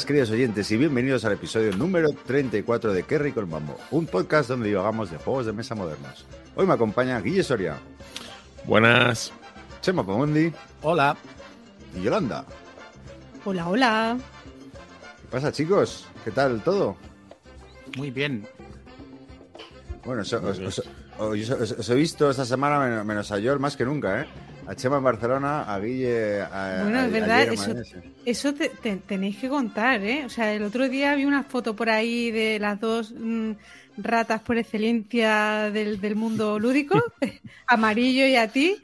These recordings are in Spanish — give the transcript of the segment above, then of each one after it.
buenas, queridos oyentes, y bienvenidos al episodio número 34 de Kerry con Mambo, un podcast donde divagamos de juegos de mesa modernos. Hoy me acompaña Guille Soria. Buenas. Chema Pomondi. Hola. Y Yolanda. Hola, hola. ¿Qué pasa, chicos? ¿Qué tal todo? Muy bien. Bueno, os, os- os- os- os he visto esta semana men- menos a Yol más que nunca, ¿eh? A Chema en Barcelona, a Guille. A, Bueno, a- es verdad, eso- te- te- tenéis que contar, ¿eh? O sea, el otro día vi una foto por ahí de las dos mm, ratas por excelencia del, del mundo lúdico, Amarillo y a ti,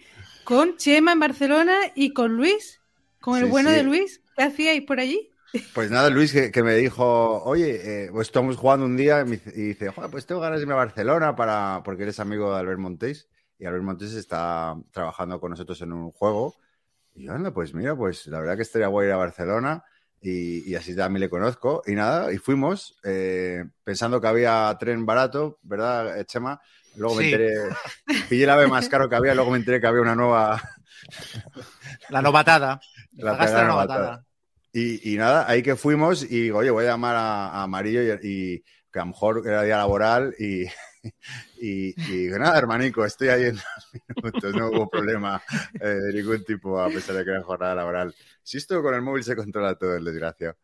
con Chema en Barcelona y con Luis, con el Sí, bueno sí. de Luis. ¿Qué hacíais por allí? Pues nada, Luis, que, que me dijo, oye, eh, pues estamos jugando un día y, me dice- y dice, "Joder, pues tengo ganas de irme a Barcelona para, porque eres amigo de Albert Montés y Albert Montés está trabajando con nosotros en un juego. Y yo, anda, pues mira, pues la verdad que estaría guay ir a Barcelona y, y así también le conozco. Y nada, y fuimos eh, pensando que había tren barato, ¿verdad, eh, Chema? Luego me Sí. enteré, pillé el ave más caro que había, luego me enteré que había una nueva, La novatada. La la novatada. novatada. Y, y nada, ahí que fuimos y digo, oye, voy a llamar a, a Amarillo y, y que a lo mejor era día laboral y, y, y digo, nada, hermanico, estoy ahí en dos minutos, no hubo problema eh, de ningún tipo a pesar de que era jornada laboral. Si esto con el móvil se controla todo, el desgraciado.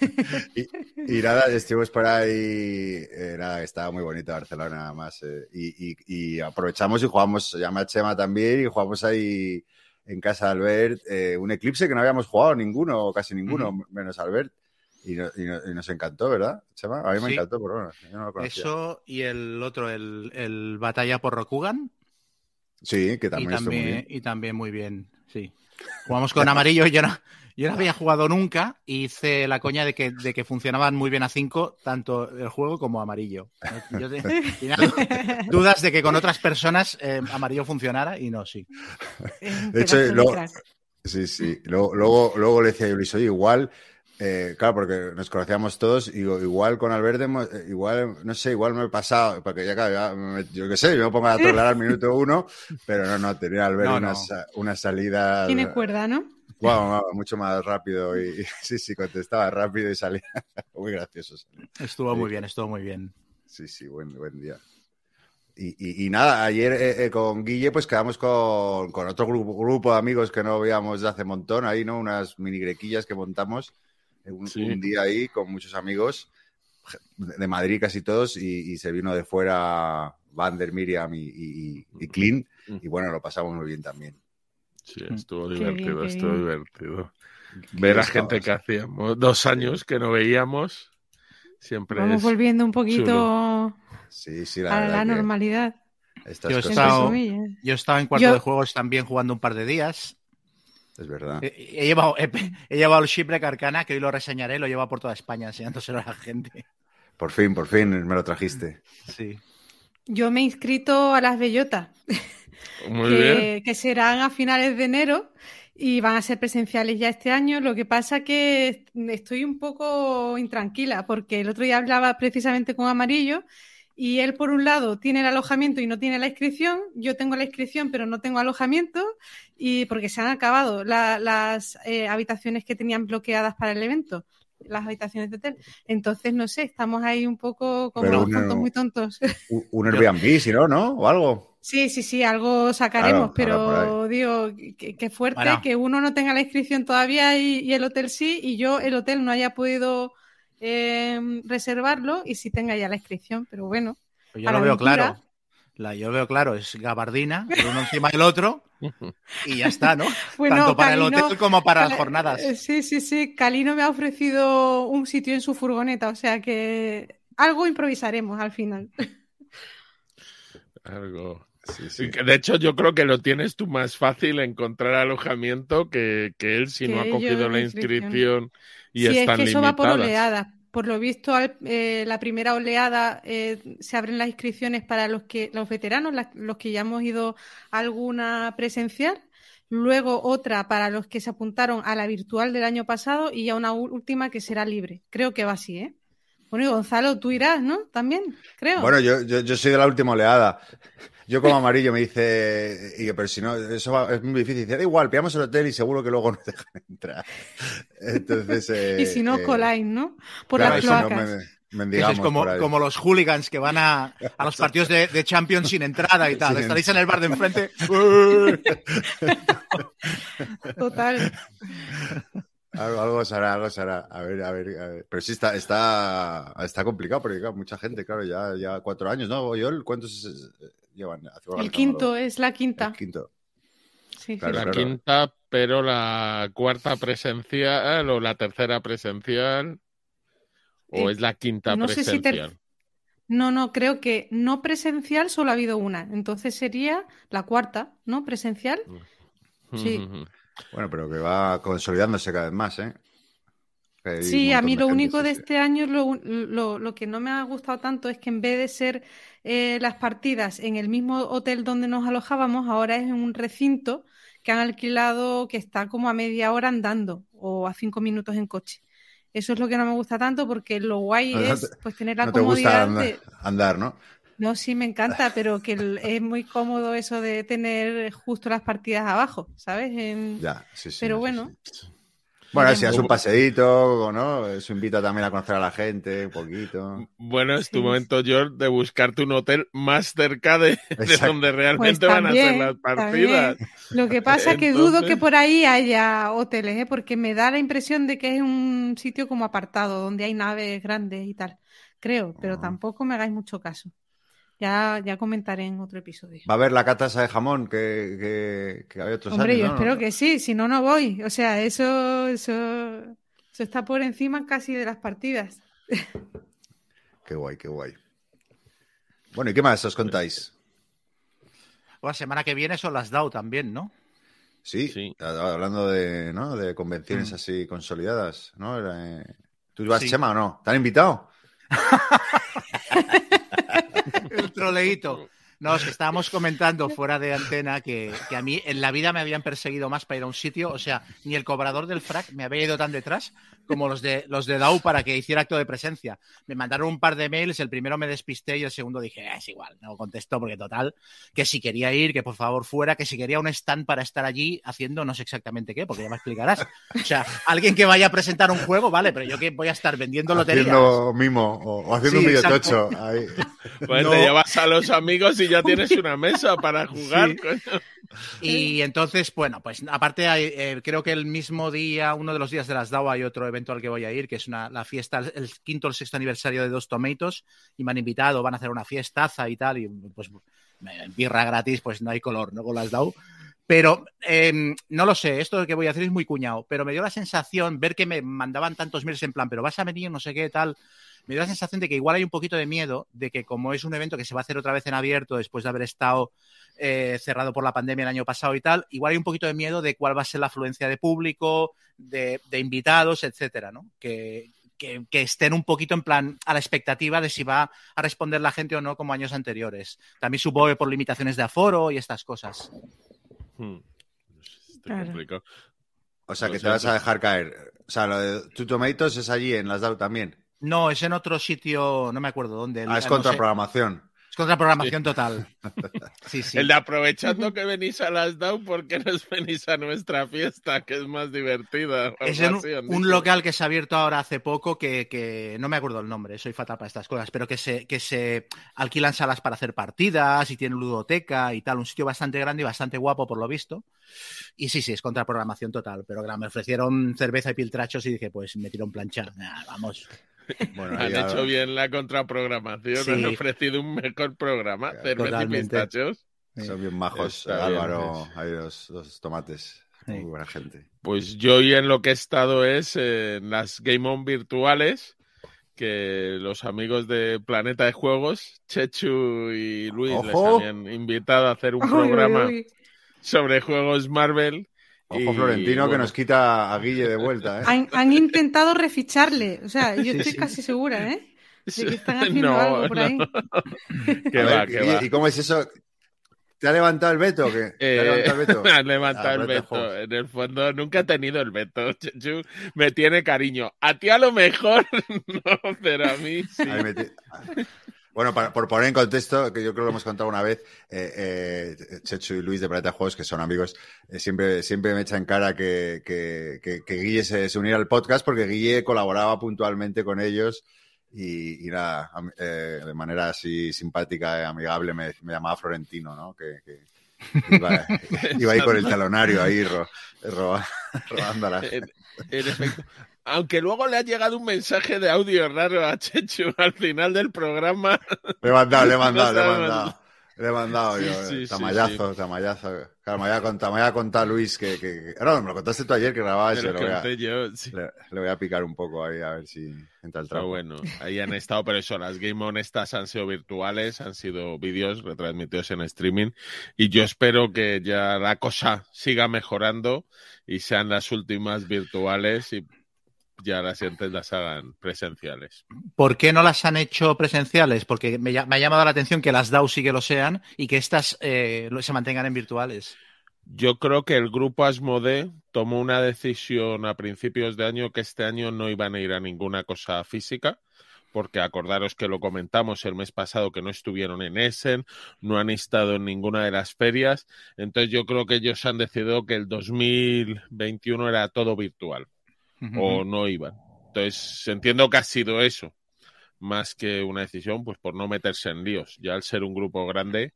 y, y nada, estuvimos por ahí, eh, nada, estaba muy bonita Barcelona además. eh, y, aprovechamos y jugamos, llamé a Chema también y jugamos ahí en casa de Albert, eh, un eclipse que no habíamos jugado ninguno, o casi ninguno, menos Albert. Y, no- y no- y nos encantó, ¿verdad, Chema? A mí me Sí. encantó, pero bueno, yo no lo. Eso y el otro, el, el Batalla por Rokugan. Sí, que Y también estuvo muy también, bien. y también muy bien, sí. Jugamos con amarillo, yo no, yo no había jugado nunca y hice la coña de que, de que funcionaban muy bien a 5, tanto el juego como amarillo. Yo te- tenía dudas de que con otras personas eh, amarillo funcionara y no, sí. Un De hecho. Sí, sí. Luego, luego, luego le decía yo, Luis, oye, igual, eh, claro, porque nos conocíamos todos, y igual con Albert, hemos- eh, igual, no sé, igual me he pasado, porque ya, claro, ya me- yo qué sé, yo me pongo a trolar al minuto uno, pero no, no, tenía Albert No, una, no. sa- una salida. Tiene cuerda, ¿no? Guau, guau, mucho más rápido, y, y sí, sí, contestaba rápido y salía. Muy gracioso. salía. Estuvo Sí. muy bien, estuvo muy bien. Sí, sí, buen, buen día. Y, y- y nada, ayer eh, eh, con Guille pues quedamos con, con otro grupo, grupo de amigos que no veíamos de hace montón, ahí, ¿no? Unas mini grequillas que montamos un, Sí. un día ahí con muchos amigos de Madrid casi todos y, y se vino de fuera Vander, Miriam y, y, y Clint y bueno, lo pasamos muy bien también. Sí, estuvo Qué divertido, bien, qué estuvo bien. divertido. Ver a gente que hacíamos dos años que no veíamos siempre Vamos es... volviendo un poquito Sí, sí, la a la normalidad. Yo he estado-. Yo estaba en cuarto Yo- de juegos también jugando un par de días. Es verdad. He, he llevado, he, he llevado el Shipwreck Arcana, que hoy lo reseñaré, lo llevo por toda España enseñándoselo a la gente. Por fin, por fin me lo trajiste. Sí. Yo me he inscrito a las bellotas. Muy bien. que, que serán a finales de enero y van a ser presenciales ya este año. Lo que pasa que estoy un poco intranquila porque el otro día hablaba precisamente con Amarillo y él por un lado tiene el alojamiento y no tiene la inscripción, yo tengo la inscripción pero no tengo alojamiento y porque se han acabado la- las eh, habitaciones que tenían bloqueadas para el evento las habitaciones de hotel. Entonces, no sé, estamos ahí un poco como Pero unos una- tontos, muy tontos. Un, un Airbnb, si no, ¿no? O algo. Sí, sí, sí, algo sacaremos, Claro, claro, pero digo, que, que fuerte Bueno. que uno no tenga la inscripción todavía y, y el hotel sí, y yo el hotel no haya podido eh, reservarlo y sí tenga ya la inscripción, pero bueno. Pues yo lo veo aventura. claro. La, yo lo veo claro, es gabardina, el uno encima del otro, y ya está, ¿no? Bueno, Tanto para el hotel como para las jornadas. eh, Sí, sí, sí, Calino me ha ofrecido un sitio en su furgoneta, o sea que algo improvisaremos al final. Algo. Sí, sí. Que De hecho, yo creo que lo tienes tú más fácil encontrar alojamiento que, que él si Que no ha cogido la inscripción. inscripción y sí, es están que eso va por oleadas. Por lo visto, al- eh, la primera oleada eh, se abren las inscripciones para los que los veteranos, las- los que ya hemos ido a alguna presencial. Luego otra para los que se apuntaron a la virtual del año pasado y ya una última que será libre. Creo que va así, ¿eh? Bueno, y Gonzalo, tú irás, ¿no? También, creo. Bueno, yo, yo, yo soy de la última oleada. Yo como amarillo me dice, y, pero si no, eso va- es muy difícil. Dice, da igual, pillamos el hotel y seguro que luego nos dejan entrar. Entonces, eh, y si no, eh, coláis, ¿no? Por claro, las y si no, cloacas. Eso es como, como los hooligans que van a, a los partidos de, de Champions sin entrada y tal. Sin Estaréis en el bar de enfrente. Total. Algo, algo se hará, algo se hará. A ver, a ver, a ver. Pero sí está, está, está complicado porque, claro, mucha gente, claro, ya, ya cuatro años, ¿no? Yo, ¿cuántos eh, llevan? Hace El quinto es la quinta. El quinto. Sí, sí. La claro. quinta, pero la cuarta presencial o la tercera presencial. ¿O Eh, es la quinta no sé si ter- presencial? No, no, creo que no presencial solo ha habido una. Entonces sería la cuarta, ¿no? Presencial. Sí. Ujú. Bueno, pero que va consolidándose cada vez más, ¿eh? Sí, a mí lo único de este año, lo, lo- lo que no me ha gustado tanto es que en vez de ser eh, las partidas en el mismo hotel donde nos alojábamos, ahora es en un recinto que han alquilado que está como a media hora andando o a cinco minutos en coche. Eso es lo que no me gusta tanto porque lo guay No es pues tener la No te gusta comodidad andar, de... andar, ¿no? No, sí, me encanta, pero que el- es muy cómodo eso de tener justo las partidas abajo, ¿sabes? En- Ya, sí, sí. Pero bueno. sí. Bueno, si es un paseíto, ¿no? Eso invita también a conocer a la gente un poquito. Bueno, es tu Sí. momento, George, de buscarte un hotel más cerca de, de donde realmente Pues van a ser las partidas. Lo que pasa es que dudo que por ahí haya hoteles, ¿eh? porque me da la impresión de que es un sitio como apartado, donde hay naves grandes y tal. Creo, pero Ah. tampoco me hagáis mucho caso. Ya, ya comentaré en otro episodio. Va a haber la catasa de jamón que, que, que había otros Hombre, años, yo ¿no? espero que sí, si no, no voy. O sea, eso, eso, eso está por encima casi de las partidas. Qué guay, qué guay. Bueno, ¿y qué más os contáis? La semana que viene son las DAO también, ¿no? Sí, Sí. hablando de, ¿no? de convenciones Mm. así consolidadas, ¿no? Eh, ¿Tú vas, Sí. Chema, o no? ¿Te han invitado? El troleíto. No, es que estábamos comentando fuera de antena que, que a mí en la vida me habían perseguido más para ir a un sitio. O sea, ni el cobrador del frac me había ido tan detrás como los de los de DAO para que hiciera acto de presencia. Me mandaron un par de mails, el primero me despisté y el segundo dije, "Ah, es igual, no contestó porque total, que si quería ir, que por favor fuera, que si quería un stand para estar allí haciendo no sé exactamente qué, porque ya me explicarás. O sea, alguien que vaya a presentar un juego, vale, pero yo que voy a estar vendiendo loterías. Haciendo mimo o, o haciendo Sí, un vídeo exacto. tocho. ahí. Pues No. te llevas a los amigos y ya tienes una mesa para jugar. Sí. Y entonces, bueno, pues aparte hay, eh, creo que el mismo día, uno de los días de las DAO, hay otro evento al que voy a ir, que es una, la fiesta, el quinto o el sexto aniversario de Dos Tomatoes, y me han invitado, van a hacer una fiestaza y tal, y pues birra gratis, pues no hay color, ¿no? Con las DAO. Pero eh, no lo sé, esto que voy a hacer es muy cuñado, pero me dio la sensación, ver que me mandaban tantos mails en plan, pero vas a venir, no sé qué, tal, me dio la sensación de que igual hay un poquito de miedo de que como es un evento que se va a hacer otra vez en abierto después de haber estado eh, cerrado por la pandemia el año pasado y tal, igual hay un poquito de miedo de cuál va a ser la afluencia de público, de, de invitados, etcétera, ¿no? Que, que, que estén un poquito en plan a la expectativa de si va a responder la gente o no como años anteriores. También supongo que por limitaciones de aforo y estas cosas. Hmm. Está Claro. complicado. O sea, que te vas a dejar caer. O sea, lo de tu Tomatoes es allí en las DAO también. No, es en otro sitio, no me acuerdo dónde. Ah, es no contra sé. programación. Es contra programación total. Sí, sí. El de aprovechando que venís a las DAO, ¿por qué no venís a nuestra fiesta, que es más divertida? Es en un local que se ha abierto ahora hace poco que, que no me acuerdo el nombre, soy fatal para estas cosas, pero que se, que se alquilan salas para hacer partidas y tiene ludoteca y tal, un sitio bastante grande y bastante guapo por lo visto. Y sí, sí, es contra programación total, pero claro, me ofrecieron cerveza y piltrachos y dije, pues me tiro un plancha. Nah, vamos. Bueno, Han ya- hecho bien la contraprogramación, Sí. han ofrecido un mejor programa, cerveza y Totalmente. pistachos. Son bien majos, Está bien, Álvaro, ahí los, los tomates. Sí. Muy buena gente. Pues yo y en lo que he estado es en las Game On virtuales, que los amigos de Planeta de Juegos, Chechu y Luis, les habían invitado a hacer un Uy, uy, programa uy. sobre juegos Marvel. Ojo, Florentino, que nos quita a Guille de vuelta, ¿eh? Han, han intentado reficharle. O sea, yo estoy sí. casi segura, ¿eh? De que están haciendo No, algo por no. ahí. Que A va, ver, que ¿y, va. y cómo es eso? ¿Te ha levantado el veto o qué? ¿Te ha Eh, levantado el veto? me ha levantado Ah, el veto. En el fondo, nunca he tenido el veto. Chechu me tiene cariño. A ti a lo mejor no, pero a mí sí. Ahí me ti- Bueno, para- por poner en contexto, que yo creo que lo hemos contado una vez, eh, eh, Chechu y Luis de Planeta Juegos, que son amigos, eh, siempre, siempre me echan cara que, que, que- que Guille se, se uniera al podcast porque Guille colaboraba puntualmente con ellos y, y nada, eh, de manera así simpática y amigable me, me llamaba Florentino, ¿no? Que, iba, iba ahí con el talonario ahí ro- roba- robando a la En, en efecto. Aunque luego le ha llegado un mensaje de audio raro a Chechu al final del programa. Le he mandado, le he mandado, No le he mandado. Le he mandado Sí, yo. sí, eh, sí, tamallazo, tamallazo. Claro, me había contado, me había contado Luis que, que, que- No, me lo contaste tú ayer que grababas lo voy a- yo. sí. le, le voy a picar un poco ahí a ver si entra el trapo. bueno, ahí han estado, pero eso, las Game On estas han sido virtuales, han sido vídeos retransmitidos en streaming y yo espero que ya la cosa siga mejorando y sean las últimas virtuales y ya las siguientes las hagan presenciales. ¿Por qué no las han hecho presenciales? Porque me, ha llamado la atención que las DAO sí que lo sean y que estas eh, se mantengan en virtuales. Yo creo que el grupo Asmode tomó una decisión a principios de año que este año no iban a ir a ninguna cosa física, porque acordaros que lo comentamos el mes pasado que no estuvieron en Essen, no han estado en ninguna de las ferias, entonces yo creo que ellos han decidido que el 2021 era todo virtual o no iban. Entonces entiendo que ha sido eso, más que una decisión, pues por no meterse en líos. Ya al ser un grupo grande,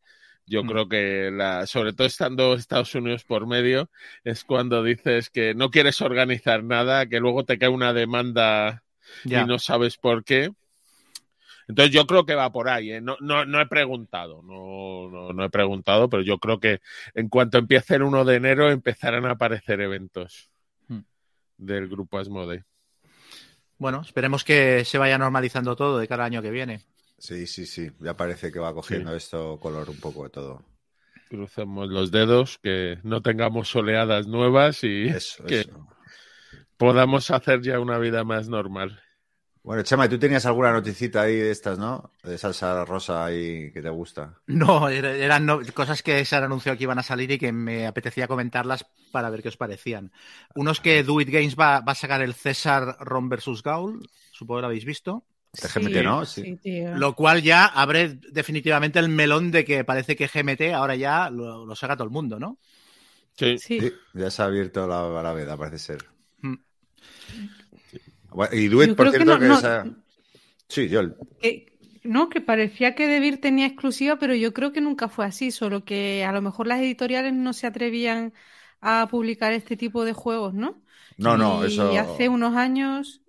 yo Mm. creo que la, sobre todo estando Estados Unidos por medio, es cuando dices que no quieres organizar nada, que luego te cae una demanda Ya. y no sabes por qué. Entonces yo creo que va por ahí. ¿eh? No, no, no he preguntado, no, no, no he preguntado, pero yo creo que en cuanto empiece el 1 de enero empezarán a aparecer eventos. Del grupo Asmode. Bueno, esperemos que se vaya normalizando todo de cara al año que viene. Sí, sí, sí. Ya parece que va cogiendo esto color un poco de todo. Crucemos los dedos, que no tengamos oleadas nuevas y Eso, que eso. podamos hacer ya una vida más normal. Bueno, Chema, tú tenías alguna noticita ahí de estas, ¿no? De salsa rosa ahí que te gusta. No, era- eran no- cosas que se han anunciado que iban a salir y que me apetecía comentarlas para ver qué os parecían. Unos que Do It Games va, va a sacar el César Ron vs. Gaul, supongo que lo habéis visto. De GMT, ¿no? Sí. Sí, tío. Lo cual ya abre definitivamente el melón de que parece que GMT ahora ya lo, lo saca todo el mundo, ¿no? Sí, Sí. Sí, ya se ha abierto la, la veda, parece ser. Mm. Y Duet, por creo que cierto, no- que, no- esa- Sí, yo. Que- no, que parecía que Debir tenía exclusiva, pero yo creo que nunca fue así, solo que a lo mejor las editoriales no se atrevían a publicar este tipo de juegos, ¿no? No, no, y eso. hace unos años,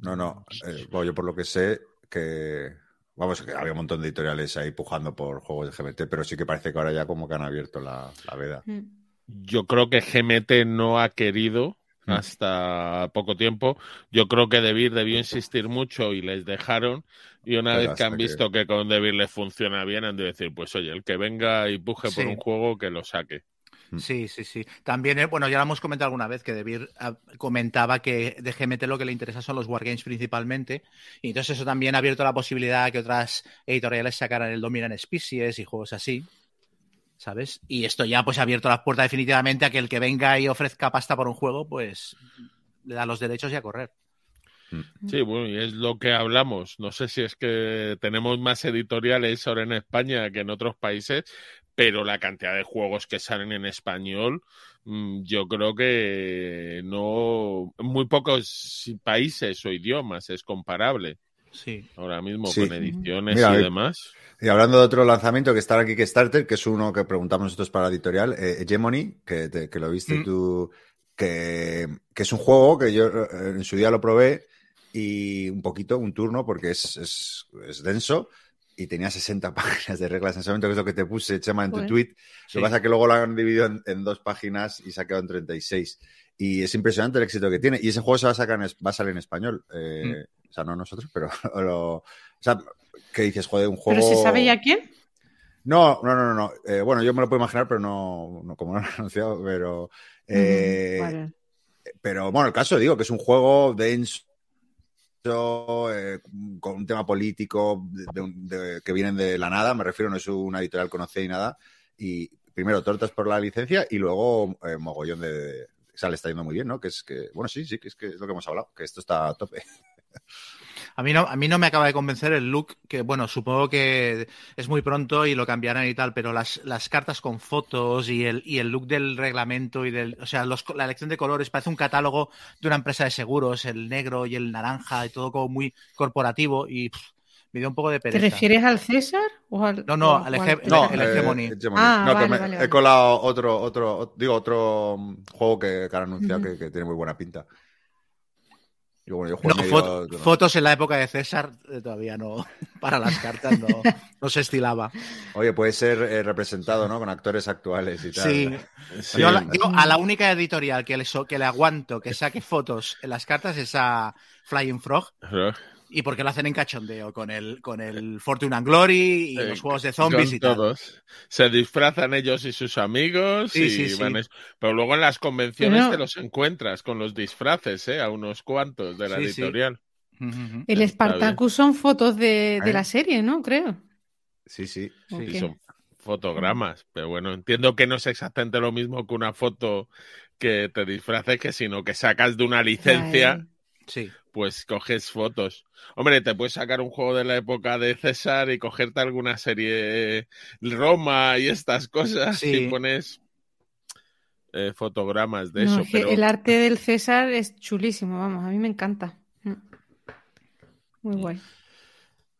No, no. eh, bueno, yo por lo que sé, que. Vamos, que había un montón de editoriales ahí pujando por juegos de GMT, pero sí que parece que ahora ya como que han abierto la, la veda. mm, yo creo que GMT no ha querido. Hasta poco tiempo. Yo creo que Debir debió insistir mucho y les dejaron. Y una Pero vez que han visto que con Debir les funciona bien, han de decir, pues oye, el que venga y puje por un juego, que lo saque. Mm. Sí, sí, sí. También, eh, bueno, ya lo hemos comentado alguna vez que Debir ah, comentaba que de GMT lo que le interesa son los wargames principalmente. Y entonces eso también ha abierto la posibilidad de que otras editoriales sacaran el Dominant Species y juegos así. ¿Sabes? Y esto ya pues ha abierto las puertas definitivamente a que el que venga y ofrezca pasta por un juego, pues le da los derechos y a correr. Sí, bueno, y es lo que hablamos. No sé si es que tenemos más editoriales ahora en España que en otros países, pero la cantidad de juegos que salen en español, mm, yo creo que no, muy pocos países o idiomas es comparable Sí. ahora mismo Sí. con ediciones Mira, y eh, demás. Y hablando de otro lanzamiento que está aquí Kickstarter, que es uno que preguntamos nosotros para la editorial, eh, Hegemony, que, te- que lo viste Mm. tú, que, que es un juego que yo eh, en su día lo probé y un poquito, un turno, porque es, es, es denso y tenía 60 páginas de reglas en ese momento, que es lo que te puse, Chema, en tu tweet. Sí. Lo que pasa es que luego lo han dividido en, en dos páginas y se ha quedado en 36. Y es impresionante el éxito que tiene. Y ese juego se va a, sacar en va a salir en español. Eh, Mm. O sea, no nosotros, pero lo- o sea, ¿qué dices? Joder, un juego... pero ¿se sabe ya quién? No, no, no, no. Eh, bueno, yo me lo puedo imaginar, pero no, no como no lo han anunciado, pero... eh, vale. Pero bueno, el caso digo que es un juego denso, eh, con un tema político de- de un- de- que vienen de la nada, me refiero, no es una editorial conocida y nada. y primero tortas por la licencia y luego eh, mogollón de- O sea, le está yendo muy bien, ¿no? Que es que, bueno, sí, sí, que es que es lo que hemos hablado, que esto está a tope. A mí, no, a mí no me acaba de convencer el look, que bueno, supongo que es muy pronto y lo cambiarán y tal, pero las, las cartas con fotos y el, y el look del reglamento y del, o sea, los- la elección de colores parece un catálogo de una empresa de seguros, el negro y el naranja y todo como muy corporativo y pff, me dio un poco de ¿Te pereza. refieres al César? O al, No, no, o- al No, el eh, Hegemony. Hegemony. Ah, No, vale, me- vale, he colado otro, otro, ot- digo, otro juego que, que han anunciado que tiene muy buena pinta. Y bueno, yo juego No, medio- foto- no. fotos en la época de César eh, todavía no, para las cartas no, no se estilaba. Oye, puede ser eh, representado, ¿no? Con actores actuales y tal. Sí, Sí. Yo, a la, yo a la única editorial que le, so- que le aguanto que saque fotos en las cartas es a Flying Frog. ¿Y porque lo hacen en cachondeo? Con el, con el Fortune and Glory y Eh, los juegos de zombies Con y tal. todos. Se disfrazan ellos y sus amigos. Sí, y sí, sí. van es- Pero luego en las convenciones Pero- te los encuentras con los disfraces, ¿eh? A unos cuantos de la Sí, sí. editorial. El Spartacus son fotos de, de ¿Eh? la serie, ¿no? Creo. Sí, sí. Sí. Ok. Y son fotogramas. Pero bueno, entiendo que no es exactamente lo mismo que una foto que te disfraces, que sino que sacas de una licencia, Sí. pues coges fotos. Hombre, te puedes sacar un juego de la época de César y cogerte alguna serie Roma y estas cosas Sí. y pones eh, fotogramas de No, eso. es que Pero El arte del César es chulísimo, vamos, a mí me encanta. Mm. Muy guay.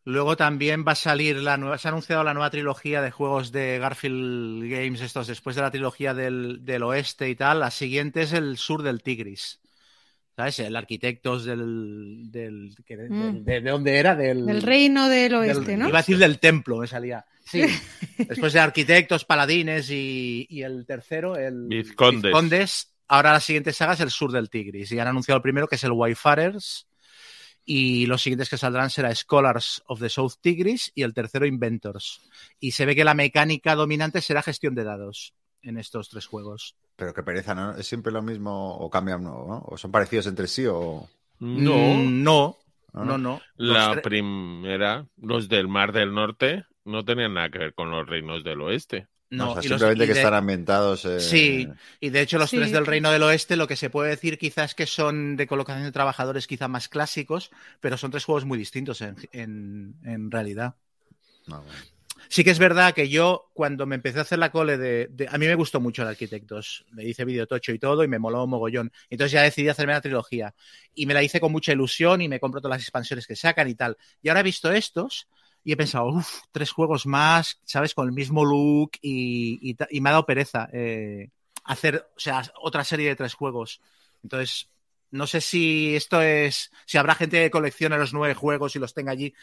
Luego también va a salir la nueva, se ha anunciado la nueva trilogía de juegos de Garfield Games, estos después de la trilogía del, del oeste y tal. La siguiente es el sur del Tigris. ¿Sabes? El Arquitectos del. del, Mm. de, de dónde era? Del, Del reino del del- oeste, ¿no? Iba a decir del templo, me salía. Sí. Después de Arquitectos, Paladines y, y el tercero, el Vizcondes. Vizcondes. Ahora la siguiente saga es el sur del Tigris. Y han anunciado el primero, que es el Wayfarers. Y los siguientes que saldrán será Scholars of the South Tigris y el tercero Inventors. Y se ve que la mecánica dominante será gestión de dados en estos tres juegos. Pero qué pereza, ¿no? ¿Es siempre lo mismo o cambian, ¿no? ¿O son parecidos entre sí o...? no, Mm, no, no, no, la tre- primera, los del Mar del Norte, no tenían nada que ver con los reinos del oeste. no, o sea, los- simplemente que de- están ambientados... eh, Sí, y de hecho los Sí. tres del Reino del Oeste lo que se puede decir quizás es que son de colocación de trabajadores quizá más clásicos, pero son tres juegos muy distintos en, en- en realidad. no, bueno. Sí que es verdad que yo cuando me empecé a hacer la cole de... a mí me gustó mucho el Arquitectos, le hice videotocho y todo y me moló un mogollón. Entonces ya decidí hacerme la trilogía y me la hice con mucha ilusión y me compro todas las expansiones que sacan y tal. Y ahora he visto estos y he pensado, uff, tres juegos más, ¿sabes? Con el mismo look y, y y me ha dado pereza eh, hacer, o sea, otra serie de tres juegos. Entonces, no sé si esto es, si habrá gente que coleccione los nueve juegos y los tenga allí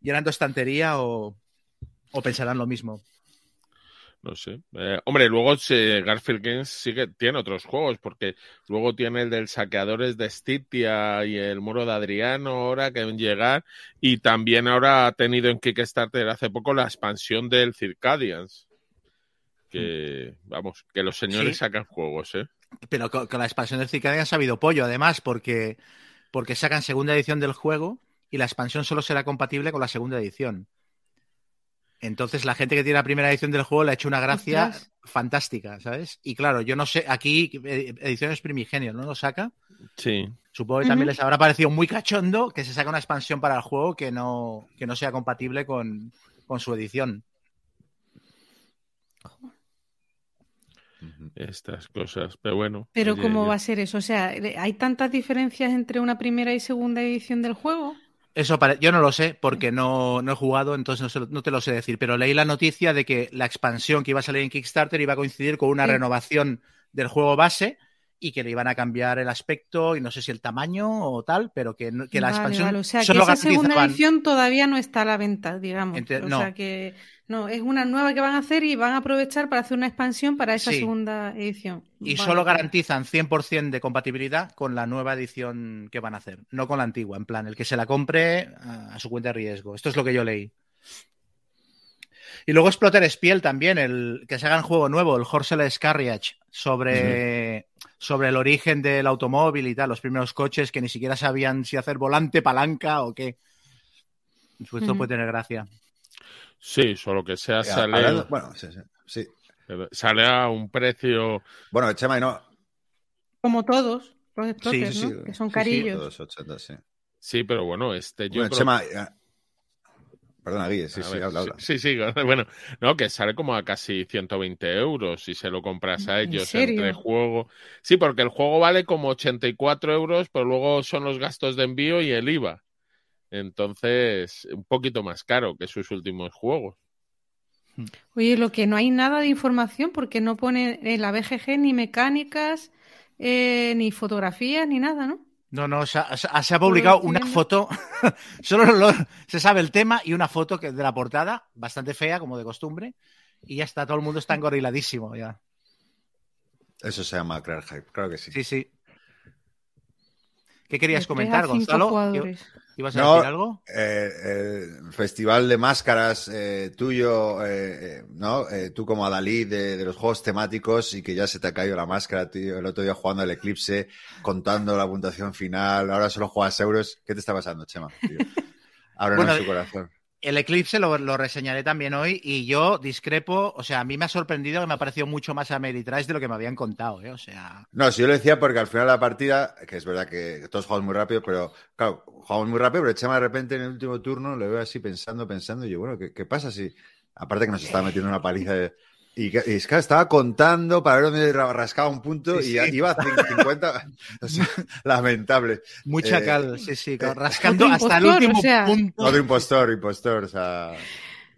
llenando estantería o, o pensarán lo mismo. No sé. Eh, hombre, luego Garfield Games sigue, tiene otros juegos, porque luego tiene el del Saqueadores de Stytia y el Muro de Adriano ahora que ven llegar, y también ahora ha tenido en Kickstarter hace poco la expansión del Circadians. Que, vamos, que los señores Sí. sacan juegos, ¿eh? Pero con, con la expansión del Cicadian ha habido pollo, además, porque, porque sacan segunda edición del juego y la expansión solo será compatible con la segunda edición. Entonces, la gente que tiene la primera edición del juego le ha hecho una gracia Ostras. fantástica, ¿sabes? Y claro, yo no sé, aquí Ediciones Primigenio, ¿no lo saca? Sí. Supongo que también les habrá parecido muy cachondo que se saque una expansión para el juego que no, que no sea compatible con, con su edición. Estas cosas. Pero bueno. Pero oye, ¿cómo va a ser eso? O sea, ¿hay tantas diferencias entre una primera y segunda edición del juego? Eso yo no lo sé porque no, no he jugado, entonces no, se no te lo sé decir, pero leí la noticia de que la expansión que iba a salir en Kickstarter iba a coincidir con una Sí. renovación del juego base y que le iban a cambiar el aspecto y no sé si el tamaño o tal, pero que, que la Vale, expansión vale. O sea, que solo esa segunda edición todavía no está a la venta, digamos. Ente- o no. sea que no, es una nueva que van a hacer y van a aprovechar para hacer una expansión para esa Sí. segunda edición. y Vale, solo garantizan 100% de compatibilidad con la nueva edición que van a hacer, no con la antigua, en plan, el que se la compre a, a su cuenta de riesgo. Esto es lo que yo leí. Y luego Exploter Spiel también, el que se haga un juego nuevo, el Horseless Carriage, sobre, sobre el origen del automóvil y tal, los primeros coches que ni siquiera sabían si hacer volante, palanca o qué. Pues esto Ujú. puede tener gracia. Sí, solo que sea Eh, sale. hablando- bueno, sí, sí, sí. Pero Sale a un precio. Bueno, Chema, y no. Como todos los exploters, sí, sí. ¿no? Que son Sí, sí, carillos. todos 80, sí. Sí, pero bueno, este yo Bueno, creo- Chema. Eh, Perdona, Guille, sí, sí, ver, habla, habla. Sí, sí, bueno, no, que sale como a casi 120 euros si se lo compras a ¿En ellos serio? entre juego. Sí, porque el juego vale como 84 euros, pero luego son los gastos de envío y el IVA. Entonces, un poquito más caro que sus últimos juegos. Oye, lo que no hay nada de información porque no pone en la BGG ni mecánicas, eh, ni fotografías, ni nada, ¿no? No, no, se ha, se publicado estoy una foto, solo lo- se sabe el tema y una foto que de la portada, bastante fea, como de costumbre, y ya está, todo el mundo está engoriladísimo ya. Eso se llama crear hype, claro que sí. Sí, sí. ¿Qué querías comentar, Gonzalo? ¿Ibas a No. decir algo? Eh, festival de máscaras eh, tuyo, eh, ¿no? Eh, tú como Adalí de, de los juegos temáticos y que ya se te ha caído la máscara, tío. El otro día jugando el Eclipse, contando la puntuación final, ahora solo juegas euros. ¿Qué te está pasando, Chema? tío? Ábrenos Bueno, su corazón. El Eclipse lo, lo reseñaré también hoy y yo discrepo, o sea, a mí me ha sorprendido que me ha parecido mucho más Ameritrash de lo que me habían contado, ¿eh? O sea, No, si yo lo decía porque al final de la partida, que es verdad que todos jugamos muy rápido, pero claro, jugamos muy rápido, pero Chema de repente en el último turno le veo así pensando, pensando, y yo, bueno, ¿qué, qué pasa si, aparte que nos estaba metiendo una paliza de... Y, es que estaba contando para ver dónde ra- rascaba un punto Sí, y sí. iba a cin- 50. o sea, lamentable. mucha Eh, cal, sí, sí, eh, rascando hasta el último o sea. punto. Otro impostor, impostor, o sea,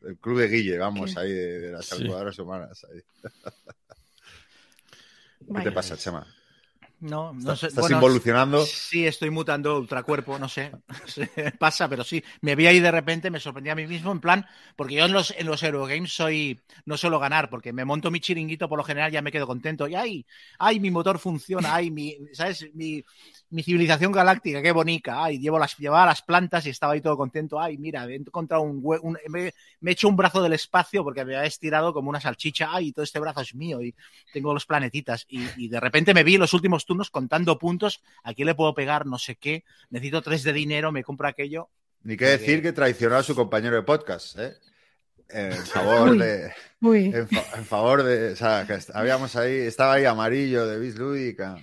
el club de Guille, vamos, ¿Qué? ahí de, de las Sí. calculadoras humanas. ahí. ¿Qué te pasa, Chema? No, no ¿Estás, sé. estás bueno, involucionando? Sí, estoy mutando ultracuerpo, no sé. Pasa, pero sí. Me vi ahí de repente, me sorprendí a mí mismo, en plan, porque yo en los, en los Eurogames soy, no suelo ganar, porque me monto mi chiringuito por lo general, ya me quedo contento. Y ay, ay, mi motor funciona, ay, mi, ¿sabes? Mi, mi civilización galáctica, qué bonita. Ay, llevo las, llevaba las plantas y estaba ahí todo contento. Ay, mira, he encontrado un, un me, me he hecho un brazo del espacio porque me había estirado como una salchicha. Ay, todo este brazo es mío y tengo los planetitas. Y, y de repente me vi los últimos turnos contando puntos. ¿A quién le puedo pegar? No sé qué. Necesito tres de dinero, me compro aquello. Ni qué decir que traicionó a su compañero de podcast, ¿eh? En favor Uy. de. Uy, En, fa- en favor de. O sea, que habíamos ahí. Estaba ahí amarillo de Bis Lúdica.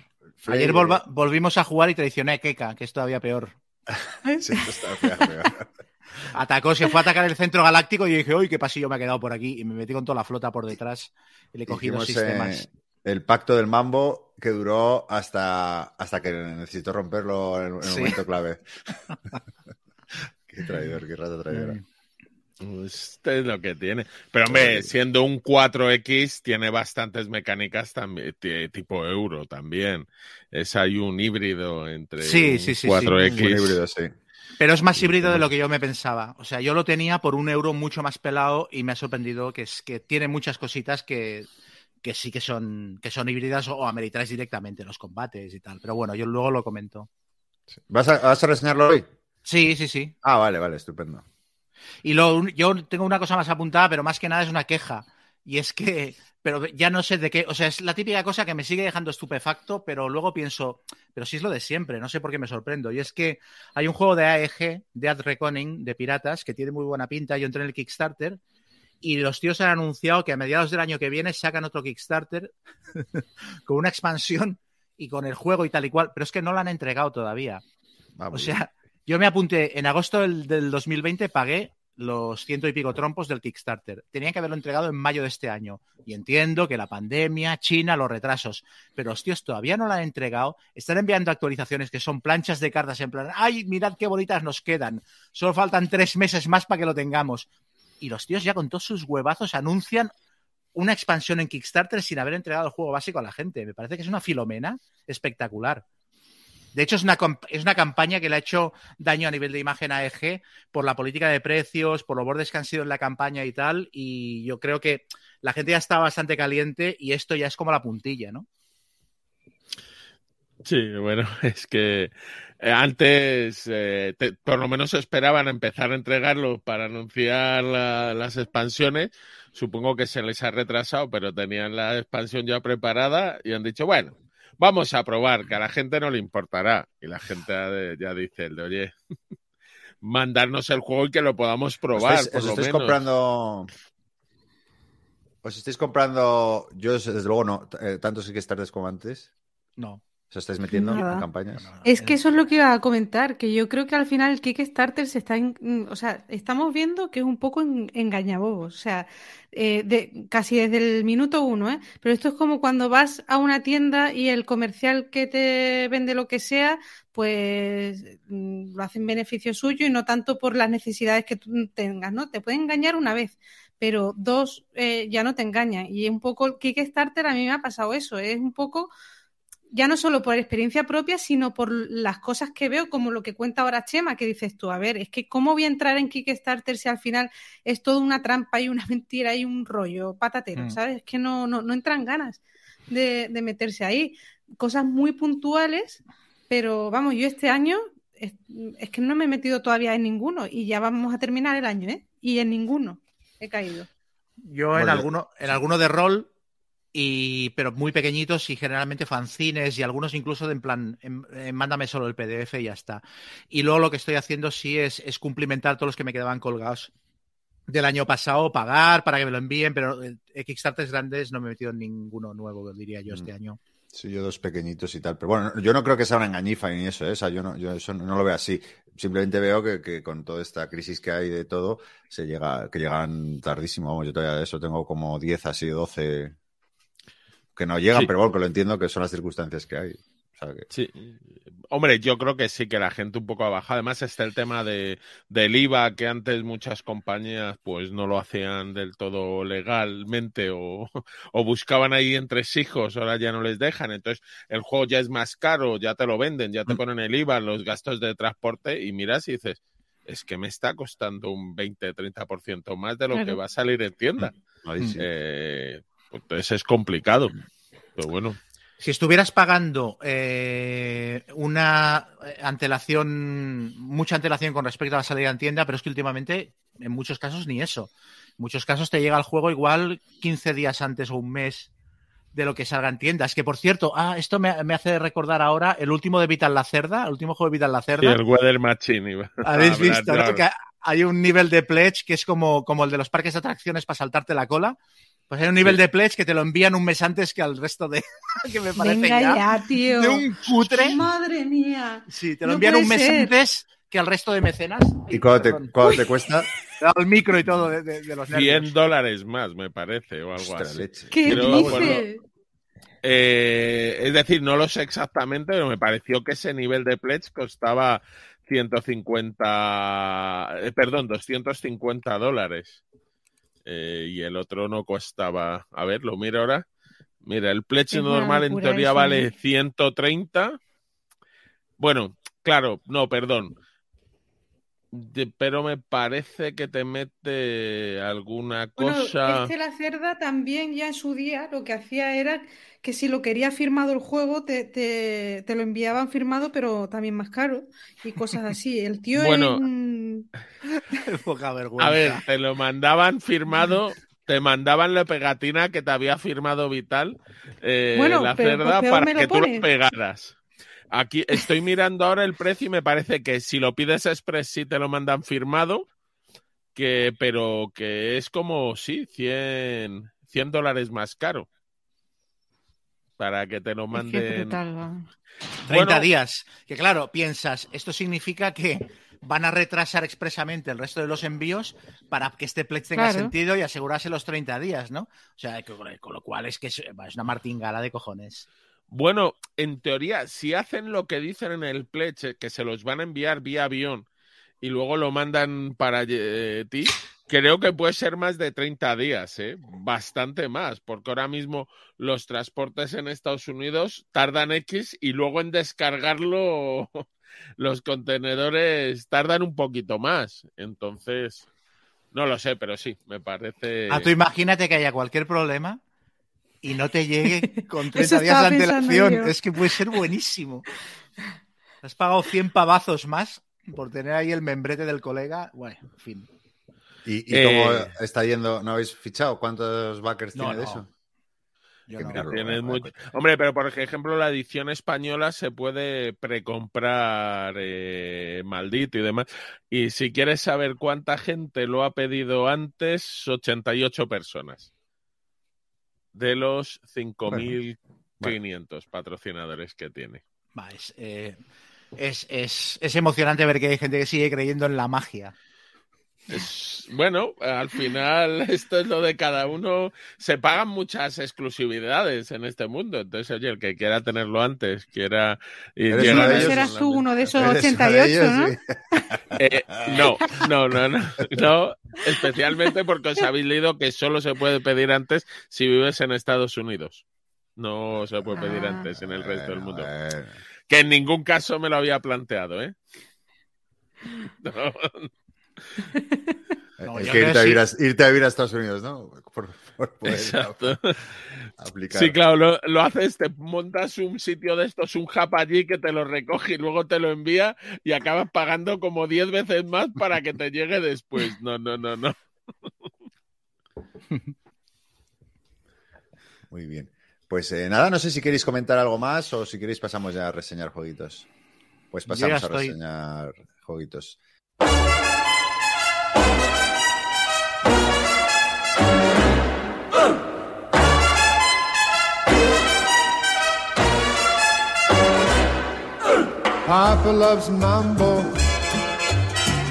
Ayer volva- volvimos a jugar y traicioné a Keka, que es todavía peor. Sí, esto está feo. Atacó, se fue a atacar el centro galáctico y yo dije, uy, qué pasillo me ha quedado por aquí. Y me metí con toda la flota por detrás y le cogí dos sistemas. eh, el pacto del mambo que duró hasta, hasta que necesitó romperlo en, en Sí. un momento clave. qué traidor, qué rata traidora. Mm. Este es lo que tiene. Pero hombre, siendo un 4X, tiene bastantes mecánicas también, ti- tipo euro también. Es ahí un híbrido entre Sí, un sí, sí, sí. 4X. Un híbrido, sí. Pero es más híbrido de lo que yo me pensaba. O sea, yo lo tenía por un euro mucho más pelado y me ha sorprendido que, es, que tiene muchas cositas que, que sí que son, que son híbridas o ameritrash directamente, los combates y tal. Pero bueno, yo luego lo comento. ¿Vas a, ¿Vas a reseñarlo hoy? Sí, sí, sí. Ah, vale, vale, estupendo. Y lo, yo tengo una cosa más apuntada, pero más que nada es una queja. Y es que, pero ya no sé de qué, o sea, es la típica cosa que me sigue dejando estupefacto, pero luego pienso, pero si es lo de siempre, no sé por qué me sorprendo. Y es que hay un juego de AEG, Dead Reckoning, de piratas, que tiene muy buena pinta. Yo entré en el Kickstarter y los tíos han anunciado que a mediados del año que viene sacan otro Kickstarter con una expansión y con el juego y tal y cual, pero es que no lo han entregado todavía. Va, O sea, yo me apunté en agosto del, del 2020, pagué los ciento y pico trompos del Kickstarter. Tenían que haberlo entregado en mayo de este año. Y entiendo que la pandemia, China, los retrasos. Pero los tíos todavía no la han entregado. Están enviando actualizaciones que son planchas de cartas en plan, ay, mirad qué bonitas nos quedan. Solo faltan tres meses más para que lo tengamos. Y los tíos ya con todos sus huevazos anuncian una expansión en Kickstarter sin haber entregado el juego básico a la gente. Me parece que es una filomena espectacular. De hecho, es una, es una campaña que le ha hecho daño a nivel de imagen a EG por la política de precios, por los bordes que han sido en la campaña y tal. Y yo creo que la gente ya está bastante caliente y esto ya es como la puntilla, ¿no? Sí, bueno, es que antes eh, te- por lo menos esperaban empezar a entregarlo para anunciar la- las expansiones. Supongo que se les ha retrasado, pero tenían la expansión ya preparada y han dicho, bueno, vamos a probar, que a la gente no le importará. Y la gente ya dice, el de, oye, mandarnos el juego y que lo podamos probar, ¿Estáis, por os lo estáis menos. comprando ¿Os estáis comprando? Yo, desde luego, no. Eh, tantos Kickstarters como antes. No. ¿Os estáis metiendo Nada. en campañas? Es eh, que eso es lo que iba a comentar, que yo creo que al final el Kickstarter se está, en- mm, o sea, estamos viendo que es un poco en- engañabobos, o sea, eh, de, casi desde el minuto uno, ¿eh? Pero esto es como cuando vas a una tienda y el comercial que te vende lo que sea, pues mm, lo hace en beneficio suyo y no tanto por las necesidades que tú tengas, ¿no? Te puede engañar una vez, pero dos eh, ya no te engañan. Y un poco el Kickstarter a mí me ha pasado eso, es un poco ya no solo por experiencia propia, sino por las cosas que veo, como lo que cuenta ahora Chema, que dices tú, a ver, es que cómo voy a entrar en Kickstarter si al final es toda una trampa y una mentira y un rollo patatero, Mm. ¿sabes? Es que no, no, no entran ganas de, de meterse ahí. Cosas muy puntuales, pero vamos, yo este año es, es que no me he metido todavía en ninguno y ya vamos a terminar el año, ¿eh? Y en ninguno he caído. Yo en Bueno, alguno, en alguno de rol, y, pero muy pequeñitos y generalmente fanzines y algunos incluso de en plan, en- en mándame solo el PDF y ya está. Y luego lo que estoy haciendo sí es, es cumplimentar todos los que me quedaban colgados del año pasado, pagar para que me lo envíen, pero eh, Kickstarters grandes no me he metido en ninguno nuevo, diría yo, este Mm. año. Sí, yo dos pequeñitos y tal. Pero bueno, yo no creo que sea una engañifa ni eso, ¿eh? O sea, yo no, yo eso no, no lo veo así. Simplemente veo que, que con toda esta crisis que hay de todo, se llega, que llegan tardísimo. Vamos, yo todavía de eso tengo como 10, así 12 que no llegan, Sí. pero bueno, que lo entiendo que son las circunstancias que hay. O sea, que- Sí. Hombre, yo creo que sí que la gente un poco ha bajado. Además está el tema de, del IVA, que antes muchas compañías pues no lo hacían del todo legalmente o, o buscaban ahí entresijos, ahora ya no les dejan. Entonces el juego ya es más caro, ya te lo venden, ya te Mm. ponen el IVA, los gastos de transporte y miras y dices, es que me está costando un 20-30% más de lo que va a salir en tienda. ahí sí. Eh, entonces es complicado. Pero bueno. Si estuvieras pagando eh, una antelación, mucha antelación con respecto a la salida en tienda, pero es que últimamente, en muchos casos, ni eso. En muchos casos te llega el juego igual 15 días antes o un mes de lo que salga en tiendas. Que por cierto, ah, esto me, me hace recordar ahora el último de Vital la Cerda, el último juego de Vital la Sí, Cerda. el Weather Machine. iba Habéis visto, ¿no? Que hay un nivel de pledge que es como, como el de los parques de atracciones para saltarte la cola. Pues hay un nivel Sí. de pledge que te lo envían un mes antes que al resto de. que me parece Venga ya ya, tío. de un cutre. Madre mía. Sí, te lo No envían un mes ser. antes que al resto de mecenas. ¿Y cuánto te, cuánto te cuesta? Te he dado el micro y todo de, de- de los 100 nervios. dólares más, me parece, o algo Ostras, así. leche. ¿Qué Pero, dices? Eh, es decir, no lo sé exactamente, pero me pareció que ese nivel de pledge costaba 150, eh, perdón, 250 dólares. Eh, y el otro no costaba, a ver, lo miro ahora. Mira, el pledge normal en teoría eso, vale ¿eh? 130. Bueno, claro, no, perdón. De- pero me parece que te mete alguna Bueno, cosa. este la cerda también ya en su día lo que hacía era que si lo quería firmado el juego te, te, te lo enviaban firmado pero también más caro y cosas así. El tío Bueno. es un- Poca vergüenza. A ver, te lo mandaban firmado, te mandaban la pegatina que te había firmado Vital, eh, Bueno, la pero cerda, peor para que tú lo pegaras. Aquí estoy mirando ahora el precio y me parece que si lo pides express sí te lo mandan firmado, que, pero que es como, sí, 100, 100 dólares más caro. Para que te lo es que es manden. brutal, va. 30 bueno. días. Que claro, piensas, esto significa que van a retrasar expresamente el resto de los envíos para que este pledge tenga Claro. sentido y asegurarse los 30 días, ¿no? O sea, que- con lo cual es que es, es una martingala de cojones. Bueno, en teoría, si hacen lo que dicen en el pledge, que se los van a enviar vía avión y luego lo mandan para eh, ti, creo que puede ser más de 30 días, ¿eh? Bastante más, porque ahora mismo los transportes en Estados Unidos tardan X y luego en descargarlo los contenedores tardan un poquito más. Entonces, no lo sé, pero sí, me parece... Ah, tú imagínate que haya cualquier problema y no te llegue con Eso 30 días de antelación. yo. Es que puede ser buenísimo. Has pagado 100 pavazos más por tener ahí el membrete del colega. Bueno, en fin. ¿Y, y Eh, cómo está yendo? ¿No habéis fichado? ¿Cuántos backers No, tiene de eso? Yo no. mucho- Hombre, pero por ejemplo, la edición española se puede precomprar eh, maldito y demás. Y si quieres saber cuánta gente lo ha pedido antes, 88 personas. de los 5.500 patrocinadores que tiene. Va, es, eh, es, es, es emocionante ver que hay gente que sigue creyendo en la magia. Es, bueno, al final esto es lo de cada uno. Se pagan muchas exclusividades en este mundo. Entonces, oye, el que quiera tenerlo antes, quiera... y Eres llega uno a de no ellos, eso serás tú uno de esos Eres uno de 88, ellos, ¿no? sí. Eh, no, no, no, no, no, especialmente porque os habéis leído que solo se puede pedir antes si vives en Estados Unidos. No se puede pedir Ah. antes en el resto del mundo. Bueno, Que en ningún caso me lo había planteado, ¿eh? No, No, es que irte a, vivir a, irte a vivir a Estados Unidos, ¿no? Por, por poder exacto. aplicar. Sí, claro, lo, lo haces, te montas un sitio de estos, un hub allí que te lo recoge y luego te lo envía y acabas pagando como 10 veces más para que te llegue después. No, no, no, no. Muy bien. Pues eh, nada, no sé si queréis comentar algo más o si queréis pasamos ya a reseñar jueguitos. Pues pasamos a reseñar jueguitos. Papa loves mambo.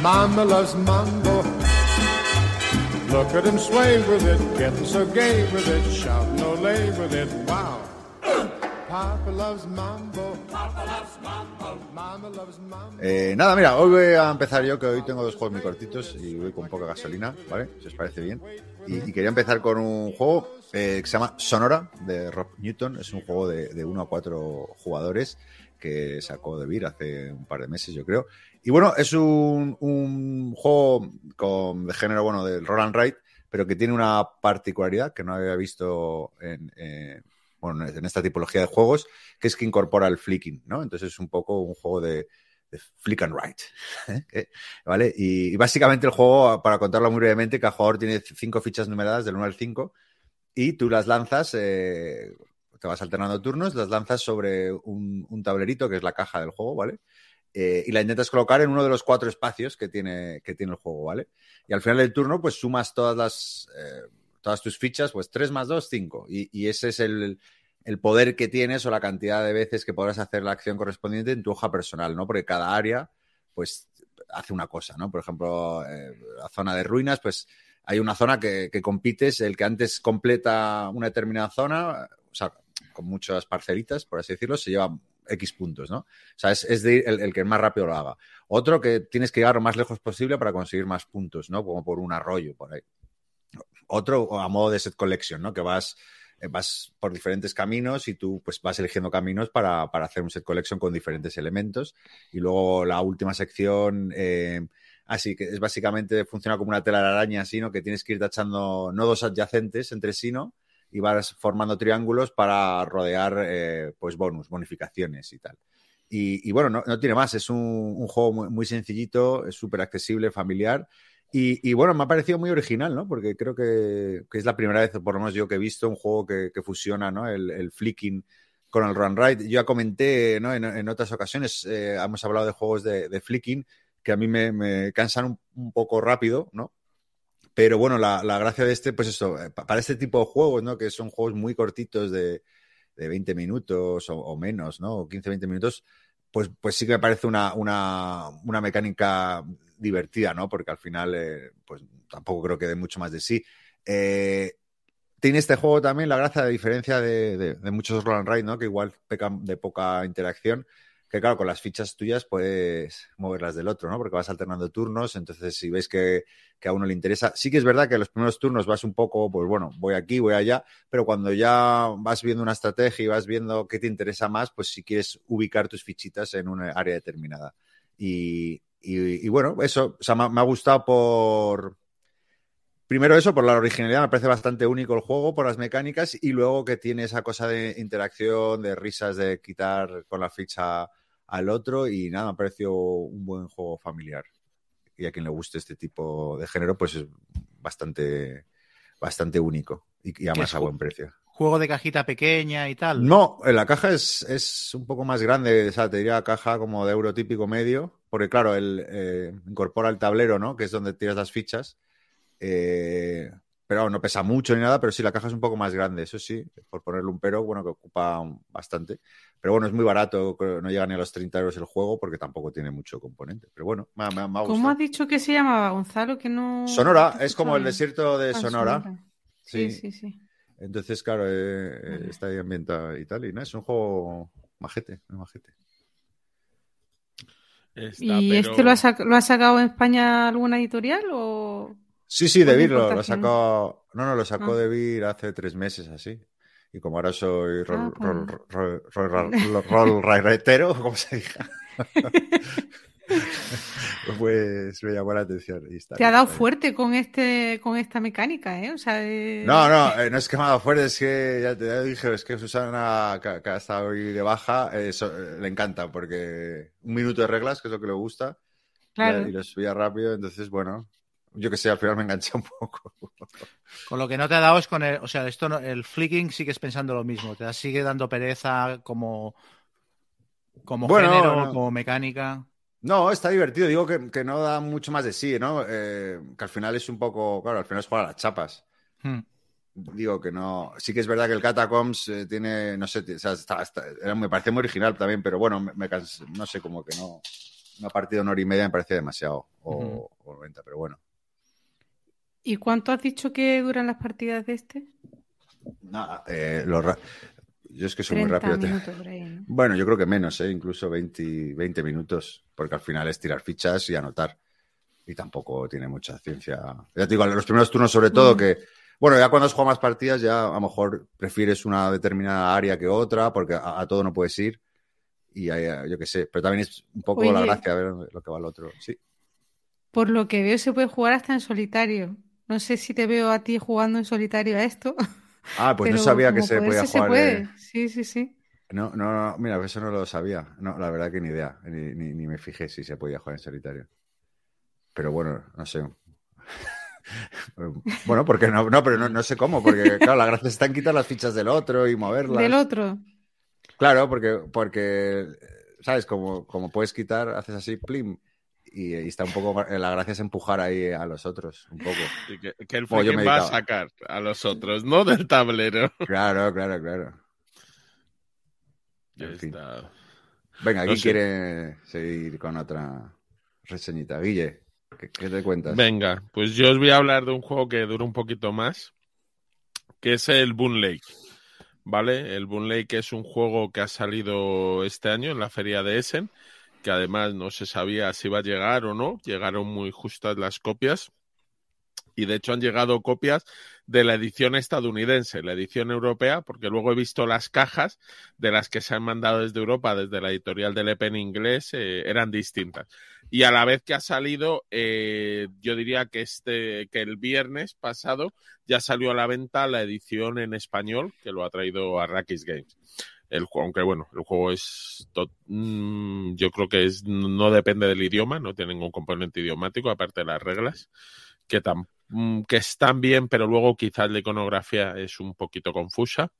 Mama loves mambo. Look at him sway with it, getting so gay with it, shouting olay with it. Wow. Papa loves mambo. Eh, nada, mira, hoy voy a empezar yo, que hoy tengo dos juegos muy cortitos y voy con poca gasolina, ¿vale? Si os parece bien. Y, quería empezar con un juego eh, que se llama Sonora, de Rob Newton. Es un juego de, 1 a 4 jugadores que sacó de Beer hace un par de meses, yo creo. Y bueno, es un, un juego con, de género, bueno, del roll and ride, pero que tiene una particularidad que no había visto en, eh, bueno, en esta tipología de juegos, que es que incorpora el flicking, ¿no? Entonces es un poco un juego de, flick and write, ¿eh? ¿vale? Y, básicamente el juego, para contarlo muy brevemente, cada jugador tiene cinco fichas numeradas del 1 al 5 y tú las lanzas, eh, te vas alternando turnos, las lanzas sobre un, un tablerito que es la caja del juego, ¿vale? Eh, y la intentas colocar en uno de los cuatro espacios que tiene, que tiene el juego, ¿vale? Y al final del turno, pues sumas todas las eh, todas tus fichas, pues 3 más 2, 5. Y, ese es el, el poder que tienes o la cantidad de veces que podrás hacer la acción correspondiente en tu hoja personal, ¿no? Porque cada área, pues, hace una cosa, ¿no? Por ejemplo, eh, la zona de ruinas, pues hay una zona que, compites, el que antes completa una determinada zona, o sea, con muchas parcelitas, por así decirlo, se lleva X puntos, ¿no? O sea, es, es de el, el, que más rápido lo haga. Otro que tienes que llegar lo más lejos posible para conseguir más puntos, ¿no? Como por un arroyo, por ahí. Otro a modo de set collection, ¿no? Que vas, eh, vas por diferentes caminos y tú pues vas eligiendo caminos para, para, hacer un set collection con diferentes elementos. Y luego la última sección, eh, así que es básicamente funciona como una tela de araña, así, ¿no? Que tienes que ir tachando nodos adyacentes entre sí, ¿no? y vas formando triángulos para rodear eh, pues bonus, bonificaciones y tal. Y, bueno, no, no, tiene más, es un, un juego muy, muy, sencillito, es súper accesible, familiar. Y, y, bueno, me ha parecido muy original, ¿no? Porque creo que, que, es la primera vez, por lo menos yo, que he visto un juego que, que fusiona ¿no? el, el, flicking con el run ride. Yo ya comenté ¿no? en, en, otras ocasiones, eh, hemos hablado de juegos de, de, flicking que a mí me, me cansan un, un poco rápido, ¿no? Pero bueno, la, la, gracia de este, pues eso, para este tipo de juegos, ¿no? Que son juegos muy cortitos de, de 20 minutos o, o, menos, ¿no? O 15, 20 minutos, pues, pues sí que me parece una, una, una mecánica divertida, ¿no? Porque al final, eh, pues tampoco creo que dé mucho más de sí. Eh, tiene este juego también la gracia de diferencia de, muchos roll and ride, ¿no? Que igual pecan de poca interacción que claro, con las fichas tuyas puedes moverlas del otro, ¿no? Porque vas alternando turnos, entonces si ves que, que, a uno le interesa, sí que es verdad que los primeros turnos vas un poco, pues bueno, voy aquí, voy allá, pero cuando ya vas viendo una estrategia y vas viendo qué te interesa más, pues si quieres ubicar tus fichitas en una área determinada. Y, y, y bueno, eso, o sea, me, me ha gustado por, primero eso, por la originalidad, me parece bastante único el juego, por las mecánicas, y luego que tiene esa cosa de interacción, de risas, de quitar con la ficha al otro, y nada, me pareció un buen juego familiar. Y a quien le guste este tipo de género, pues es bastante, bastante único, y, y además a buen precio. ¿Juego de cajita pequeña y tal? No, la caja es, es un poco más grande, o sea, te diría caja como de euro típico medio, porque claro, él eh, incorpora el tablero, ¿no? Que es donde tiras las fichas. Eh, pero no pesa mucho ni nada, pero sí, la caja es un poco más grande, eso sí, por ponerle un pero, bueno, que ocupa bastante. Pero bueno, es muy barato, no llega ni a los 30 euros el juego porque tampoco tiene mucho componente. Pero bueno, me, ha- me me ha ¿Cómo has dicho que se llamaba, Gonzalo? Que no... Sonora, no es como el desierto de Ah, Sonora. Sí, Sí. sí, sí. Entonces, claro, eh, Vale. está ahí ambientado y tal. Y nada, es un juego majete, majete. Está, ¿Y pero- este lo ha, sac- lo ha sacado en España alguna editorial o...? Sí, sí, Debir lo, lo sacó. No, no, lo sacó Ah. Debir hace tres meses así. Y como ahora soy rol, Ah, rol, pues. rol, rol, rol, rol- rol rairetero, como se diga. pues me llamó la atención. y está Te ha dado bien. fuerte con este con esta mecánica, ¿eh? O sea, de- No, no, eh, no es que me ha dado fuerte, es que ya te dije, es que Susana, que, que ha estado hoy de baja, eh, so- eh, le encanta porque un minuto de reglas, que es lo que le gusta, Claro. y lo subía rápido, entonces, bueno, yo que sé, al final me enganché un poco. Con lo que no te ha dado es con el, o sea, esto no- el flicking sigues pensando lo mismo, te sigue dando pereza como como Bueno, género, no. como mecánica. No, está divertido. Digo que, que no da mucho más de sí, ¿no? Eh, que al final es un poco. Claro, al final es jugar a las chapas. Hmm. Digo que no. Sí que es verdad que el Catacombs eh, tiene. No sé, o sea, está- está- era- me parece muy original también, pero bueno, me, me no sé, como que no. Una partida de una hora y media me parecía demasiado. O, Ujú. o 90, pero bueno. ¿Y cuánto has dicho que duran las partidas de este? Nada, eh, lo Yo es que soy muy 30 rápido. Bueno, yo creo que menos, ¿eh? incluso 20, 20 minutos, porque al final es tirar fichas y anotar. Y tampoco tiene mucha ciencia. Ya te digo, los primeros turnos sobre todo, que, bueno, ya cuando has jugado más partidas, ya a lo mejor prefieres una determinada área que otra, porque a, a todo no puedes ir. Y ahí, yo qué sé, pero también es un poco la Oye. gracia ver lo que va el otro. Sí. Por lo que veo se puede jugar hasta en solitario. No sé si te veo a ti jugando en solitario a esto. Ah, pues no sabía que se podía poderse, se jugar. puede. eh, Sí, sí, sí. No, no, no, mira, eso no lo sabía. No, la verdad que ni idea. Ni, ni- ni me fijé si se podía jugar en solitario. Pero bueno, no sé. bueno, porque no, no, pero no, no sé cómo, porque claro, la gracia está en quitar las fichas del otro y moverlas. Del otro. Claro, porque, porque, ¿sabes? Como, como puedes quitar, haces así, plim, y, y está un poco, la gracia es empujar ahí a los otros, un poco. y que, que el Bueno, yo freaking me va a sacar a los otros, no del tablero. Claro, claro, claro. Ya En fin. Venga, No ¿quién sé. quiere seguir con otra reseñita? Guille, ¿qué, qué te cuentas? Venga, pues yo os voy a hablar de un juego que dura un poquito más, que es el Boon Lake. ¿Vale? El Boon Lake es un juego que ha salido este año en la feria de Essen, además no se sabía si iba a llegar o no. Llegaron muy justas las copias. Y de hecho han llegado copias de la edición estadounidense, la edición europea, porque luego he visto las cajas de las que se han mandado desde Europa, desde la editorial del EP en inglés, eh, eran distintas. Y a la vez que ha salido, eh, yo diría que este, que el viernes pasado ya salió a la venta la edición en español que lo ha traído Arrakis Games. El aunque bueno, el juego es, mm, yo creo que es, no depende del idioma, no tiene ningún componente idiomático aparte de las reglas, que, tam- mm, que están bien, pero luego quizás la iconografía es un poquito confusa.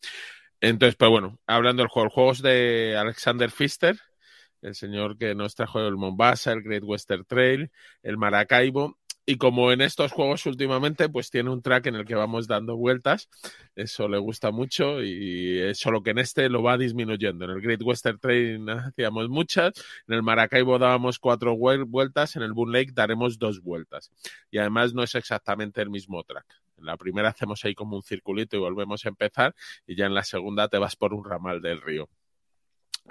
Entonces, pues bueno, hablando del juego, el juego es de Alexander Pfister, el señor que nos trajo el Mombasa, el Great Western Trail, el Maracaibo. Y como en estos juegos últimamente, pues tiene un track en el que vamos dando vueltas. Eso le gusta mucho y es solo que en este lo va disminuyendo. En el Great Western Trail hacíamos muchas, en el Maracaibo dábamos cuatro vuel- vueltas, en el Boon Lake daremos dos vueltas. Y además no es exactamente el mismo track. En la primera hacemos ahí como un circulito y volvemos a empezar y ya en la segunda te vas por un ramal del río.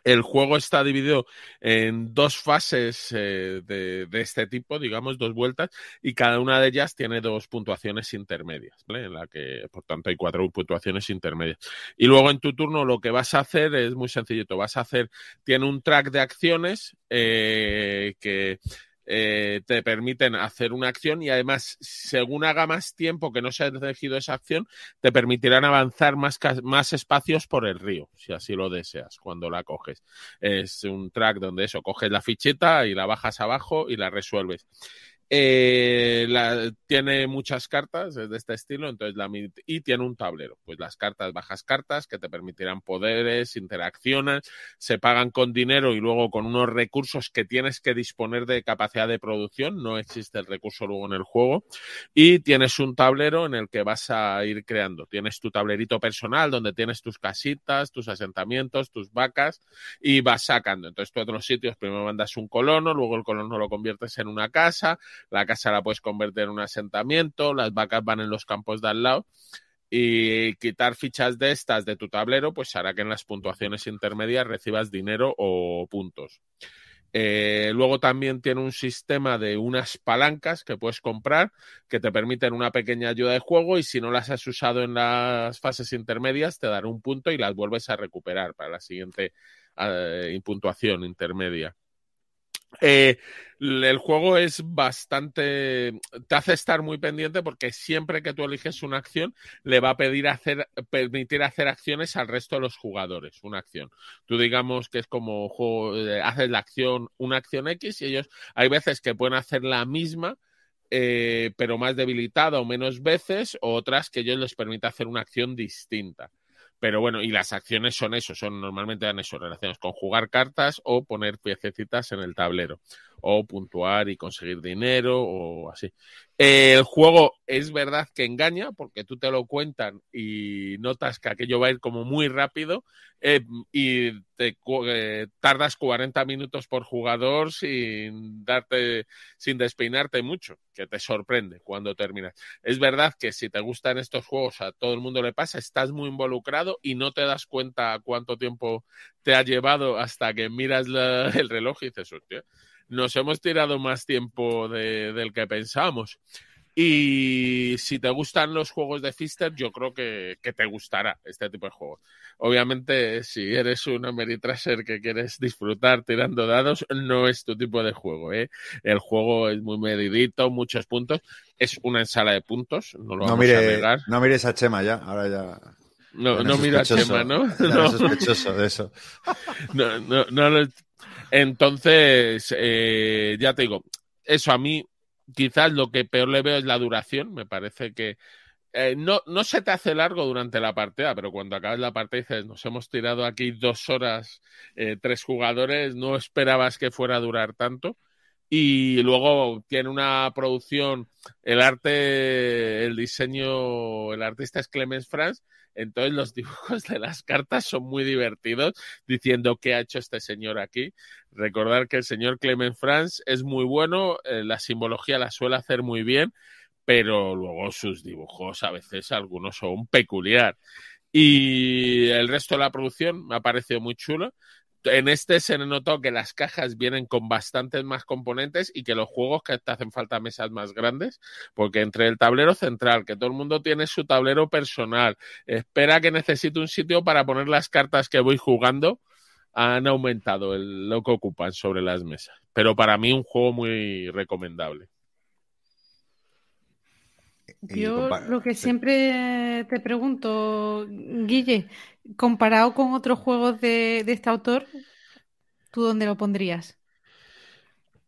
El juego está dividido en dos fases eh, de, este tipo, digamos, dos vueltas, y cada una de ellas tiene dos puntuaciones intermedias. En la que, por tanto, hay cuatro puntuaciones intermedias. Y luego en tu turno lo que vas a hacer es muy sencillito. Vas a hacer, tiene un track de acciones eh, que eh, te permiten hacer una acción y además, según haga más tiempo que no se ha elegido esa acción, te permitirán avanzar más, más espacios por el río, si así lo deseas, cuando la coges. Es un track donde eso, coges la ficheta y la bajas abajo y la resuelves. Eh, la- tiene muchas cartas de este estilo, entonces la, y tiene un tablero. Pues las cartas, bajas cartas que te permitirán poderes, interacciones, se pagan con dinero y luego con unos recursos que tienes que disponer de capacidad de producción. No existe el recurso luego en el juego. Y tienes un tablero en el que vas a ir creando. Tienes tu tablerito personal donde tienes tus casitas, tus asentamientos, tus vacas y vas sacando. Entonces tú a otros sitios primero mandas un colono, luego el colono lo conviertes en una casa, la casa la puedes convertir en un asentamiento, las vacas van en los campos de al lado y quitar fichas de estas de tu tablero pues hará que en las puntuaciones intermedias recibas dinero o puntos. Eh, luego también tiene un sistema de unas palancas que puedes comprar que te permiten una pequeña ayuda de juego y si no las has usado en las fases intermedias te dará un punto y las vuelves a recuperar para la siguiente eh, puntuación intermedia. Eh, el juego es bastante. Te hace estar muy pendiente porque siempre que tú eliges una acción, le va a pedir hacer, permitir hacer acciones al resto de los jugadores. Una acción. Tú digamos que es como juego, eh, haces la acción, una acción X, y ellos hay veces que pueden hacer la misma. Eh, pero más debilitada o menos veces, o otras que ellos les permite hacer una acción distinta. Pero bueno, y las acciones son eso, son normalmente dan eso, relaciones con jugar cartas o poner piececitas en el tablero, o puntuar y conseguir dinero, o así. El juego es verdad que engaña, porque tú te lo cuentan y notas que aquello va a ir como muy rápido, eh, y te eh, tardas 40 minutos por jugador sin darte, sin despeinarte mucho, que te sorprende cuando terminas. Es verdad que si te gustan estos juegos, a todo el mundo le pasa, estás muy involucrado y no te das cuenta cuánto tiempo te ha llevado hasta que miras el reloj y dices, hostia, nos hemos tirado más tiempo de, del que pensábamos. Y si te gustan los juegos de Fister, yo creo que, que, te gustará este tipo de juegos. Obviamente, si eres un Ameritraser que quieres disfrutar tirando dados, no es tu tipo de juego. ¿eh? El juego es muy medidito, muchos puntos. Es una ensala de puntos, no lo no vamos mire, a negar. No mires a Chema ya, ahora ya. No, no mira a Chema, ¿no? No. sospechoso de eso. No, no, no. Entonces, eh, ya te digo, eso a mí quizás lo que peor le veo es la duración. Me parece que eh, no, no se te hace largo durante la partida, pero cuando acabas la partida dices, nos hemos tirado aquí dos horas, eh, tres jugadores, no esperabas que fuera a durar tanto. Y luego tiene una producción, el arte, el diseño, el artista es Clemens Franz, entonces los dibujos de las cartas son muy divertidos, diciendo qué ha hecho este señor aquí. Recordar que el señor Clemens Franz es muy bueno, eh, la simbología la suele hacer muy bien, pero luego sus dibujos a veces algunos son peculiar. Y el resto de la producción me ha parecido muy chulo. En este se notó que las cajas vienen con bastantes más componentes y que los juegos que te hacen falta mesas más grandes, porque entre el tablero central, que todo el mundo tiene su tablero personal, espera que necesite un sitio para poner las cartas que voy jugando, han aumentado el, lo que ocupan sobre las mesas. Pero para mí un juego muy recomendable. Yo lo que siempre te pregunto, Guille, comparado con otros juegos de, de, este autor, ¿tú dónde lo pondrías?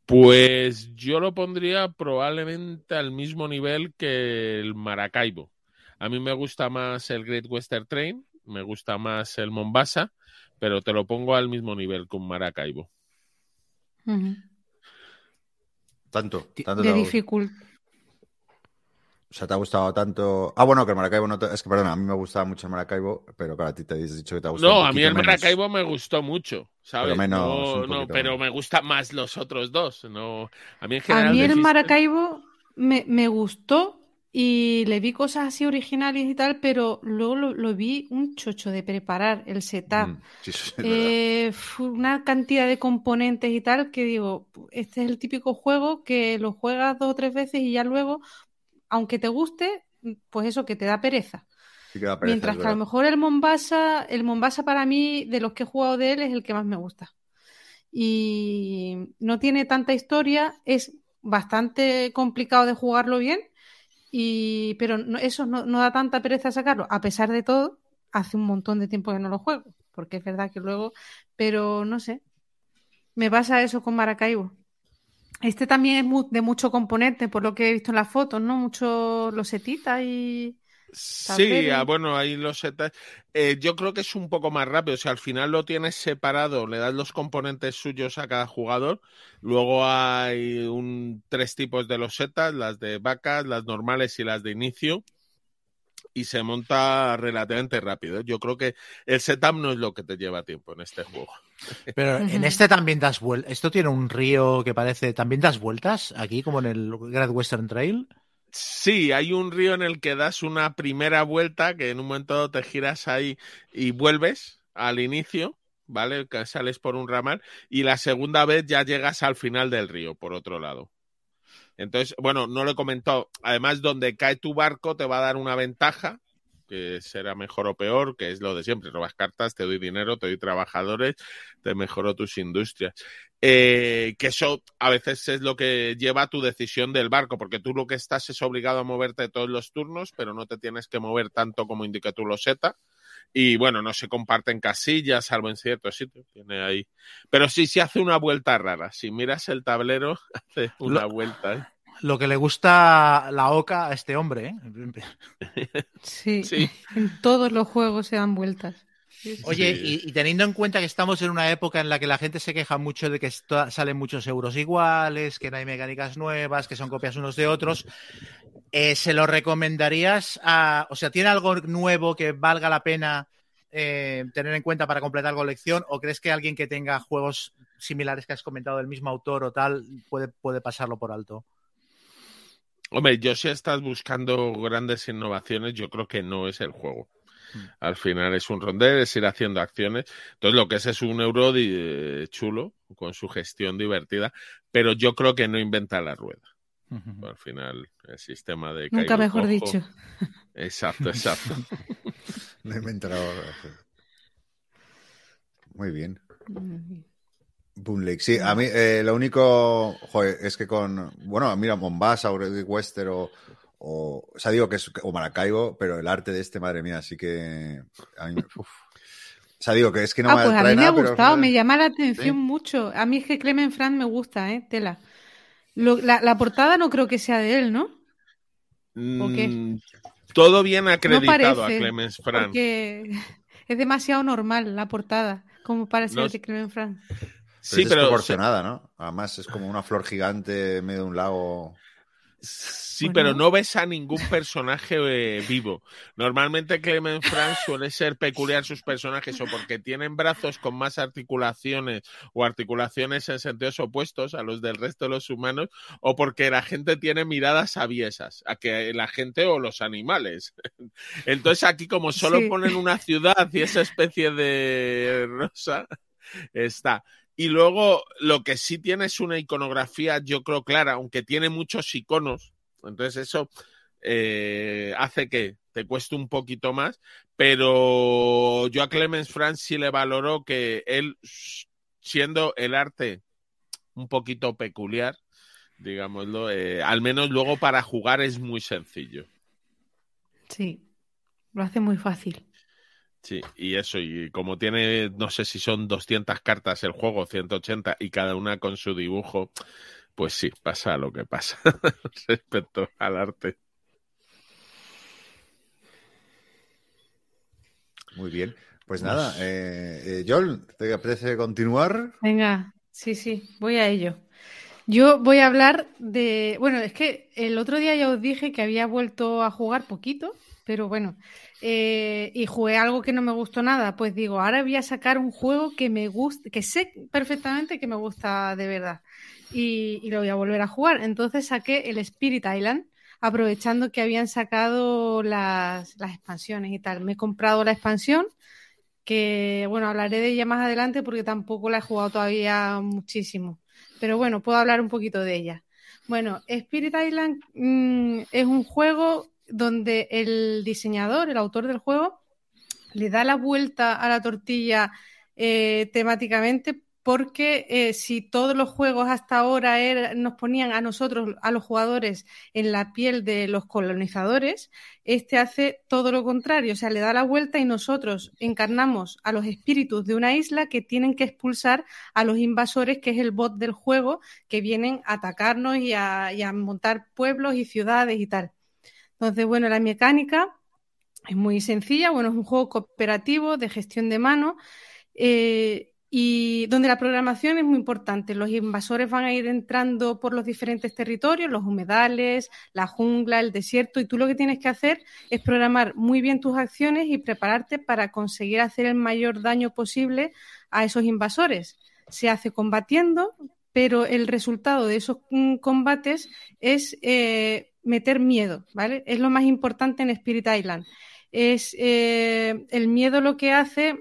Pues yo lo pondría probablemente al mismo nivel que el Maracaibo. A mí me gusta más el Great Western Train, me gusta más el Mombasa, pero te lo pongo al mismo nivel con Maracaibo. Uh -huh. Tanto, tanto de dificultad. O sea, ¿te ha gustado tanto? Ah, bueno, que el Maracaibo no te... Es que, perdona, a mí me gustaba mucho el Maracaibo, pero claro, a ti te has dicho que te ha gustado No, a mí el Maracaibo me gustó mucho, ¿sabes? Pero menos, no, no, pero me gusta más los otros dos. No, a mí, en general, a mí el. Maracaibo me, me, gustó y le vi cosas así originales y tal, pero luego lo, lo vi un chocho de preparar el setup. Mm, sí, sí, eh, una cantidad de componentes y tal que digo, este es el típico juego que lo juegas dos o tres veces y ya luego aunque te guste, pues eso, que te da pereza. Sí que da pereza Mientras que a lo mejor el Mombasa, el Mombasa para mí, de los que he jugado de él, es el que más me gusta. Y no tiene tanta historia, es bastante complicado de jugarlo bien, y, pero no, eso no, no, da tanta pereza sacarlo. A pesar de todo, hace un montón de tiempo que no lo juego, porque es verdad que luego, pero no sé, me pasa eso con Maracaibo. Este también es de mucho componente, por lo que he visto en las fotos, ¿no? Mucho losetita y... Sí, ah, bueno, ahí los setas. Eh, yo creo que es un poco más rápido. Si al final lo tienes separado, le das los componentes suyos a cada jugador. Luego hay un, tres tipos de losetas, las de vacas, las normales y las de inicio. Y se monta relativamente rápido. Yo creo que el setup no es lo que te lleva tiempo en este juego. Pero en este también das vueltas. Esto tiene un río que parece. ¿También das vueltas aquí, como en el Great Western Trail? Sí, hay un río en el que das una primera vuelta, que en un momento te giras ahí y vuelves al inicio, ¿vale? Que sales por un ramal, y la segunda vez ya llegas al final del río, por otro lado. Entonces, bueno, no lo he comentado. Además, donde cae tu barco te va a dar una ventaja, que será mejor o peor, que es lo de siempre. Robas cartas, te doy dinero, te doy trabajadores, te mejoro tus industrias. Eh, que eso a veces es lo que lleva a tu decisión del barco, porque tú lo que estás es obligado a moverte todos los turnos, pero no te tienes que mover tanto como indica tu loseta. Y bueno, no se comparten casillas, salvo en ciertos sitios. Tiene ahí. Pero sí se hace una vuelta rara. Si miras el tablero, hace una Lo- vuelta. ¿eh? Lo que le gusta la oca a este hombre, ¿eh? Sí, Sí. en todos los juegos se dan vueltas. Oye, y, y teniendo en cuenta que estamos en una época en la que la gente se queja mucho de que salen muchos euros iguales, que no hay mecánicas nuevas, que son copias unos de otros, eh, ¿se lo recomendarías a... O sea, ¿tiene algo nuevo que valga la pena eh, tener en cuenta para completar colección? ¿O crees que alguien que tenga juegos similares que has comentado del mismo autor o tal puede, puede pasarlo por alto? Hombre, yo si estás buscando grandes innovaciones, yo creo que no es el juego. Mm. Al final es un rondel, es ir haciendo acciones. Entonces lo que es es un euro eh, chulo, con su gestión divertida, pero yo creo que no inventa la rueda. Al final el sistema de... Nunca mejor cojo- dicho. Exacto, exacto. No he inventado. Muy bien. Boom Lake. Sí, a mí eh, lo único, joder, es que con, bueno, mira, Mombasa o Red Western o, o, o sea, digo que es, o Maracaibo, pero el arte de este, madre mía, sí que, a mí, uf. o sea, digo que es que no ah, me pues a mí me ha nada, pero gustado, final- me llama la atención Sí. mucho. A mí es que Clement Franz me gusta, ¿eh? Tela. Lo- la, la portada no creo que sea de él, ¿no? ¿O qué? Mm, Todo bien acreditado a parece, Clemens Franz. Porque es demasiado normal la portada, como para ser No- de Clement Franz. Sí, es pero desproporcionada, ¿no? Además es como una flor gigante en medio de un lago. Sí, Bueno. pero no ves a ningún personaje eh, vivo. Normalmente Clement Franz suele ser peculiar sus personajes o porque tienen brazos con más articulaciones o articulaciones en sentidos opuestos a los del resto de los humanos o porque la gente tiene miradas aviesas a que la gente o los animales. Entonces aquí como solo Sí. ponen una ciudad y esa especie de rosa está. Y luego lo que sí tiene es una iconografía, yo creo, clara, aunque tiene muchos iconos. Entonces eso eh, hace que te cueste un poquito más. Pero yo a Clemens Franz sí le valoro que él, siendo el arte un poquito peculiar, digámoslo, eh, al menos luego para jugar es muy sencillo. Sí, lo hace muy fácil. Sí, y eso, y como tiene, no sé si son 200 cartas el juego, 180, y cada una con su dibujo, pues sí, pasa lo que pasa respecto al arte. Muy bien. Pues nada, eh, eh, Joel, ¿te apetece continuar? Venga, sí, sí, voy a ello. Yo voy a hablar de, bueno, es que el otro día ya os dije que había vuelto a jugar poquito, pero bueno, eh, y jugué algo que no me gustó nada, pues digo, ahora voy a sacar un juego que me gusta, que sé perfectamente que me gusta de verdad, y, lo voy a volver a jugar. Entonces saqué el Spirit Island, aprovechando que habían sacado las, las expansiones y tal. Me he comprado la expansión que bueno, hablaré de ella más adelante porque tampoco la he jugado todavía muchísimo. Pero bueno, puedo hablar un poquito de ella. Bueno, Spirit Island mm, es un juego donde el diseñador, el autor del juego, le da la vuelta a la tortilla eh, temáticamente porque eh, si todos los juegos hasta ahora nos ponían a nosotros, a los jugadores, en la piel de los colonizadores, este hace todo lo contrario, o sea, le da la vuelta y nosotros encarnamos a los espíritus de una isla que tienen que expulsar a los invasores, que es el bot del juego, que vienen a atacarnos y a, y a montar pueblos y ciudades y tal. Entonces, bueno, la mecánica es muy sencilla, bueno, es un juego cooperativo de gestión de mano eh, y donde la programación es muy importante. Los invasores van a ir entrando por los diferentes territorios, los humedales, la jungla, el desierto, y tú lo que tienes que hacer es programar muy bien tus acciones y prepararte para conseguir hacer el mayor daño posible a esos invasores. Se hace combatiendo, pero el resultado de esos mm, combates es eh, meter miedo, ¿vale? Es lo más importante en Spirit Island. Es eh, el miedo lo que hace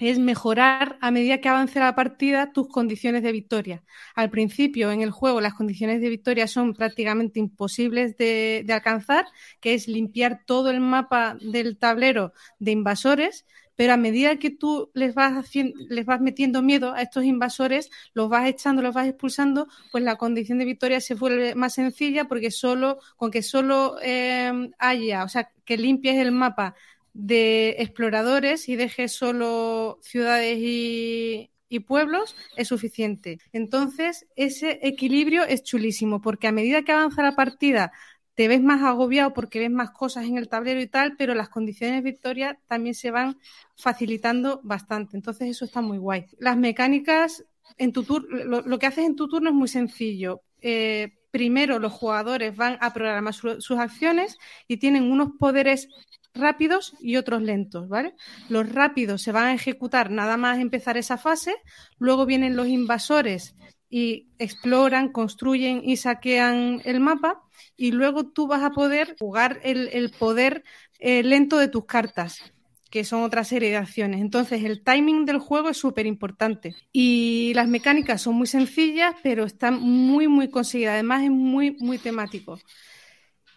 es mejorar a medida que avance la partida tus condiciones de victoria. Al principio en el juego las condiciones de victoria son prácticamente imposibles de, de alcanzar, que es limpiar todo el mapa del tablero de invasores, pero a medida que tú les vas, les vas metiendo miedo a estos invasores, los vas echando, los vas expulsando, pues la condición de victoria se vuelve más sencilla porque solo, con que solo eh, haya, o sea, que limpies el mapa de exploradores y dejes solo ciudades y pueblos es suficiente. Entonces, ese equilibrio es chulísimo porque a medida que avanza la partida te ves más agobiado porque ves más cosas en el tablero y tal, pero las condiciones de victoria también se van facilitando bastante. Entonces eso está muy guay. Las mecánicas en tu turno, lo, que haces en tu turno es muy sencillo. Eh, primero los jugadores van a programar su, sus acciones y tienen unos poderes rápidos y otros lentos, ¿vale? Los rápidos se van a ejecutar nada más empezar esa fase, luego vienen los invasores y exploran, construyen y saquean el mapa y luego tú vas a poder jugar el, el poder eh, lento de tus cartas que son otra serie de acciones. Entonces, el timing del juego es súper importante. Y las mecánicas son muy sencillas, pero están muy, muy conseguidas. Además, es muy, muy temático.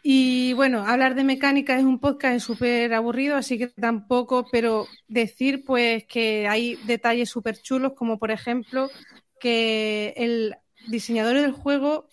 Y bueno, hablar de mecánica es un podcast súper aburrido, así que tampoco, pero decir pues que hay detalles súper chulos, como por ejemplo que el diseñador del juego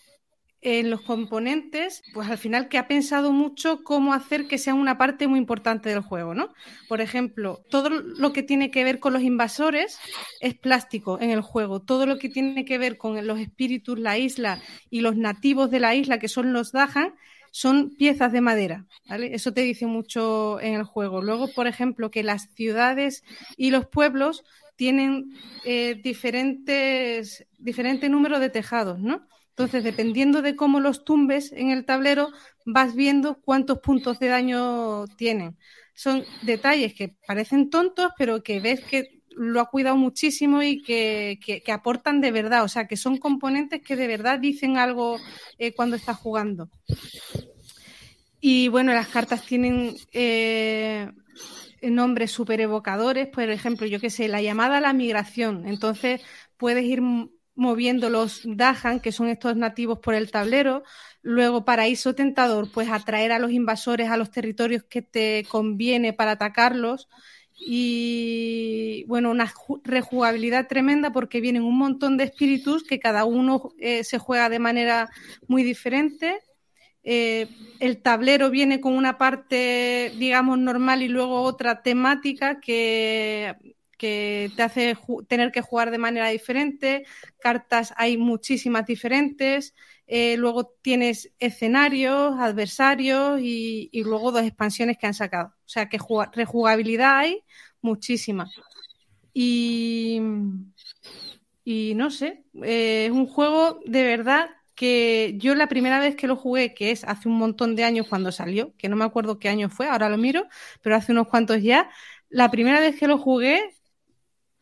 en los componentes, pues al final que ha pensado mucho cómo hacer que sea una parte muy importante del juego, ¿no? Por ejemplo, todo lo que tiene que ver con los invasores es plástico en el juego. Todo lo que tiene que ver con los espíritus, la isla y los nativos de la isla, que son los Dahan, son piezas de madera, ¿vale? Eso te dice mucho en el juego. Luego, por ejemplo, que las ciudades y los pueblos tienen eh, diferentes, diferente número de tejados, ¿no? Entonces, dependiendo de cómo los tumbes en el tablero, vas viendo cuántos puntos de daño tienen. Son detalles que parecen tontos, pero que ves que lo ha cuidado muchísimo y que, que, aportan de verdad. O sea, que son componentes que de verdad dicen algo eh, cuando estás jugando. Y bueno, las cartas tienen eh, nombres súper evocadores. Por ejemplo, yo qué sé, la llamada a la migración. Entonces, puedes ir moviendo los Dahan, que son estos nativos por el tablero. Luego, paraíso tentador, pues atraer a los invasores a los territorios que te conviene para atacarlos. Y bueno, una rejugabilidad tremenda porque vienen un montón de espíritus que cada uno eh, se juega de manera muy diferente. Eh, el tablero viene con una parte, digamos, normal y luego otra temática que te hace tener que jugar de manera diferente, cartas hay muchísimas diferentes, eh, luego tienes escenarios, adversarios y, luego dos expansiones que han sacado. O sea que rejugabilidad hay muchísima. Y, y no sé, eh, es un juego de verdad que yo la primera vez que lo jugué, que es hace un montón de años cuando salió, que no me acuerdo qué año fue, ahora lo miro, pero hace unos cuantos ya, la primera vez que lo jugué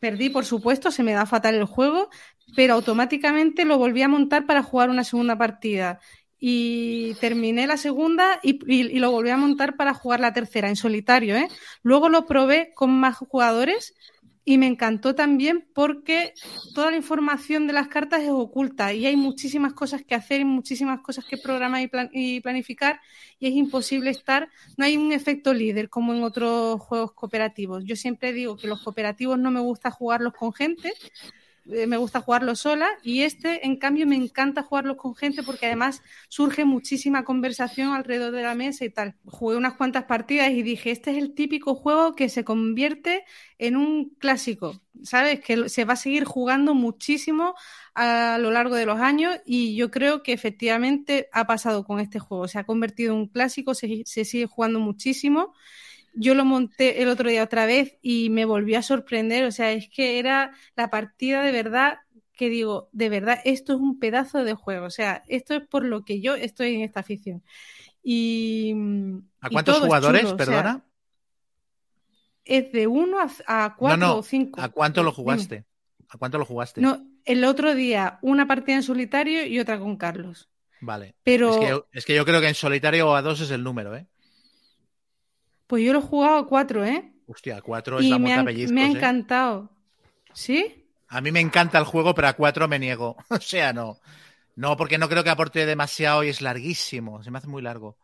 Perdí, por supuesto, se me da fatal el juego, pero automáticamente lo volví a montar para jugar una segunda partida. Y terminé la segunda y, y, lo volví a montar para jugar la tercera en solitario. ¿eh? Luego lo probé con más jugadores y me encantó también porque toda la información de las cartas es oculta y hay muchísimas cosas que hacer y muchísimas cosas que programar y, y, planificar y es imposible estar, no hay un efecto líder como en otros juegos cooperativos. Yo siempre digo que los cooperativos no me gusta jugarlos con gente eh, me gusta jugarlo sola y este, en cambio, me encanta jugarlo con gente porque además surge muchísima conversación alrededor de la mesa y tal. Jugué unas cuantas partidas y dije, este es el típico juego que se convierte en un clásico, ¿sabes? Que se va a seguir jugando muchísimo a lo largo de los años y yo creo que efectivamente ha pasado con este juego. Se ha convertido en un clásico, se, se sigue jugando muchísimo yo lo monté el otro día otra vez y me volvió a sorprender. O sea, es que era la partida de verdad que digo, de verdad, esto es un pedazo de juego. O sea, esto es por lo que yo estoy en esta afición. Y. ¿A cuántos jugadores, perdona? es de uno a, cuatro o cinco. ¿A cuánto lo jugaste? ¿A cuánto lo jugaste? No, el otro día una partida en solitario y otra con Carlos. Vale. Pero... Es que, yo, es que yo creo que en solitario o a dos es el número, ¿eh? Pues yo lo he jugado a cuatro, ¿eh? Hostia, cuatro es la me, ha, me ha ¿eh? encantado. ¿Sí? A mí me encanta el juego, pero a cuatro me niego. o sea, no. No, porque no creo que aporte demasiado y es larguísimo. Se me hace muy largo.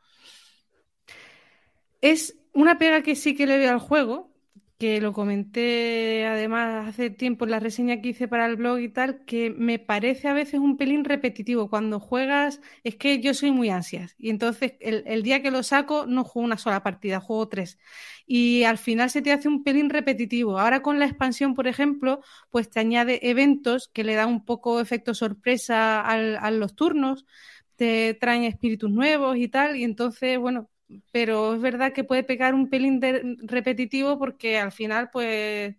Es una pega que sí que le veo al juego, que lo comenté además hace tiempo en la reseña que hice para el blog y tal, que me parece a veces un pelín repetitivo. Cuando juegas, es que yo soy muy ansias y entonces el, el, día que lo saco no juego una sola partida, juego tres. Y al final se te hace un pelín repetitivo. Ahora con la expansión, por ejemplo, pues te añade eventos que le dan un poco efecto sorpresa a los turnos, te traen espíritus nuevos y tal, y entonces, bueno, pero es verdad que puede pegar un pelín de repetitivo porque al final pues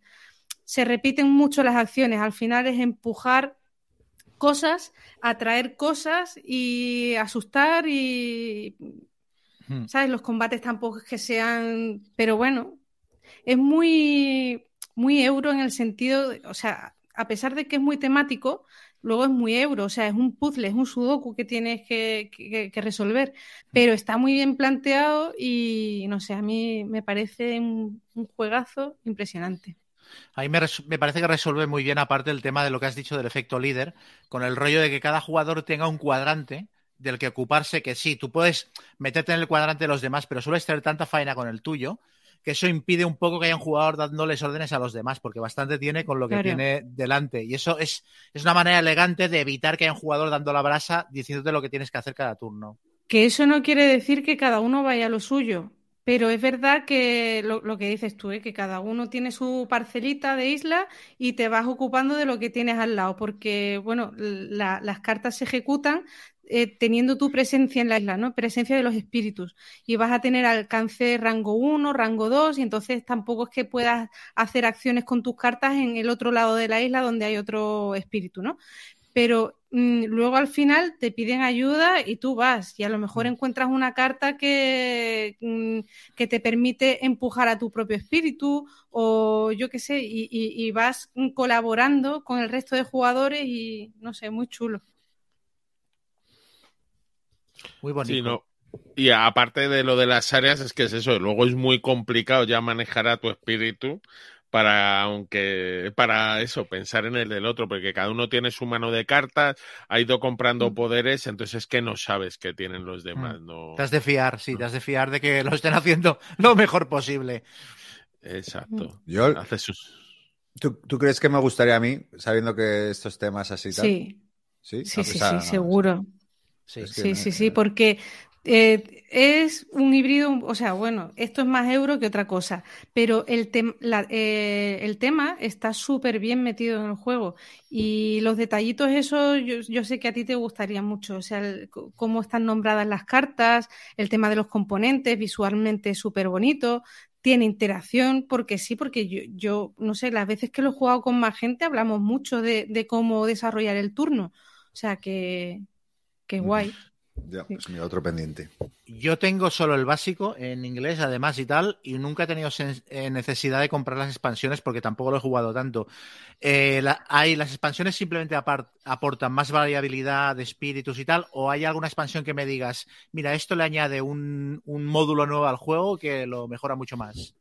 se repiten mucho las acciones, al final es empujar cosas, atraer cosas y asustar y hmm. sabes, los combates tampoco es que sean, pero bueno, es muy muy euro en el sentido, de, o sea, a pesar de que es muy temático, luego es muy euro, o sea, es un puzzle, es un sudoku que tienes que, que, que, resolver, pero está muy bien planteado y no sé, a mí me parece un, un juegazo impresionante. A mí me, me, parece que resuelve muy bien, aparte del tema de lo que has dicho del efecto líder, con el rollo de que cada jugador tenga un cuadrante del que ocuparse, que sí, tú puedes meterte en el cuadrante de los demás, pero sueles tener tanta faena con el tuyo que eso impide un poco que haya un jugador dándoles órdenes a los demás, porque bastante tiene con lo que claro. tiene delante. Y eso es, es una manera elegante de evitar que haya un jugador dando la brasa diciéndote lo que tienes que hacer cada turno. Que eso no quiere decir que cada uno vaya a lo suyo. Pero es verdad que lo, lo que dices tú, ¿eh? que cada uno tiene su parcelita de isla y te vas ocupando de lo que tienes al lado, porque bueno, la, las cartas se ejecutan eh, teniendo tu presencia en la isla, ¿no? Presencia de los espíritus. Y vas a tener alcance rango 1, rango 2, y entonces tampoco es que puedas hacer acciones con tus cartas en el otro lado de la isla donde hay otro espíritu, ¿no? Pero mmm, luego al final te piden ayuda y tú vas, y a lo mejor encuentras una carta que, mmm, que te permite empujar a tu propio espíritu, o yo qué sé, y, y, y vas colaborando con el resto de jugadores y no sé, muy chulo. Muy bonito. Sí, no. Y aparte de lo de las áreas, es que es eso, luego es muy complicado ya manejar a tu espíritu para aunque para eso pensar en el del otro porque cada uno tiene su mano de cartas ha ido comprando poderes entonces es que no sabes qué tienen los demás no. Te has de fiar sí te has de fiar de que lo estén haciendo lo mejor posible. Exacto. Yo hace sus ¿tú, ¿tú crees que me gustaría a mí sabiendo que estos temas así tal? sí. Sí sí, sí, sí seguro Sí, sí, sí, porque eh, es un híbrido, o sea, bueno, esto es más euro que otra cosa, pero el, la, eh, el tema está súper bien metido en el juego. Y los detallitos, eso yo, yo, sé que a ti te gustaría mucho, o sea, el, cómo están nombradas las cartas, el tema de los componentes, visualmente súper bonito, tiene interacción, porque sí, porque yo, yo, no sé, las veces que lo he jugado con más gente hablamos mucho de, de cómo desarrollar el turno, o sea que Qué guay. Ya, pues mira, otro pendiente. Yo tengo solo el básico en inglés, además y tal, y nunca he tenido eh, necesidad de comprar las expansiones porque tampoco lo he jugado tanto. Eh, la, hay, las expansiones simplemente aportan más variabilidad de espíritus y tal, o hay alguna expansión que me digas, mira, esto le añade un, un módulo nuevo al juego que lo mejora mucho más.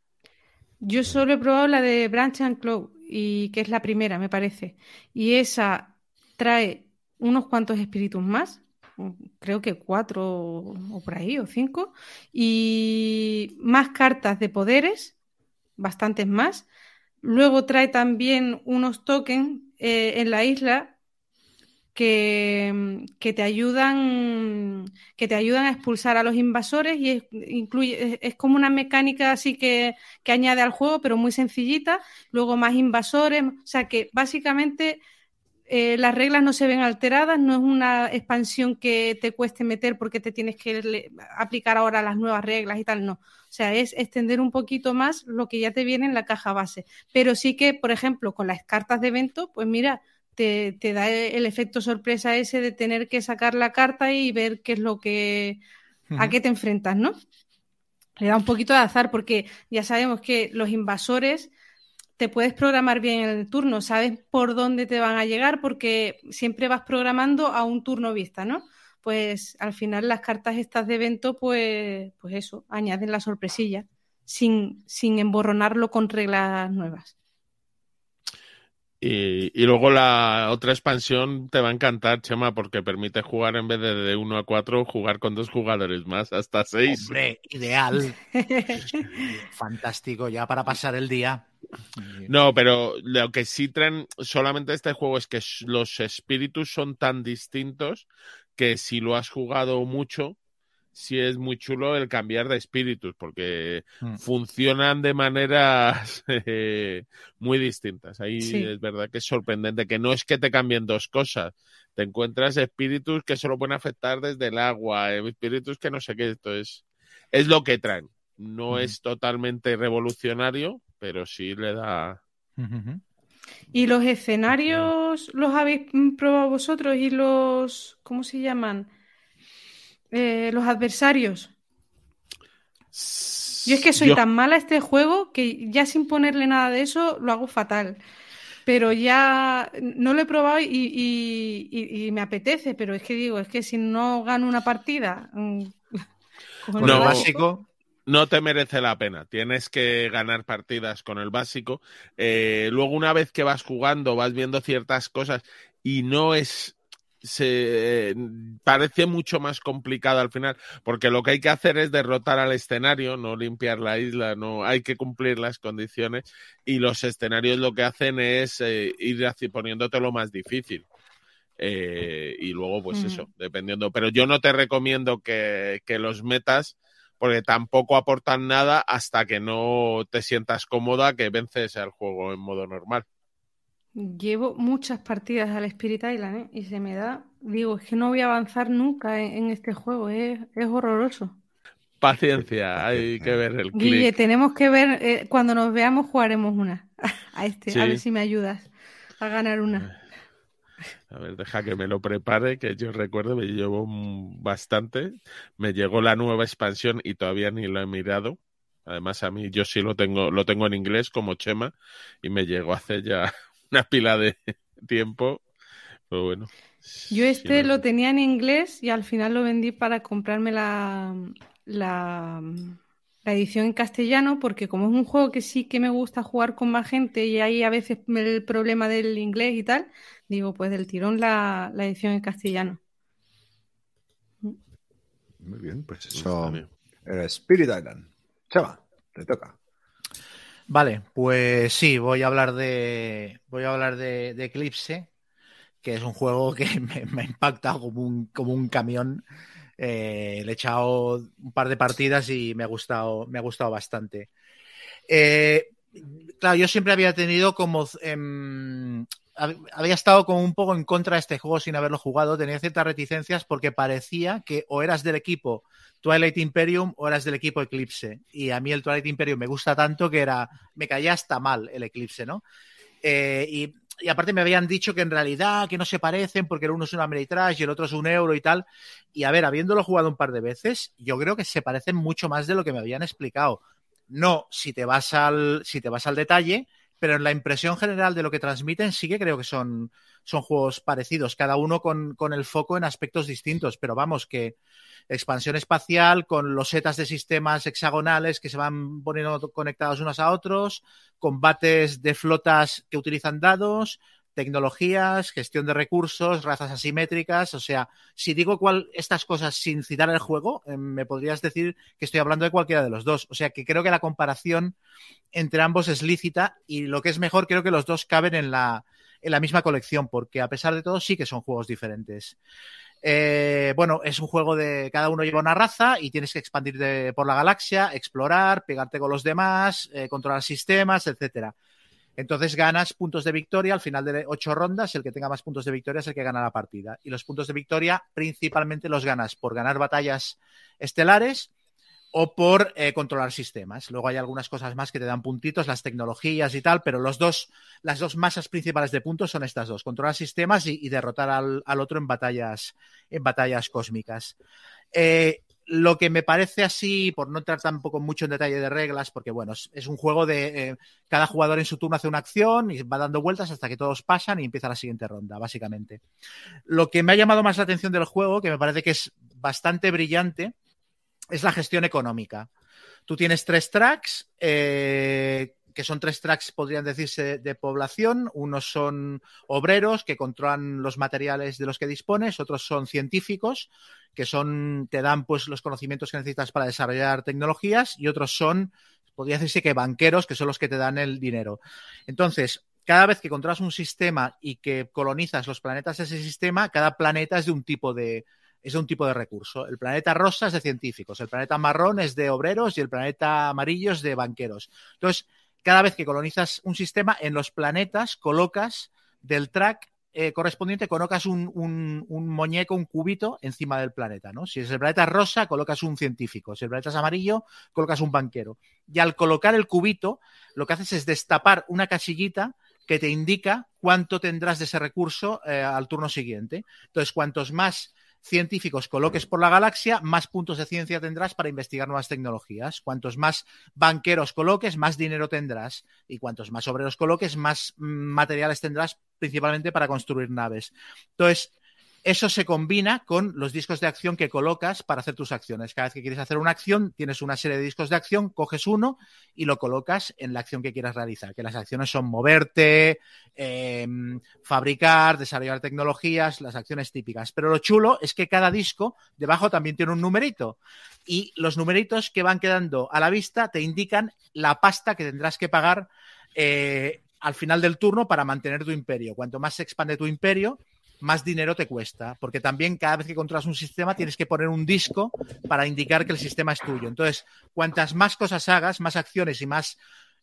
Yo solo he probado la de Branch and Claw, y que es la primera, me parece. Y esa trae unos cuantos espíritus más, creo que cuatro o por ahí, o cinco, y más cartas de poderes, bastantes más. Luego trae también unos tokens eh, en la isla que, que, te ayudan que te ayudan a expulsar a los invasores y es, incluye, es, como una mecánica así que, que, añade al juego, pero muy sencillita. Luego más invasores, o sea que básicamente eh, las reglas no se ven alteradas, no es una expansión que te cueste meter porque te tienes que aplicar ahora las nuevas reglas y tal, no. O sea, es extender un poquito más lo que ya te viene en la caja base. Pero sí que, por ejemplo, con las cartas de evento, pues mira, te, da el efecto sorpresa ese de tener que sacar la carta y ver qué es lo que, a qué te enfrentas, ¿no? Le da un poquito de azar porque ya sabemos que los invasores te puedes programar bien el turno, sabes por dónde te van a llegar porque siempre vas programando a un turno vista, ¿no? Pues al final las cartas estas de evento, pues, pues eso, añaden la sorpresilla sin, sin emborronarlo con reglas nuevas. Y, y, luego la otra expansión te va a encantar, Chema, porque permite jugar en vez de de 1 a 4, jugar con dos jugadores más, hasta 6. Hombre, ideal. Fantástico, ya para pasar el día. No, pero lo que sí traen solamente este juego es que los espíritus son tan distintos que si lo has jugado mucho, sí es muy chulo el cambiar de espíritus, porque mm. funcionan de maneras eh, muy distintas. Ahí sí. es verdad que es sorprendente, que no es que te cambien dos cosas, te encuentras espíritus que solo pueden afectar desde el agua, eh, espíritus que no sé qué, esto es, es lo que traen. No mm. es totalmente revolucionario, pero sí le da... Uh -huh. ¿Y los escenarios los habéis probado vosotros y los, ¿cómo se llaman? eh, los adversarios. Yo es que soy Yo... tan mala a este juego que ya sin ponerle nada de eso lo hago fatal. Pero ya no lo he probado y, y, y, y me apetece, pero es que digo, es que si no gano una partida. Mm, con no, el básico, no te merece la pena. Tienes que ganar partidas con el básico. Eh, luego, una vez que vas jugando, vas viendo ciertas cosas y no es se parece mucho más complicado al final, porque lo que hay que hacer es derrotar al escenario, no limpiar la isla, no hay que cumplir las condiciones y los escenarios lo que hacen es eh, ir poniéndote lo más difícil. Eh, y luego, pues mm. eso, dependiendo. Pero yo no te recomiendo que, que los metas porque tampoco aportan nada hasta que no te sientas cómoda que vences al juego en modo normal. Llevo muchas partidas al Spirit Island ¿eh? y se me da, digo, es que no voy a avanzar nunca en, en este juego, es, es, horroroso. Paciencia, hay que ver el clip. Guille, tenemos que ver, eh, cuando nos veamos jugaremos una a este, sí. a ver si me ayudas a ganar una. A ver, deja que me lo prepare, que yo recuerdo, me llevo bastante. Me llegó la nueva expansión y todavía ni lo he mirado. Además, a mí yo sí lo tengo, lo tengo en inglés como Chema y me llegó hace ya una pila de tiempo. Pero bueno. Yo este sí, lo tenía en inglés y al final lo vendí para comprarme la, la, la, edición en castellano porque como es un juego que sí que me gusta jugar con más gente y hay a veces el problema del inglés y tal, digo, pues del tirón la, la edición en castellano. Muy bien, pues eso era Spirit Island. Chava, te toca. Vale, pues sí, voy a hablar de. Voy a hablar de, de Eclipse, que es un juego que me, me ha impactado como un, como un camión. Eh, le he echado un par de partidas y me ha gustado, me ha gustado bastante. Eh, claro, yo siempre había tenido como. Eh, había estado como un poco en contra de este juego sin haberlo jugado. Tenía ciertas reticencias porque parecía que o eras del equipo Twilight Imperium o eras del equipo Eclipse. Y a mí el Twilight Imperium me gusta tanto que era, me caía hasta mal el Eclipse, ¿no? Eh, y, aparte me habían dicho que en realidad que no se parecen porque el uno es una Ameritrash y el otro es un euro y tal. Y a ver, habiéndolo jugado un par de veces, yo creo que se parecen mucho más de lo que me habían explicado. No si te vas al, si te vas al detalle, pero en la impresión general de lo que transmiten sí que creo que son, son juegos parecidos, cada uno con, con el foco en aspectos distintos, pero vamos, que expansión espacial con losetas de sistemas hexagonales que se van poniendo conectados unos a otros, combates de flotas que utilizan dados, tecnologías, gestión de recursos, razas asimétricas. O sea, si digo cuál estas cosas sin citar el juego, eh, me podrías decir que estoy hablando de cualquiera de los dos. O sea, que creo que la comparación entre ambos es lícita y lo que es mejor, creo que los dos caben en la, en la misma colección, porque a pesar de todo sí que son juegos diferentes. Eh, bueno, es un juego de cada uno lleva una raza y tienes que expandir por la galaxia, explorar, pegarte con los demás, eh, controlar sistemas, etcétera. Entonces ganas puntos de victoria al final de ocho rondas. El que tenga más puntos de victoria es el que gana la partida. Y los puntos de victoria principalmente los ganas por ganar batallas estelares o por eh, controlar sistemas. Luego hay algunas cosas más que te dan puntitos, las tecnologías y tal, pero los dos, las dos masas principales de puntos son estas dos, controlar sistemas y, derrotar al, otro en batallas, en batallas cósmicas. Eh, lo que me parece así, por no entrar tampoco mucho en detalle de reglas, porque bueno, es, un juego de eh, cada jugador en su turno hace una acción y va dando vueltas hasta que todos pasan y empieza la siguiente ronda, básicamente. Lo que me ha llamado más la atención del juego, que me parece que es bastante brillante, es la gestión económica. Tú tienes tres tracks, eh, que son tres tracks, podrían decirse, de población. Unos son obreros que controlan los materiales de los que dispones, otros son científicos que son, te dan pues los conocimientos que necesitas para desarrollar tecnologías, y otros son, podría decirse que banqueros, que son los que te dan el dinero. Entonces, cada vez que controlas un sistema y que colonizas los planetas de ese sistema, cada planeta es de un tipo de, es de un tipo de recurso. El planeta rosa es de científicos, el planeta marrón es de obreros y el planeta amarillo es de banqueros. Entonces, cada vez que colonizas un sistema, en los planetas colocas del track eh, correspondiente, colocas un, un, muñeco, un cubito encima del planeta, ¿no? Si es el planeta rosa, colocas un científico. Si el planeta es amarillo, colocas un banquero. Y al colocar el cubito, lo que haces es destapar una casillita que te indica cuánto tendrás de ese recurso eh, al turno siguiente. Entonces, cuantos más científicos coloques por la galaxia, más puntos de ciencia tendrás para investigar nuevas tecnologías. Cuantos más banqueros coloques, más dinero tendrás. Y cuantos más obreros coloques, más mm, materiales tendrás, principalmente para construir naves. Entonces, eso se combina con los discos de acción que colocas para hacer tus acciones. Cada vez que quieres hacer una acción, tienes una serie de discos de acción, coges uno y lo colocas en la acción que quieras realizar. Que las acciones son moverte, em, fabricar, desarrollar tecnologías, las acciones típicas. Pero lo chulo es que cada disco debajo también tiene un numerito. Y los numeritos que van quedando a la vista te indican la pasta que tendrás que pagar eh, al final del turno para mantener tu imperio. Cuanto más se expande tu imperio, más dinero te cuesta, porque también cada vez que controlas un sistema tienes que poner un disco para indicar que el sistema es tuyo. Entonces, cuantas más cosas hagas, más acciones y más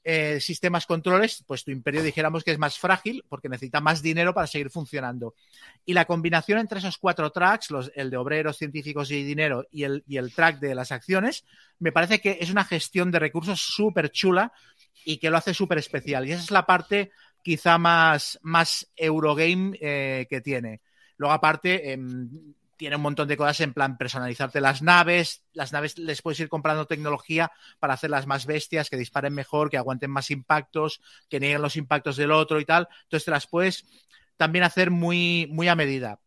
eh, sistemas controles, pues tu imperio dijéramos que es más frágil porque necesita más dinero para seguir funcionando. Y la combinación entre esos cuatro tracks, el de obreros, científicos y dinero y el, y el track de las acciones, me parece que es una gestión de recursos súper chula y que lo hace súper especial. Y esa es la parte quizá más, más Eurogame eh, que tiene. Luego, aparte, em, tiene un montón de cosas en plan personalizarte las naves. Las naves les puedes ir comprando tecnología para hacerlas más bestias, que disparen mejor, que aguanten más impactos, que nieguen los impactos del otro y tal. Entonces te las puedes también hacer muy, muy a medida.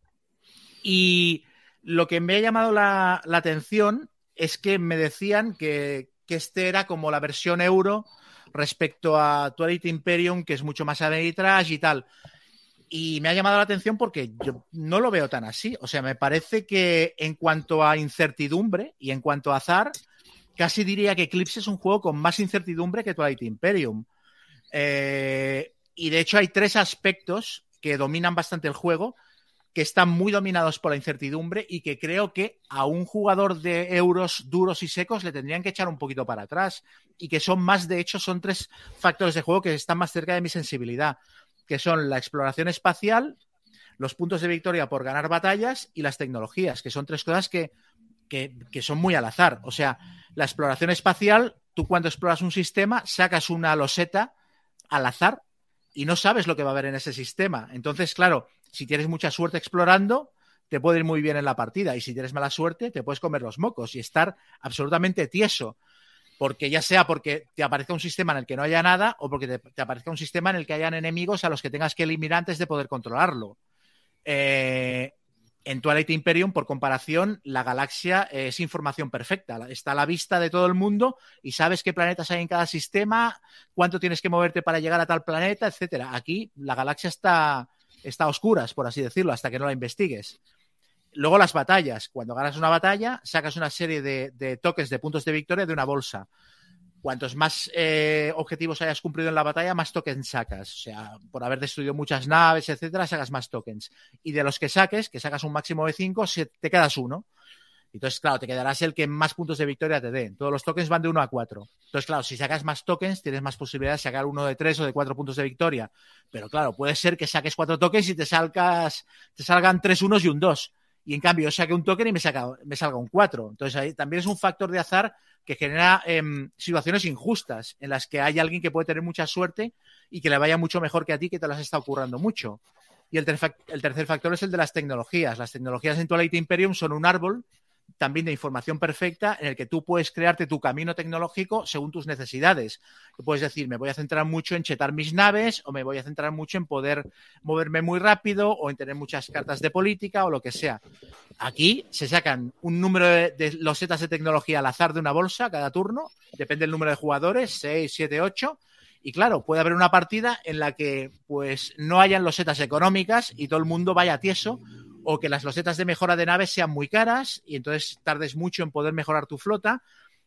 Y lo que me ha llamado la, atención es que me decían que, que este era como la versión euro respecto a Twilight Imperium, que es mucho más arbitrage y tal. Y me ha llamado la atención porque yo no lo veo tan así. O sea, me parece que en cuanto a incertidumbre y en cuanto a azar, casi diría que Eclipse es un juego con más incertidumbre que Twilight Imperium. Eh, y de hecho hay tres aspectos que dominan bastante el juego que están muy dominados por la incertidumbre y que creo que a un jugador de euros duros y secos le tendrían que echar un poquito para atrás y que son más, de hecho, son tres factores de juego que están más cerca de mi sensibilidad, que son la exploración espacial, los puntos de victoria por ganar batallas y las tecnologías, que son tres cosas que, que, que son muy al azar. O sea, la exploración espacial, tú cuando exploras un sistema sacas una loseta al azar y no sabes lo que va a haber en ese sistema. Entonces, claro, si tienes mucha suerte explorando, te puede ir muy bien en la partida. Y si tienes mala suerte, te puedes comer los mocos y estar absolutamente tieso. Porque ya sea porque te aparezca un sistema en el que no haya nada o porque te, aparezca un sistema en el que hayan enemigos a los que tengas que eliminar antes de poder controlarlo. Eh, en Twilight Imperium, por comparación, la galaxia es información perfecta. Está a la vista de todo el mundo y sabes qué planetas hay en cada sistema, cuánto tienes que moverte para llegar a tal planeta, etcétera. Aquí la galaxia está, está a oscuras, por así decirlo, hasta que no la investigues. Luego las batallas. Cuando ganas una batalla, sacas una serie de, toques de puntos de victoria de una bolsa. cuantos más eh, objetivos hayas cumplido en la batalla, más tokens sacas. O sea, por haber destruido muchas naves, etcétera, sacas más tokens. Y de los que saques, que sacas un máximo de 5, te quedas uno. Entonces, claro, te quedarás el que más puntos de victoria te dé. Todos los tokens van de 1 a 4. Entonces, claro, si sacas más tokens, tienes más posibilidades de sacar uno de 3 o de 4 puntos de victoria. Pero claro, puede ser que saques 4 tokens y te, salgas, te salgan 3 unos y un 2. Y en cambio, yo saque un token y me, saca, me salga un 4. Entonces, ahí también es un factor de azar que genera eh, situaciones injustas en las que hay alguien que puede tener mucha suerte y que le vaya mucho mejor que a ti que te las está ocurriendo mucho. Y el, ter el tercer factor es el de las tecnologías. Las tecnologías en Twilight Imperium son un árbol también de información perfecta en el que tú puedes crearte tu camino tecnológico según tus necesidades. Puedes decir, me voy a centrar mucho en chetar mis naves o me voy a centrar mucho en poder moverme muy rápido o en tener muchas cartas de política o lo que sea. Aquí se sacan un número de, de losetas de tecnología al azar de una bolsa cada turno, depende del número de jugadores, 6, 7, 8. Y claro, puede haber una partida en la que pues no hayan losetas económicas y todo el mundo vaya tieso o que las losetas de mejora de naves sean muy caras y entonces tardes mucho en poder mejorar tu flota.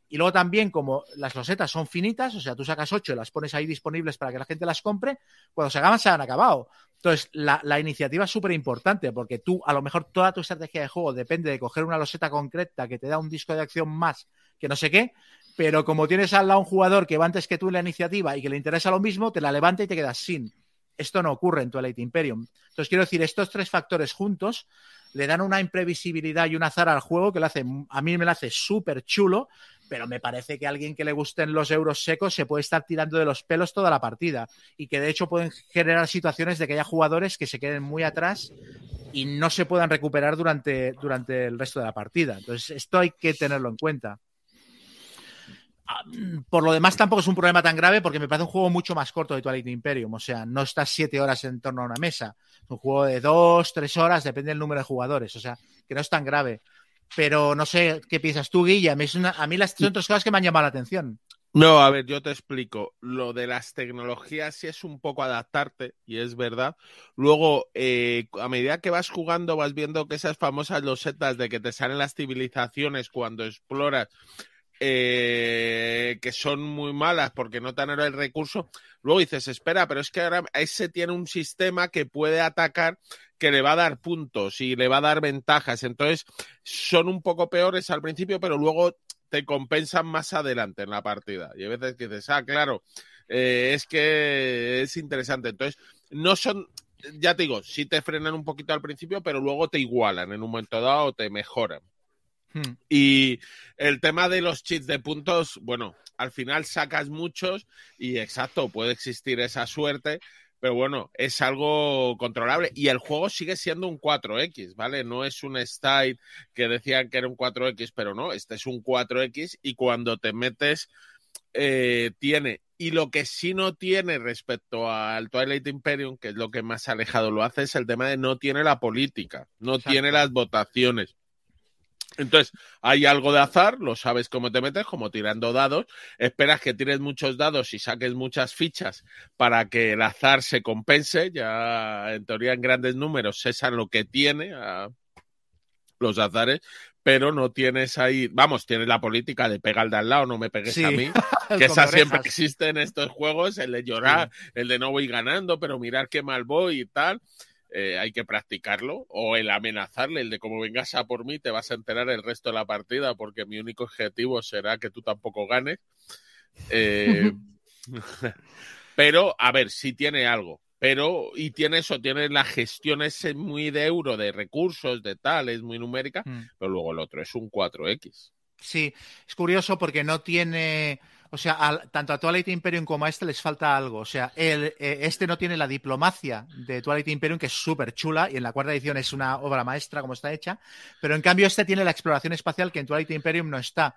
Y luego también, como las losetas son finitas, o sea, tú sacas ocho y las pones ahí disponibles para que la gente las compre, cuando se acaban, se han acabado. Entonces, la, la iniciativa es súper importante porque tú, a lo mejor, toda tu estrategia de juego depende de coger una loseta concreta que te da un disco de acción más que no sé qué, pero como tienes al lado un jugador que va antes que tú en la iniciativa y que le interesa lo mismo, te la levanta y te quedas sin. Esto no ocurre en Twilight Imperium. Entonces, quiero decir, estos tres factores juntos le dan una imprevisibilidad y un azar al juego que lo hace, a mí me lo hace súper chulo, pero me parece que a alguien que le gusten los euros secos se puede estar tirando de los pelos toda la partida y que de hecho pueden generar situaciones de que haya jugadores que se queden muy atrás y no se puedan recuperar durante, durante el resto de la partida. Entonces, esto hay que tenerlo en cuenta. Por lo demás, tampoco es un problema tan grave porque me parece un juego mucho más corto de Twilight Imperium. O sea, no estás siete horas en torno a una mesa. Es un juego de dos, tres horas, depende del número de jugadores. O sea, que no es tan grave. Pero no sé qué piensas tú, Guilla. A mí, una, a mí las son tres cosas que me han llamado la atención. No, a ver, yo te explico. Lo de las tecnologías sí es un poco adaptarte, y es verdad. Luego, eh, a medida que vas jugando, vas viendo que esas famosas losetas de que te salen las civilizaciones cuando exploras eh, que son muy malas porque no dan el recurso, luego dices, espera, pero es que ahora ese tiene un sistema que puede atacar que le va a dar puntos y le va a dar ventajas. Entonces, son un poco peores al principio, pero luego te compensan más adelante en la partida. Y a veces dices, ah, claro, eh, es que es interesante. Entonces, no son, ya te digo, sí te frenan un poquito al principio, pero luego te igualan en un momento dado o te mejoran. Hmm. Y el tema de los cheats de puntos, bueno, al final sacas muchos y exacto, puede existir esa suerte, pero bueno, es algo controlable. Y el juego sigue siendo un 4X, ¿vale? No es un style que decían que era un 4X, pero no, este es un 4X y cuando te metes, eh, tiene. Y lo que sí no tiene respecto al Twilight Imperium, que es lo que más alejado lo hace, es el tema de no tiene la política, no exacto. tiene las votaciones. Entonces, hay algo de azar, lo sabes cómo te metes, como tirando dados, esperas que tires muchos dados y saques muchas fichas para que el azar se compense, ya en teoría en grandes números es lo que tiene a los azares, pero no tienes ahí, vamos, tienes la política de pegar de al lado, no me pegues sí. a mí, que esa siempre existe en estos juegos, el de llorar, sí. el de no voy ganando, pero mirar qué mal voy y tal eh, hay que practicarlo, o el amenazarle, el de como vengas a por mí, te vas a enterar el resto de la partida, porque mi único objetivo será que tú tampoco ganes. Eh, pero, a ver, sí tiene algo. Pero, y tiene eso, tiene la gestión ese muy de euro, de recursos, de tal, es muy numérica, mm. pero luego el otro es un 4X. Sí, es curioso porque no tiene o sea, al, tanto a Twilight Imperium como a este les falta algo. O sea, eh, este no tiene la diplomacia de Twilight Imperium, que es súper chula, y en la cuarta edición es una obra maestra como está hecha, pero en cambio este tiene la exploración espacial que en Twilight Imperium no está.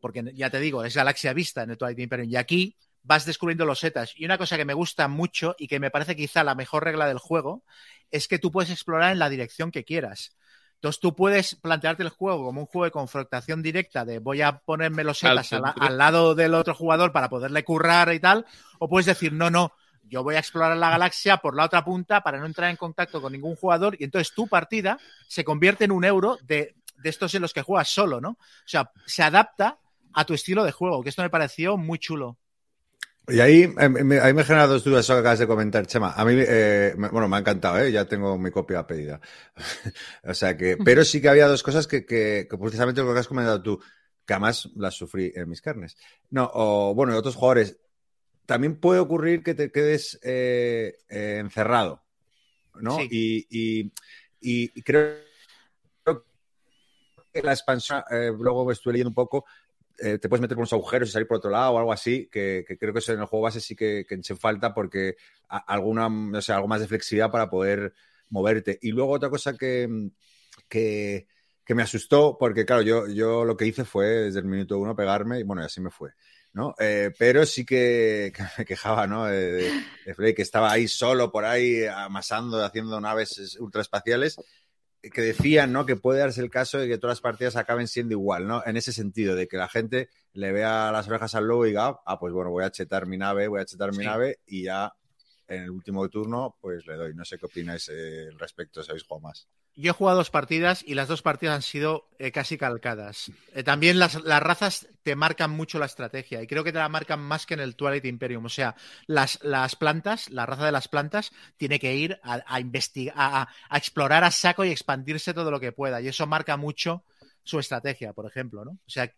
Porque ya te digo, es galaxia vista en el Twilight Imperium. Y aquí vas descubriendo los setas. Y una cosa que me gusta mucho y que me parece quizá la mejor regla del juego es que tú puedes explorar en la dirección que quieras. Entonces tú puedes plantearte el juego como un juego de confrontación directa de voy a ponerme los setas al, al, lado del otro jugador para poderle currar y tal, o puedes decir no, no, yo voy a explorar la galaxia por la otra punta para no entrar en contacto con ningún jugador y entonces tu partida se convierte en un euro de, de estos en los que juegas solo, ¿no? O sea, se adapta a tu estilo de juego, que esto me pareció muy chulo. Y ahí, eh, me, ahí me genera dos dudas eso que acabas de comentar, Chema. A mí, eh, me- bueno, me ha encantado, ¿eh? Ya tengo mi copia pedida. o sea que, pero sí que había dos cosas que, que, que precisamente lo que has comentado tú, que además las sufrí en mis carnes. No, o bueno, y otros jugadores. También puede ocurrir que te quedes eh, eh, encerrado, ¿no? Sí. Y, y, y creo que la expansión, eh, luego estuve leyendo un poco, eh, te puedes meter por unos agujeros y salir por otro lado o algo así, que, creo que eso en el juego base sí que, eche falta porque alguna, no sé, algo más de flexibilidad para poder moverte. Y luego otra cosa que, que, me asustó, porque claro, yo, yo lo que hice fue desde el minuto uno pegarme y bueno, y así me fue. ¿no? Eh, pero sí que, me quejaba, ¿no? De, de- que estaba ahí solo por ahí amasando, haciendo naves ultraespaciales que decían, ¿no? Que puede darse el caso de que todas las partidas acaben siendo igual, ¿no? En ese sentido, de que la gente le vea las orejas al lobo y diga, ah, pues bueno, voy a chetar mi nave, voy a chetar mi nave y ya en el último turno, pues le doy. No sé qué opináis eh, respecto, si habéis jugado más. Yo he jugado dos partidas y las dos partidas han sido eh, casi calcadas. Eh, también las, razas te marcan mucho la estrategia y creo que te la marcan más que en el Twilight Imperium. O sea, las, plantas, la raza de las plantas, tiene que ir a, investigar, a explorar a saco y expandirse todo lo que pueda. Y eso marca mucho su estrategia, por ejemplo, ¿no? O sea,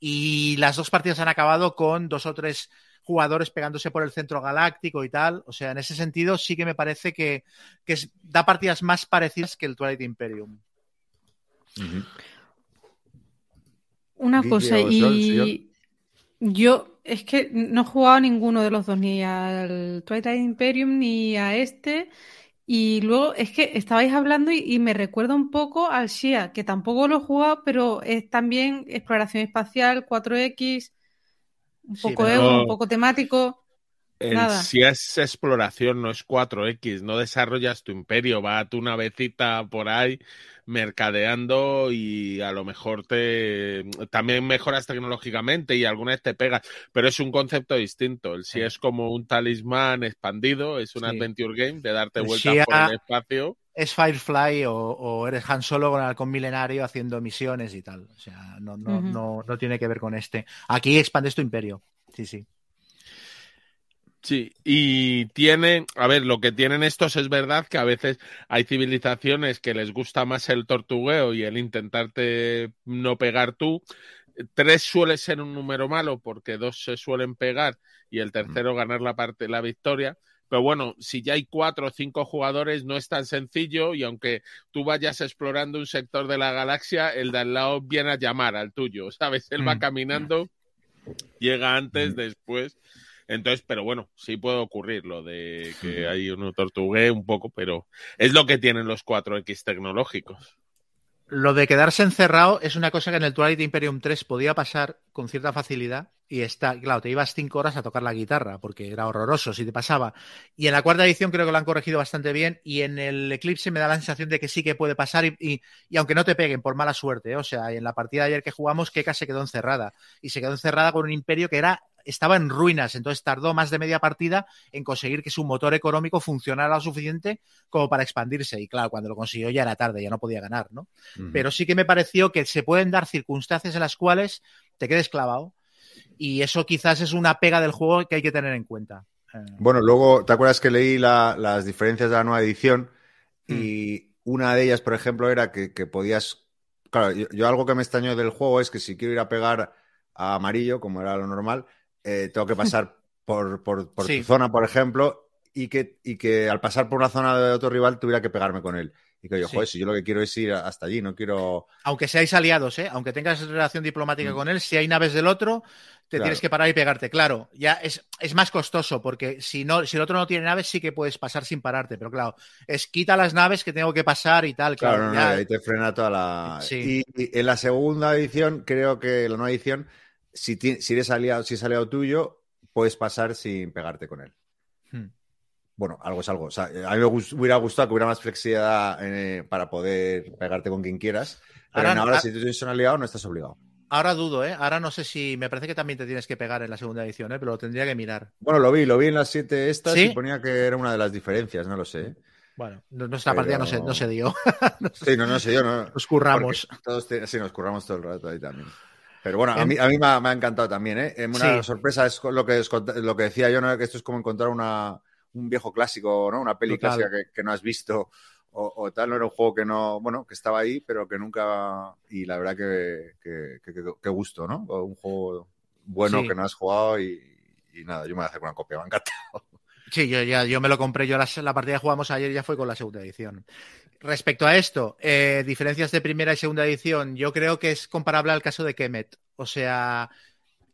y las dos partidas han acabado con dos o tres jugadores pegándose por el centro galáctico y tal. O sea, en ese sentido sí que me parece que, que es- da partidas más parecidas que el Twilight Imperium. Una cosa, y yo es que no he jugado a ninguno de los dos, ni al Twilight Imperium ni a este. Y luego es que estabais hablando y, y me recuerda un poco al Shia, que tampoco lo he jugado, pero es también exploración espacial, 4X, un Sí, poco pero- ego, un poco temático. El Nada. si es exploración, no es 4X, no desarrollas tu imperio, va tu navecita por ahí mercadeando y a lo mejor te también mejoras tecnológicamente y alguna vez te pegas, pero es un concepto distinto. El si Sí. es como un talismán expandido, es un Sí. adventure game de darte El vueltas por el espacio. Es Firefly o, o eres Han Solo con el halcón milenario haciendo misiones y tal. O sea, no, no, no, no tiene que ver con este. Aquí expandes tu imperio. Sí, sí. Sí, y tiene, a ver, lo que tienen estos es verdad que a veces hay civilizaciones que les gusta más el tortugueo y el intentarte no pegar tú. Tres suele ser un número malo porque dos se suelen pegar y el tercero ganar la parte, la victoria. Pero bueno, si ya hay cuatro o cinco jugadores no es tan sencillo y aunque tú vayas explorando un sector de la galaxia, el de al lado viene a llamar al tuyo, ¿sabes? Él va Mm. caminando, llega antes, Mm. después. Entonces, pero bueno, sí puede ocurrir lo de que Ujú. hay uno tortugué un poco, pero es lo que tienen los 4X tecnológicos. Lo de quedarse encerrado es una cosa que en el Twilight Imperium 3 podía pasar con cierta facilidad y está, claro, te ibas cinco horas a tocar la guitarra porque era horroroso si te pasaba. Y en la cuarta edición creo que lo han corregido bastante bien y en el Eclipse me da la sensación de que sí que puede pasar y, y- aunque no te peguen por mala suerte, ¿eh? o sea, en la partida de ayer que jugamos Keka se quedó encerrada y se quedó encerrada con un imperio que era estaba en ruinas, entonces tardó más de media partida en conseguir que su motor económico funcionara lo suficiente como para expandirse. Y claro, cuando lo consiguió ya era tarde, ya no podía ganar, ¿no? pero sí que me pareció que se pueden dar circunstancias en las cuales te quedes clavado y eso quizás es una pega del juego que hay que tener en cuenta. Eh, Bueno, luego, ¿te acuerdas que leí la- las diferencias de la nueva edición? Y una de ellas, por ejemplo, era que, que podías. Claro, yo, yo algo que me extrañó del juego es que si quiero ir a pegar a amarillo, como era lo normal, eh, tengo que pasar por, por, por Sí. tu zona, por ejemplo, y que, y que al pasar por una zona de otro rival tuviera que pegarme con él. Y que yo, Sí. joder, si yo lo que quiero es ir hasta allí, no quiero. aunque seáis aliados, ¿eh? aunque tengas relación diplomática Mm. con él, si hay naves del otro, te Claro. tienes que parar y pegarte. Claro, ya es, es más costoso porque si, no, si el otro no tiene naves, sí que puedes pasar sin pararte. Pero claro, es quita las naves que tengo que pasar y tal. Claro, Claro, no, no, ya- ahí te frena toda la. Sí. Y, y en la segunda edición, creo que la nueva edición, si, si eres aliado, si es aliado tuyo, puedes pasar sin pegarte con él. Hmm. Bueno, algo es algo. O sea, a mí me hubiera gustado que hubiera más flexibilidad eh, para poder pegarte con quien quieras. Pero Ahora- ahora, ah- si tú tienes un aliado, no estás obligado. Ahora dudo, ¿eh? Ahora no sé si. Me parece que también te tienes que pegar en la segunda edición, ¿eh? Pero lo tendría que mirar. Bueno, lo vi, lo vi en las siete estas ¿Sí? y ponía que era una de las diferencias, no lo sé. Bueno, no- nuestra Pero- partida no se, no se dio. Sí, no, no sé yo, no. Nos curramos. Todos te- sí, nos curramos todo el rato ahí también. Pero bueno, a mí, a mí me, ha, me ha encantado también, ¿eh? Una sorpresa es lo que, lo que decía yo, ¿no? que esto es como encontrar una, un viejo clásico, ¿no? Una peli Total. clásica que, que no has visto o, o tal, no era un juego que no, bueno, que estaba ahí, pero que nunca, y la verdad que, que, que- que- que gusto, ¿no? Un juego bueno Sí. que no has jugado y, y nada, yo me voy a hacer una copia, me ha encantado. Sí, yo, ya, yo me lo compré. Yo la, partida que jugamos ayer ya fue con la segunda edición. Respecto a esto, eh, diferencias de primera y segunda edición, yo creo que es comparable al caso de Kemet. O sea,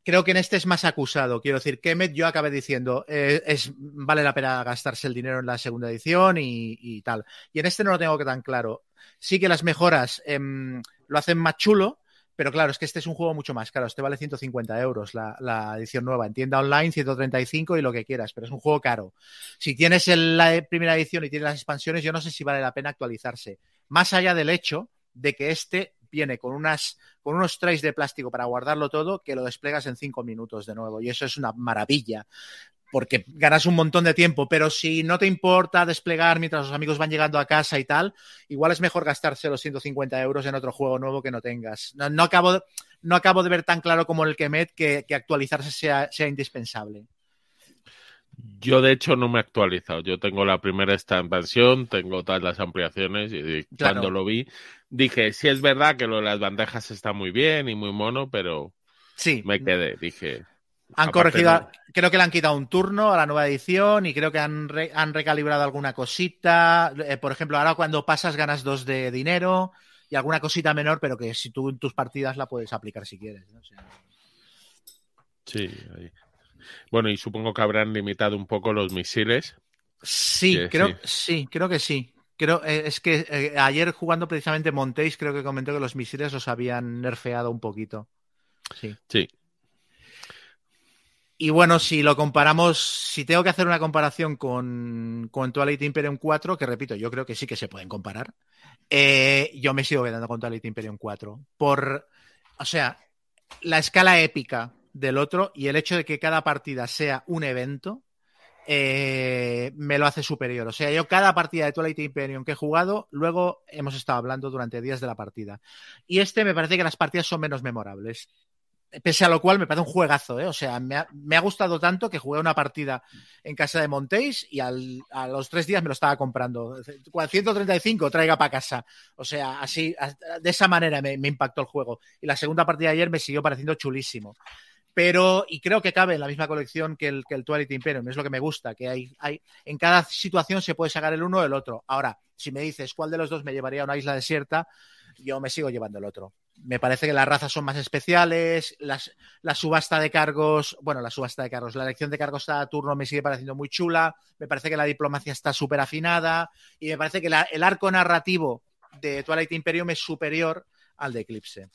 creo que en este es más acusado. Quiero decir, Kemet, yo acabé diciendo, eh, es, vale la pena gastarse el dinero en la segunda edición y, y tal. Y en este no lo tengo que tan claro. Sí que las mejoras em, lo hacen más chulo, pero claro, es que este es un juego mucho más caro. Este vale 150 euros la, edición nueva. En tienda online, 135 y lo que quieras, pero es un juego caro. Si tienes la primera edición y tienes las expansiones, yo no sé si vale la pena actualizarse. Más allá del hecho de que este viene con, unas, con unos trays de plástico para guardarlo todo, que lo desplegas en cinco minutos de nuevo. Y eso es una maravilla. Porque ganas un montón de tiempo, pero si no te importa desplegar mientras los amigos van llegando a casa y tal, igual es mejor gastarse los 150 euros en otro juego nuevo que no tengas. No, no acabo, de- no acabo de ver tan claro como el Kemet que, que actualizarse sea, sea indispensable. Yo, de hecho, no me he actualizado. Yo tengo la primera expansión, tengo todas las ampliaciones y Claro. cuando lo vi dije, sí es verdad que lo de las bandejas está muy bien y muy mono, pero Sí, me quedé. Dije, Han corregido, no. creo que le han quitado un turno a la nueva edición y creo que han, re- han recalibrado alguna cosita. Eh, por ejemplo, ahora cuando pasas ganas dos de dinero y alguna cosita menor, pero que si tú en tus partidas la puedes aplicar si quieres. ¿no? O sea, sí. ahí. Bueno, y supongo que habrán limitado un poco los misiles. sí, Sí, creo, sí. sí. creo que sí. Creo, eh, es que eh, ayer jugando precisamente Montéis, creo que comentó que los misiles los habían nerfeado un poquito. Sí. Sí. Y bueno, si lo comparamos, si tengo que hacer una comparación con, con Twilight Imperium 4, que repito, yo creo que sí que se pueden comparar, eh, yo me sigo quedando con Twilight Imperium 4. Por, o sea, la escala épica del otro y el hecho de que cada partida sea un evento, eh, me lo hace superior. O sea, yo cada partida de Twilight Imperium que he jugado, luego hemos estado hablando durante días de la partida. Y este me parece que las partidas son menos memorables. Pese a lo cual me parece un juegazo, ¿eh? O sea, me ha, gustado tanto que jugué una partida en casa de Montéis y a los tres días me lo estaba comprando. 135, traiga para casa. O sea, así, de esa manera me, me impactó el juego. Y la segunda partida de ayer me siguió pareciendo chulísimo. Pero, y creo que cabe en la misma colección que el, que el Twilight Imperium, es lo que me gusta, que hay, hay, en cada situación se puede sacar el uno o el otro. Ahora, si me dices cuál de los dos me llevaría a una isla desierta, yo me sigo llevando el otro. Me parece que las razas son más especiales, las, la subasta de cargos, bueno, la subasta de cargos, la elección de cargos a turno me sigue pareciendo muy chula, me parece que la diplomacia está súper afinada y me parece que la- el arco narrativo de Twilight Imperium es superior al de Eclipse.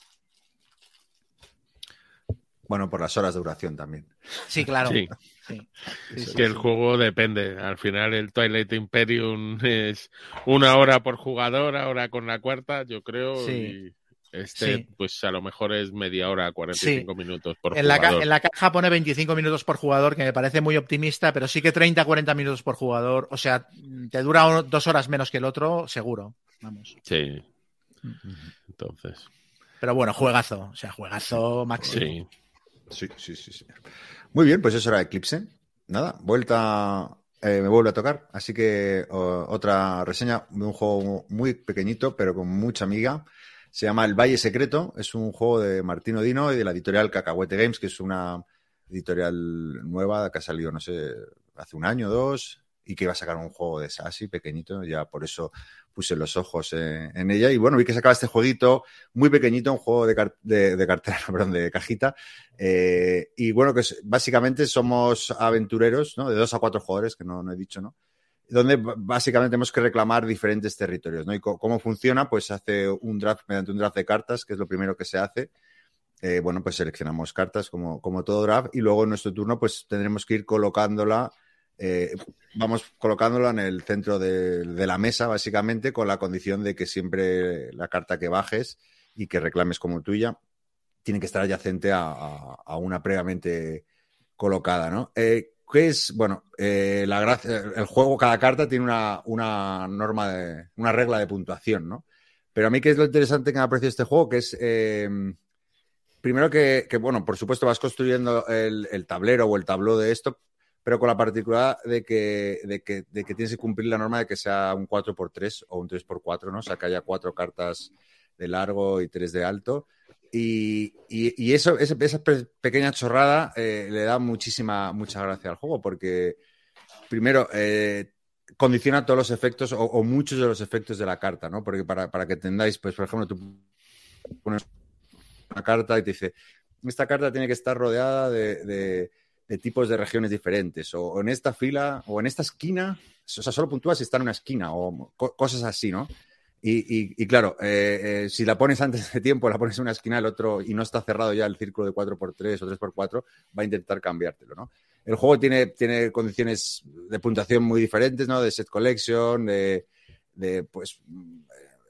Bueno, por las horas de duración también. Sí, claro. Sí. Sí. Sí, Es sí, que el juego depende. Al final el Twilight Imperium es una hora por jugador, ahora con la cuarta, yo creo. Sí. Y este, Sí. pues a lo mejor es media hora, 45 minutos por En la, jugador. en la caja pone 25 minutos por jugador, que me parece muy optimista, pero sí que 30-40 minutos por jugador. O sea, te dura dos horas menos que el otro, seguro. Vamos. Sí. Entonces, Pero bueno, juegazo. O sea, juegazo máximo. sí. Sí, sí, sí, sí. Muy bien, pues eso era Eclipse. Nada, vuelta, eh, me vuelve a tocar. Así que o- otra reseña de un juego muy pequeñito, pero con mucha amiga. Se llama El Valle Secreto. Es un juego de Martino Dino y de la editorial Cacahuete Games, que es una editorial nueva que ha salido, no sé, hace un año o dos, y que iba a sacar un juego de Sassy pequeñito. Ya por eso puse los ojos en ella. Y bueno, vi que sacaba este jueguito muy pequeñito, un juego de, car- de, cartera, perdón, de cajita. Eh, y bueno, que básicamente somos aventureros, ¿no? De dos a cuatro jugadores, que no, no he dicho, ¿no? Donde básicamente tenemos que reclamar diferentes territorios, ¿no? Y cómo funciona, pues hace un draft mediante un draft de cartas, que es lo primero que se hace. Eh, bueno, pues seleccionamos cartas como, como todo draft y luego en nuestro turno, pues tendremos que ir colocándola eh, vamos colocándola en el centro de, la mesa, básicamente, con la condición de que siempre la carta que bajes y que reclames como tuya tiene que estar adyacente a, a- a una previamente colocada, ¿no? Eh, ¿Qué es? Bueno, eh, la gracia, el juego, cada carta tiene una, una norma, de, una regla de puntuación, ¿no? Pero a mí, ¿qué es lo interesante que me ha parecido este juego? Que es, eh, primero que, que, bueno, por supuesto vas construyendo el, el tablero o el tabló de esto, pero con la particularidad de que, de, que, de que tienes que cumplir la norma de que sea un 4x3 o un 3x4, ¿no? O sea, que haya cuatro cartas de largo y tres de alto. Y, eso, esa, esa pe- pequeña chorrada eh, le da muchísima, mucha gracia al juego, porque primero eh, condiciona todos los efectos o, muchos de los efectos de la carta, ¿no? Porque para, para que entendáis, pues, por ejemplo, tú pones una carta y te dice, esta carta tiene que estar rodeada de, tipos de regiones diferentes, o, en esta fila, o en esta esquina, o sea, solo puntúa si está en una esquina, o co- cosas así, ¿no? Y, y- y claro, eh, eh, si la pones antes de tiempo, la pones en una esquina, el otro, y no está cerrado ya el círculo de 4x3 o 3x4, va a intentar cambiártelo, ¿no? El juego tiene, tiene condiciones de puntuación muy diferentes, ¿no? De set collection, de, de, pues,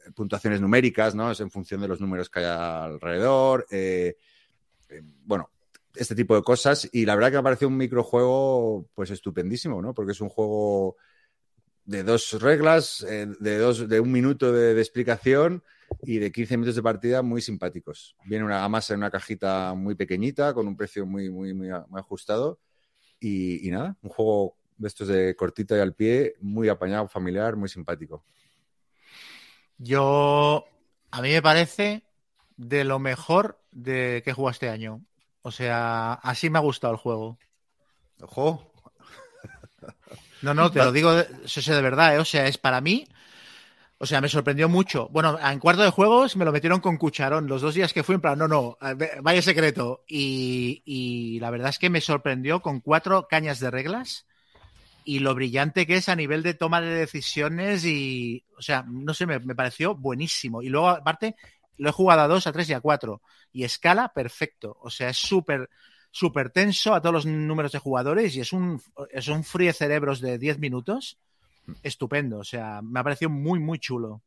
eh, puntuaciones numéricas, ¿no? Es en función de los números que hay alrededor. eh, bueno, este tipo de cosas. Y la verdad que me parece un microjuego, pues, estupendísimo, ¿no? Porque es un juego de dos reglas, eh, de, dos, de un minuto de, de explicación y de 15 minutos de partida muy simpáticos. Viene una, además en una cajita muy pequeñita, con un precio muy, muy, muy, muy ajustado. Y, y nada, un juego de estos de cortito y al pie, muy apañado, familiar, muy simpático. Yo, a mí me parece de lo mejor de que he jugado este año. O sea, así me ha gustado el juego. Ojo, No, no, te lo digo, eso es de verdad, ¿eh? O sea, es para mí. O sea, me sorprendió mucho. Bueno, en cuarto de juegos me lo metieron con cucharón. Los dos días que fui, en plan, no, no, vaya secreto. Y, y la verdad es que me sorprendió con cuatro cañas de reglas y lo brillante que es a nivel de toma de decisiones y, o sea, no sé, me, me pareció buenísimo. Y luego, aparte, lo he jugado a dos, a tres y a cuatro. Y escala perfecto. O sea, es súper, súper tenso a todos los números de jugadores y es un, es un fríe cerebros de 10 minutos. Estupendo. O sea, me ha parecido muy, muy chulo.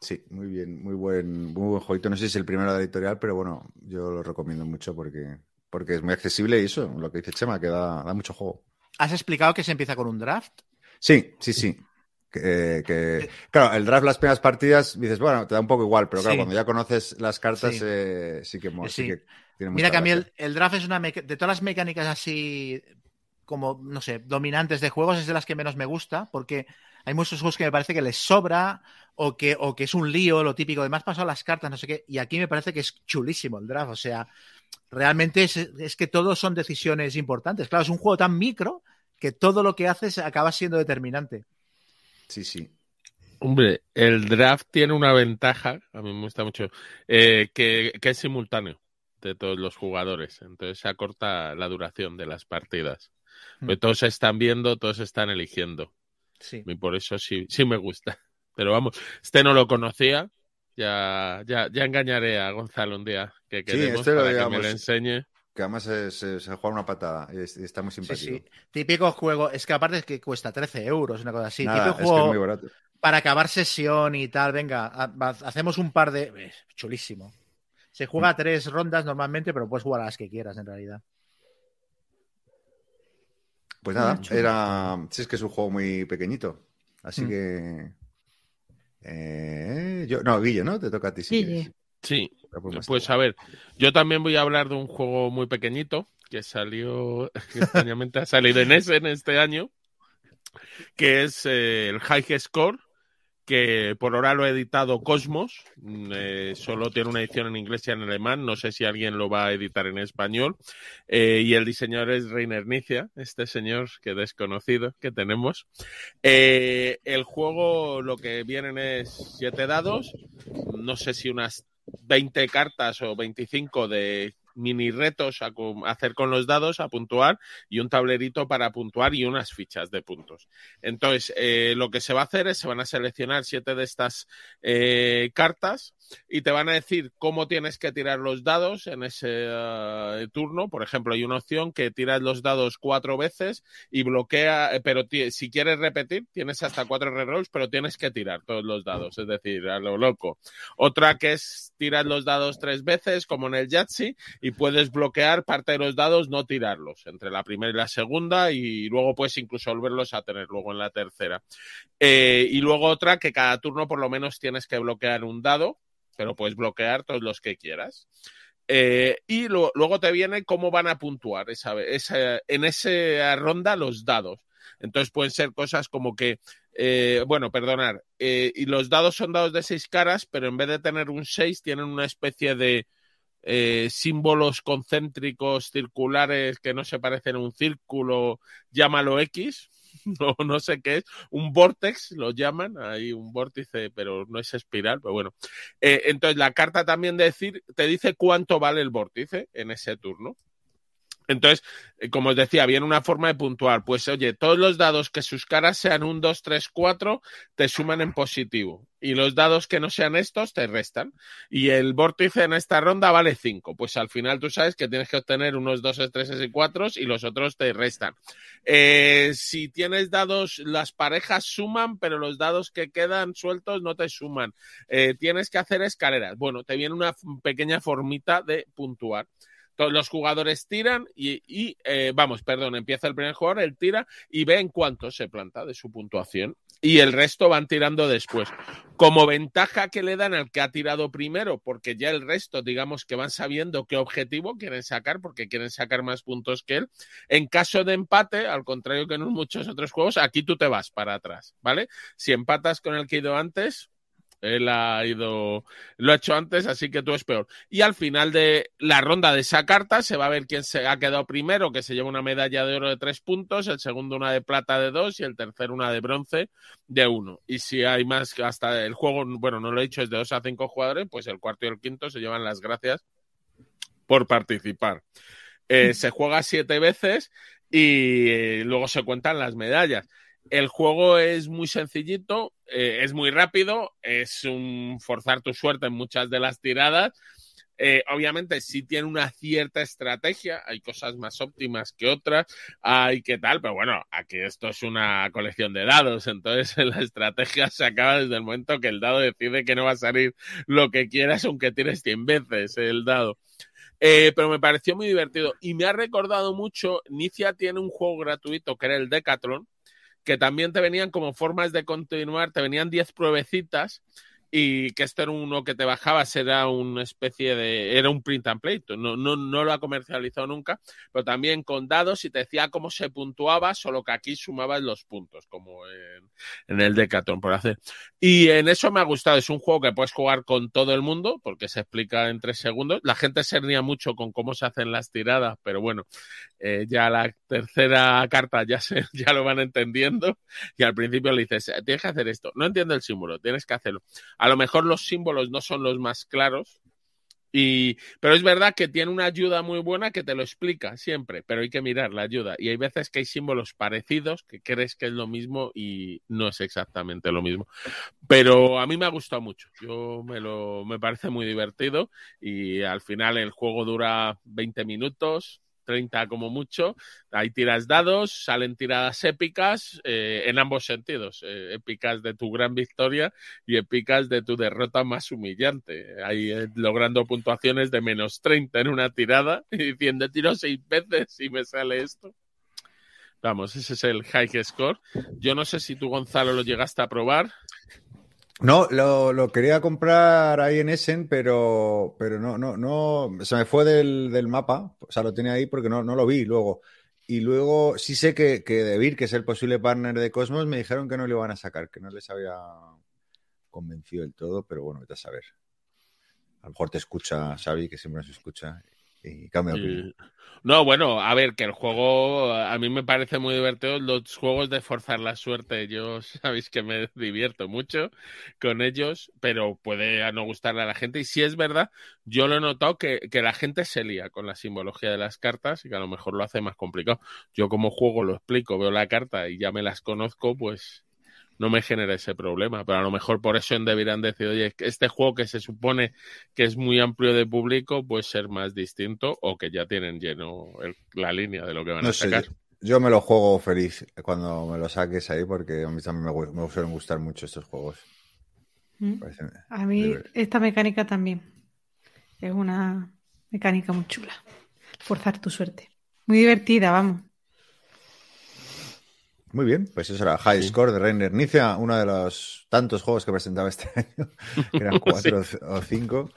Sí, muy bien, muy buen, muy buen jueguito. No sé si es el primero de la editorial, pero bueno, yo lo recomiendo mucho porque, porque es muy accesible y eso, lo que dice Chema, que da, da mucho juego. ¿Has explicado que se empieza con un draft? Sí, sí, sí. Que, que- claro, el draft, las primeras partidas, dices, bueno, te da un poco igual, pero claro, Sí. cuando ya conoces las cartas, Sí. eh, sí, que, mo- sí Sí. que tiene Mira que a mí el, draft es una meca- de todas las mecánicas así como, no sé, dominantes de juegos, es de las que menos me gusta, porque hay muchos juegos que me parece que les sobra o que, o que es un lío, lo típico de más pasado las cartas, no sé qué, y aquí me parece que es chulísimo el draft, o sea, realmente es, es que todos son decisiones importantes. Claro, es un juego tan micro que todo lo que haces acaba siendo determinante. Sí, sí. Hombre, el draft tiene una ventaja, a mí me gusta mucho, eh, que, que es simultáneo de todos los jugadores. Entonces se acorta la duración de las partidas. Mm. todos se están viendo, todos se están eligiendo. Sí. Y por eso sí, sí me gusta. Pero vamos, este no lo conocía. Ya, ya, ya engañaré a Gonzalo un día que queremos este lo para que me lo enseñe. Que además se, se- se juega una patada y, es- y está muy simpático. sí. Típico juego, es que aparte es que cuesta 13 euros, una cosa así. Nada, Típico es que juego es muy barato. para acabar sesión y tal, venga, hacemos un par de... eh, Chulísimo. Se juega tres rondas normalmente, pero puedes jugar a las que quieras en realidad. Pues nada, era. Sí, es que es un juego muy pequeñito. Así Mm. que. eh, yo, no, Guille, ¿no? Te toca a ti si Guille. Sí, Pues a ver, yo también voy a hablar de un juego muy pequeñito que salió, que extrañamente ha salido en Essen este año, que es eh, el High Score, que por ahora lo ha editado Cosmos, mm, eh, solo tiene una edición en inglés y en alemán, no sé si alguien lo va a editar en español, eh, y el diseñador es Reiner Nicia, este señor que desconocido que tenemos. Eh, el juego lo que vienen es siete dados, no sé si unas 20 cartas o 25 de mini retos a, hacer con los dados, a puntuar, y un tablerito para puntuar y unas fichas de puntos. Entonces, eh, lo que se va a hacer es, se van a seleccionar siete de estas eh, cartas y te van a decir cómo tienes que tirar los dados en ese eh, turno. Por ejemplo, hay una opción que tiras los dados cuatro veces y bloquea, eh, pero si quieres repetir, tienes hasta cuatro rerolls, pero tienes que tirar todos los dados, es decir, a lo loco. Otra que es tirar los dados tres veces, como en el Yahtzee, y puedes bloquear parte de los dados, no tirarlos, entre la primera y la segunda, y luego puedes incluso volverlos a tener luego en la tercera. Eh, y luego otra que cada turno por lo menos tienes que bloquear un dado, pero puedes bloquear todos los que quieras. Eh, y lo- luego te viene cómo van a puntuar esa, esa- en esa ronda los dados. Entonces pueden ser cosas como que, eh, bueno, perdonar, eh, y los dados son dados de seis caras, pero en vez de tener un 6 tienen una especie de eh, símbolos concéntricos circulares que no se parecen a un círculo, llámalo X, no, no sé qué es, un vortex lo llaman, hay un vórtice, pero no es espiral, pero bueno. Eh, entonces la carta también decir, te dice cuánto vale el vórtice en ese turno. Entonces, eh, como os decía, viene una forma de puntuar. Pues oye, todos los dados que sus caras sean un 2, 3, 4, te suman en positivo. Y los dados que no sean estos, te restan. Y el vórtice en esta ronda vale 5. Pues al final tú sabes que tienes que obtener unos 2, 3 y 4 y los otros te restan. Eh, si tienes dados, las parejas suman, pero los dados que quedan sueltos no te suman. Eh, tienes que hacer escaleras. Bueno, te viene una pequeña formita de puntuar. Los jugadores tiran y, y, eh, vamos, perdón, empieza el primer jugador, él tira y ve en cuánto se planta de su puntuación. Y el resto van tirando después. Como ventaja que le dan al que ha tirado primero, porque ya el resto, digamos que van sabiendo qué objetivo quieren sacar, porque quieren sacar más puntos que él. En caso de empate, al contrario que en muchos otros juegos, aquí tú te vas para atrás, ¿vale? Si empatas con el que ha ido antes, él ha ido, lo ha hecho antes, así que tú es peor. Y al final de la ronda de esa carta se va a ver quién se ha quedado primero, que se lleva una medalla de oro de tres puntos, el segundo una de plata de dos y el tercero una de bronce de uno. Y si hay más, hasta el juego, bueno, no lo he dicho, es de dos a cinco jugadores, pues el cuarto y el quinto se llevan las gracias por participar. Eh, se juega siete veces y eh, luego se cuentan las medallas. El juego es muy sencillito, eh, es muy rápido, es un forzar tu suerte en muchas de las tiradas. Eh, obviamente sí tiene una cierta estrategia, hay cosas más óptimas que otras, hay que tal, pero bueno, aquí esto es una colección de dados, entonces la estrategia se acaba desde el momento que el dado decide que no va a salir lo que quieras aunque tires 100 veces el dado. Eh, pero me pareció muy divertido y me ha recordado mucho, Nicia tiene un juego gratuito que era el Decathlon, que también te venían como formas de continuar, te venían 10 pruebecitas y que esto era uno que te bajabas, era una especie de, era un print and play, no, no, no lo ha comercializado nunca, pero también con dados y te decía cómo se puntuaba, solo que aquí sumabas los puntos, como en, en el Decathlon, por hacer. Y en eso me ha gustado, es un juego que puedes jugar con todo el mundo, porque se explica en tres segundos, la gente se ría mucho con cómo se hacen las tiradas, pero bueno, eh, ya la tercera carta ya, se, ya lo van entendiendo y al principio le dices, tienes que hacer esto, no entiendo el símbolo, tienes que hacerlo. A lo mejor los símbolos no son los más claros, y, pero es verdad que tiene una ayuda muy buena que te lo explica siempre, pero hay que mirar la ayuda. Y hay veces que hay símbolos parecidos que crees que es lo mismo y no es exactamente lo mismo. Pero a mí me ha gustado mucho. Yo me lo me parece muy divertido y al final el juego dura 20 minutos. 30 como mucho, ahí tiras dados, salen tiradas épicas eh, en ambos sentidos, eh, épicas de tu gran victoria y épicas de tu derrota más humillante, ahí eh, logrando puntuaciones de menos 30 en una tirada y diciendo tiro seis veces y me sale esto. Vamos, ese es el high score. Yo no sé si tú, Gonzalo, lo llegaste a probar. No, lo, lo quería comprar ahí en Essen, pero, pero no, no, no, se me fue del, del mapa, o sea, lo tenía ahí porque no, no lo vi luego. Y luego sí sé que, que Debir, que es el posible partner de Cosmos, me dijeron que no lo iban a sacar, que no les había convencido del todo, pero bueno, vete a saber. A lo mejor te escucha Xavi, que siempre nos escucha, y No, bueno, a ver, que el juego a mí me parece muy divertido. Los juegos de forzar la suerte, yo sabéis que me divierto mucho con ellos, pero puede no gustarle a la gente. Y si es verdad, yo lo he notado que, que la gente se lía con la simbología de las cartas y que a lo mejor lo hace más complicado. Yo como juego lo explico, veo la carta y ya me las conozco, pues no me genera ese problema. Pero a lo mejor por eso deberían decir, oye, que este juego que se supone que es muy amplio de público puede ser más distinto o que ya tienen lleno el- la línea de lo que van No a sé, sacar. yo, yo me lo juego feliz cuando me lo saques ahí, porque a mí también me, me suelen gustar mucho estos juegos. Mm. A mí esta mecánica también. Es una mecánica muy chula. Forzar tu suerte. Muy divertida, vamos. Muy bien, pues eso era High Sí. Score de Reiner Nicia, uno de los tantos juegos que presentaba este año, que eran cuatro o cinco.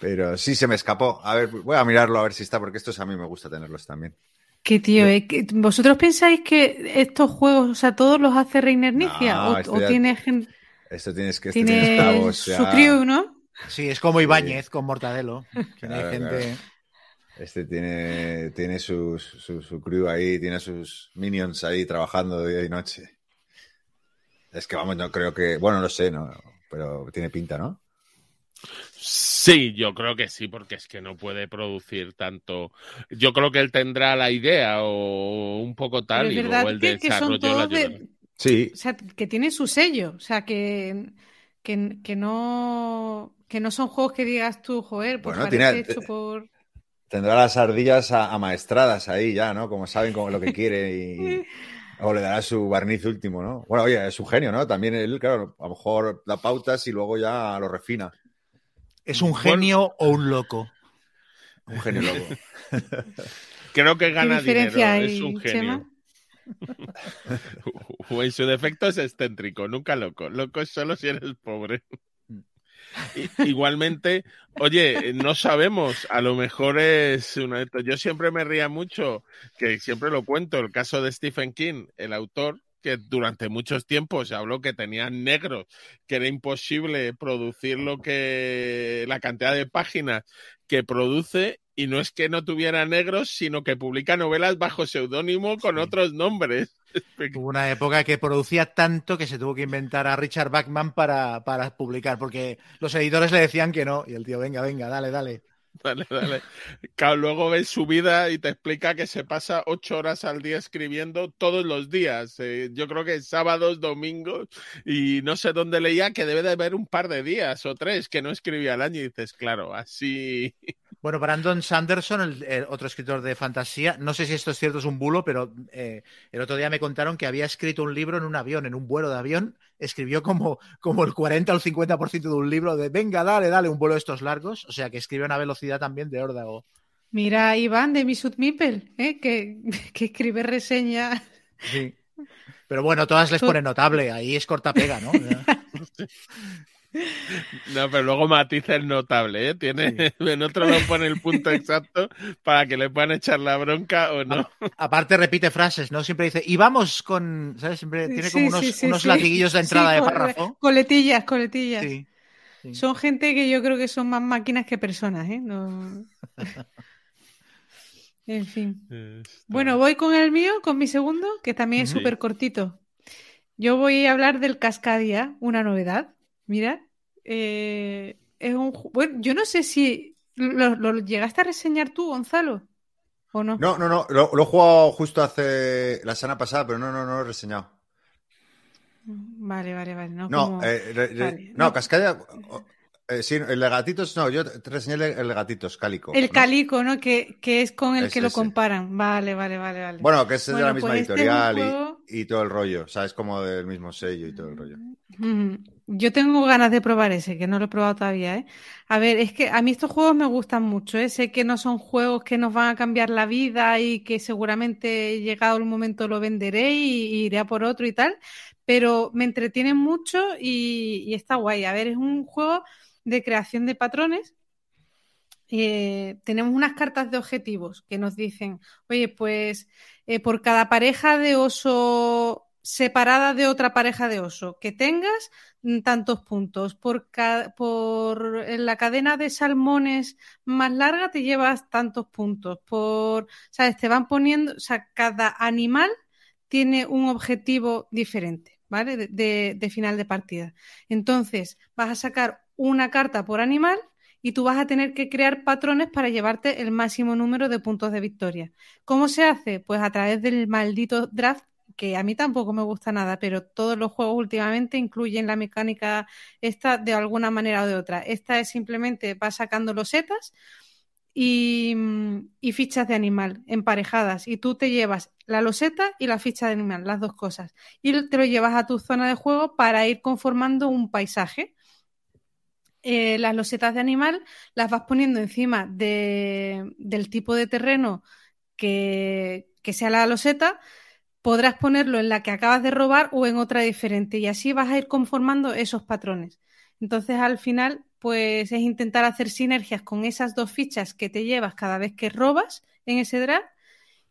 Pero sí se me escapó. A ver, voy a mirarlo a ver si está, porque estos a mí me gusta tenerlos también. Qué tío, ¿eh? ¿Que- ¿vosotros pensáis que estos juegos, o sea, todos los hace Reiner Nicia? No, ¿O, ya- tiene, gen- Esto tienes que este tiene su crew, ¿no? Sí, es como Ibáñez con Mortadelo. Que no hay Claro, gente. Este tiene, tiene sus- su, su crew ahí, tiene sus minions ahí trabajando día y noche. Es que vamos, no creo que. Bueno, no sé, no, pero tiene pinta, ¿no? Sí, yo creo que sí, porque es que no puede producir tanto. Yo creo que él tendrá la idea o un poco tal es y luego el que, que son desarrollo la todos de-. Sí, o sea, que tienen su sello, o sea, que, que, que no que no son juegos que digas tú, joder, pues Bueno, parece tiene- hecho por... tendrá las ardillas amaestradas ahí ya, ¿no? Como saben como lo que quiere y. O le dará su barniz último, ¿no? Bueno, oye, es su genio, ¿no? También él, claro, a lo mejor da pautas y luego ya lo refina. ¿Es un genio o un loco? Un genio loco. Creo que ¿Qué gana diferencia dinero, hay, es un Chema? genio. o en su defecto es excéntrico, nunca loco. Loco es solo si eres pobre. Igualmente, oye, no sabemos, a lo mejor es una... Yo siempre me ría mucho, que siempre lo cuento, el caso de Stephen King, el autor, que durante muchos tiempos se habló que tenían negros, que era imposible producir lo que la cantidad de páginas que produce y no es que no tuviera negros, sino que publica novelas bajo seudónimo con Sí. otros nombres. Hubo una época que producía tanto que se tuvo que inventar a Richard Bachman para, para publicar, porque los editores le decían que no. Y el tío, venga, venga, dale, dale. Dale, dale. Claro, luego ves su vida y te explica que se pasa ocho horas al día escribiendo todos los días. Eh, yo creo que sábados, domingos, y no sé dónde leía que debe de haber un par de días o tres que no escribía al año. Y dices, claro, así. Bueno, Brandon Sanderson, el, el otro escritor de fantasía, no sé si esto es cierto, es un bulo, pero eh, el otro día me contaron que había escrito un libro en un avión, en un vuelo de avión, escribió como, como el 40 o el 50% de un libro de venga, dale, dale, un vuelo de estos largos, o sea que escribe a una velocidad también de órdago. Mira a Iván de Misut Mipel, ¿eh? que, que escribe reseñas. Sí. Pero bueno, todas les pone notable, ahí es corta pega, ¿no? No, pero luego matiza el notable, ¿eh? Tiene, en otro lo pone el punto exacto para que le puedan echar la bronca o no. Aparte repite frases, ¿no? Siempre dice, y vamos con, ¿sabes? Siempre tiene Sí, como unos, sí, sí, unos sí. latiguillos de entrada Sí, de párrafo. Coletillas, coletillas. Sí. sí. Son gente que yo creo que son más máquinas que personas, ¿eh? No... En fin. Bueno, voy con el mío, con mi segundo, que también es súper cortito. Yo voy a hablar del Cascadia, una novedad. Mira, eh, es un... Bueno, yo no sé si lo, lo llegaste a reseñar tú, Gonzalo, o no. No, no, no, lo, lo he jugado justo hace la semana pasada, pero no, no, no lo he reseñado. Vale, vale, vale. No, No, como- eh, re- re- Vale, no, no. Cascadia. eh, sí, el de gatitos, no, yo te reseñé el, de gatitos, Cálico. El ¿no? calico, ¿no? Que, que es con el que lo comparan. Vale, vale, vale, vale. Bueno, que es de la misma pues este editorial juego- y, todo el rollo. O sea, es como del mismo sello y todo el rollo. Mm, Yo tengo ganas de probar ese, que no lo he probado todavía, ¿eh? A ver, es que a mí estos juegos me gustan mucho, ¿eh? Sé que no son juegos que nos van a cambiar la vida y que seguramente llegado el momento lo venderé y, iré a por otro y tal, pero me entretienen mucho y, y está guay. A ver, es un juego de creación de patrones. Eh, tenemos unas cartas de objetivos que nos dicen, oye, pues eh, por cada pareja de oso separada de otra pareja de oso que tengas, tantos puntos. Por, por la cadena de salmones más larga te llevas tantos puntos. Por, ¿sabes? Te van poniendo, o sea, cada animal tiene un objetivo diferente, ¿vale? De- de final de partida. Entonces, vas a sacar una carta por animal y tú vas a tener que crear patrones para llevarte el máximo número de puntos de victoria. ¿Cómo se hace? Pues a través del maldito draft, que a mí tampoco me gusta nada, pero todos los juegos últimamente incluyen la mecánica esta de alguna manera o de otra. Esta es simplemente vas sacando losetas y, y fichas de animal emparejadas y tú te llevas la loseta y la ficha de animal, las dos cosas, y te lo llevas a tu zona de juego para ir conformando un paisaje. Eh, las losetas de animal las vas poniendo encima de- del tipo de terreno que, que sea la loseta, podrás ponerlo en la que acabas de robar o en otra diferente y así vas a ir conformando esos patrones. Entonces al final pues es intentar hacer sinergias con esas dos fichas que te llevas cada vez que robas en ese draft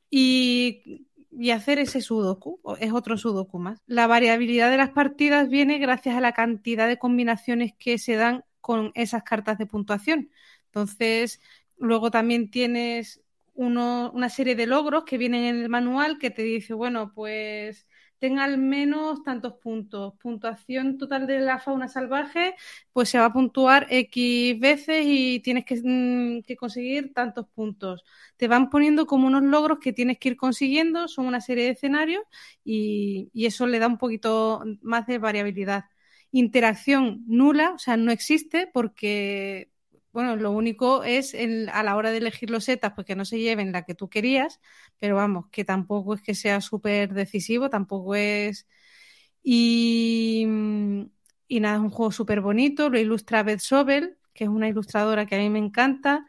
y, y hacer ese sudoku, es otro sudoku más. La variabilidad de las partidas viene gracias a la cantidad de combinaciones que se dan con esas cartas de puntuación. Entonces, luego también tienes uno, una serie de logros que vienen en el manual que te dice, bueno, pues tenga al menos tantos puntos. Puntuación total de la fauna salvaje, pues se va a puntuar X veces y tienes que, mm, que, conseguir tantos puntos. Te van poniendo como unos logros que tienes que ir consiguiendo, son una serie de escenarios y, y eso le da un poquito más de variabilidad. Interacción nula, o sea, no existe porque bueno, lo único es a la hora de elegir los setas, pues que no se lleven la que tú querías, pero vamos, que tampoco es que sea súper decisivo, tampoco es... Y, nada, es un juego súper bonito, lo ilustra Beth Sobel, que es una ilustradora que a mí me encanta.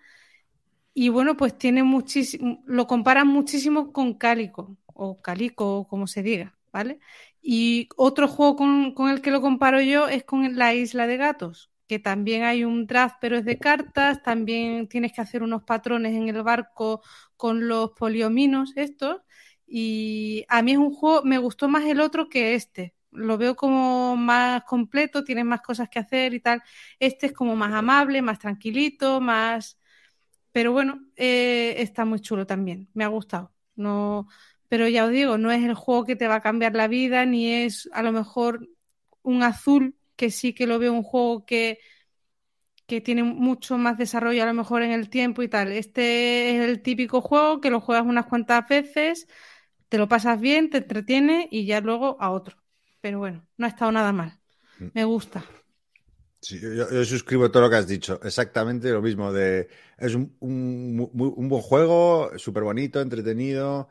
Y bueno, pues tiene muchísimo, lo comparan muchísimo con Cálico, o Calico, como se diga, ¿vale? Y otro juego con el que lo comparo yo es con La Isla de Gatos, que también hay un draft, pero es de cartas, también tienes que hacer unos patrones en el barco con los poliominos estos, y a mí es un juego, me gustó más el otro que este, lo veo como más completo, tiene más cosas que hacer y tal, este es como más amable, más tranquilito, más... Pero bueno, eh, está muy chulo también, me ha gustado. No, pero ya os digo, no es el juego que te va a cambiar la vida, ni es a lo mejor un azul que sí que lo veo un juego que, que tiene mucho más desarrollo a lo mejor en el tiempo y tal. Este es el típico juego que lo juegas unas cuantas veces, te lo pasas bien, te entretiene y ya luego a otro. Pero bueno, no ha estado nada mal. Mm. Me gusta. Sí, yo, suscribo todo lo que has dicho. Exactamente lo mismo. De, es un, un, un buen juego, súper bonito, entretenido,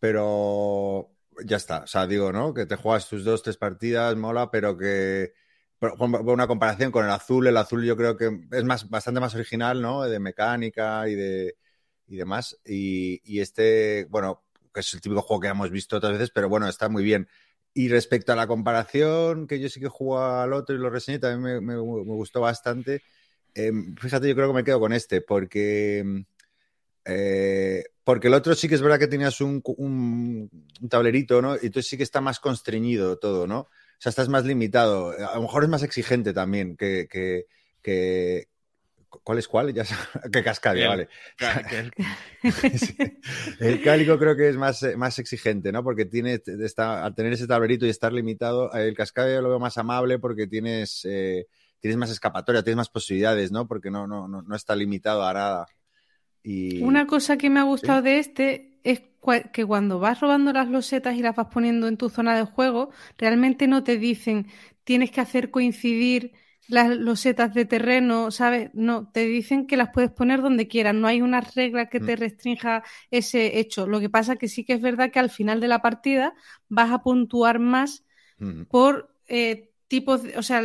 pero ya está. O sea, digo, ¿no? Que te juegas tus dos, tres partidas, mola, pero que una comparación con el azul, el azul yo creo que es más, bastante más original, ¿no? De mecánica y de y demás. Y, este, bueno, que es el típico juego que hemos visto otras veces, pero bueno, está muy bien. Y respecto a la comparación, que yo sí que juego al otro y lo reseñé, también me, gustó bastante. Em, fíjate, yo creo que me quedo con este, porque, eh, porque el otro sí que es verdad que tenías un, un, un tablerito, ¿no? Y entonces sí que está más constreñido todo, ¿no? O sea, estás más limitado. A lo mejor es más exigente también que, que, que... ¿Cuál es cuál? Ya que Cascadia, vale. el cálico creo que es más, más exigente, ¿no? Porque tiene, está, al tener ese tablerito y estar limitado, el Cascadia lo veo más amable porque tienes, eh, tienes más escapatoria, tienes más posibilidades, ¿no? Porque no, no, no, está limitado a nada. Y... Una cosa que me ha gustado de este es que cuando vas robando las losetas y las vas poniendo en tu zona de juego, realmente no te dicen tienes que hacer coincidir las losetas de terreno, ¿sabes? No, te dicen que las puedes poner donde quieras, no hay una regla que te mm. restrinja ese hecho. Lo que pasa que sí que es verdad que al final de la partida vas a puntuar más mm. por eh, tipos, o sea,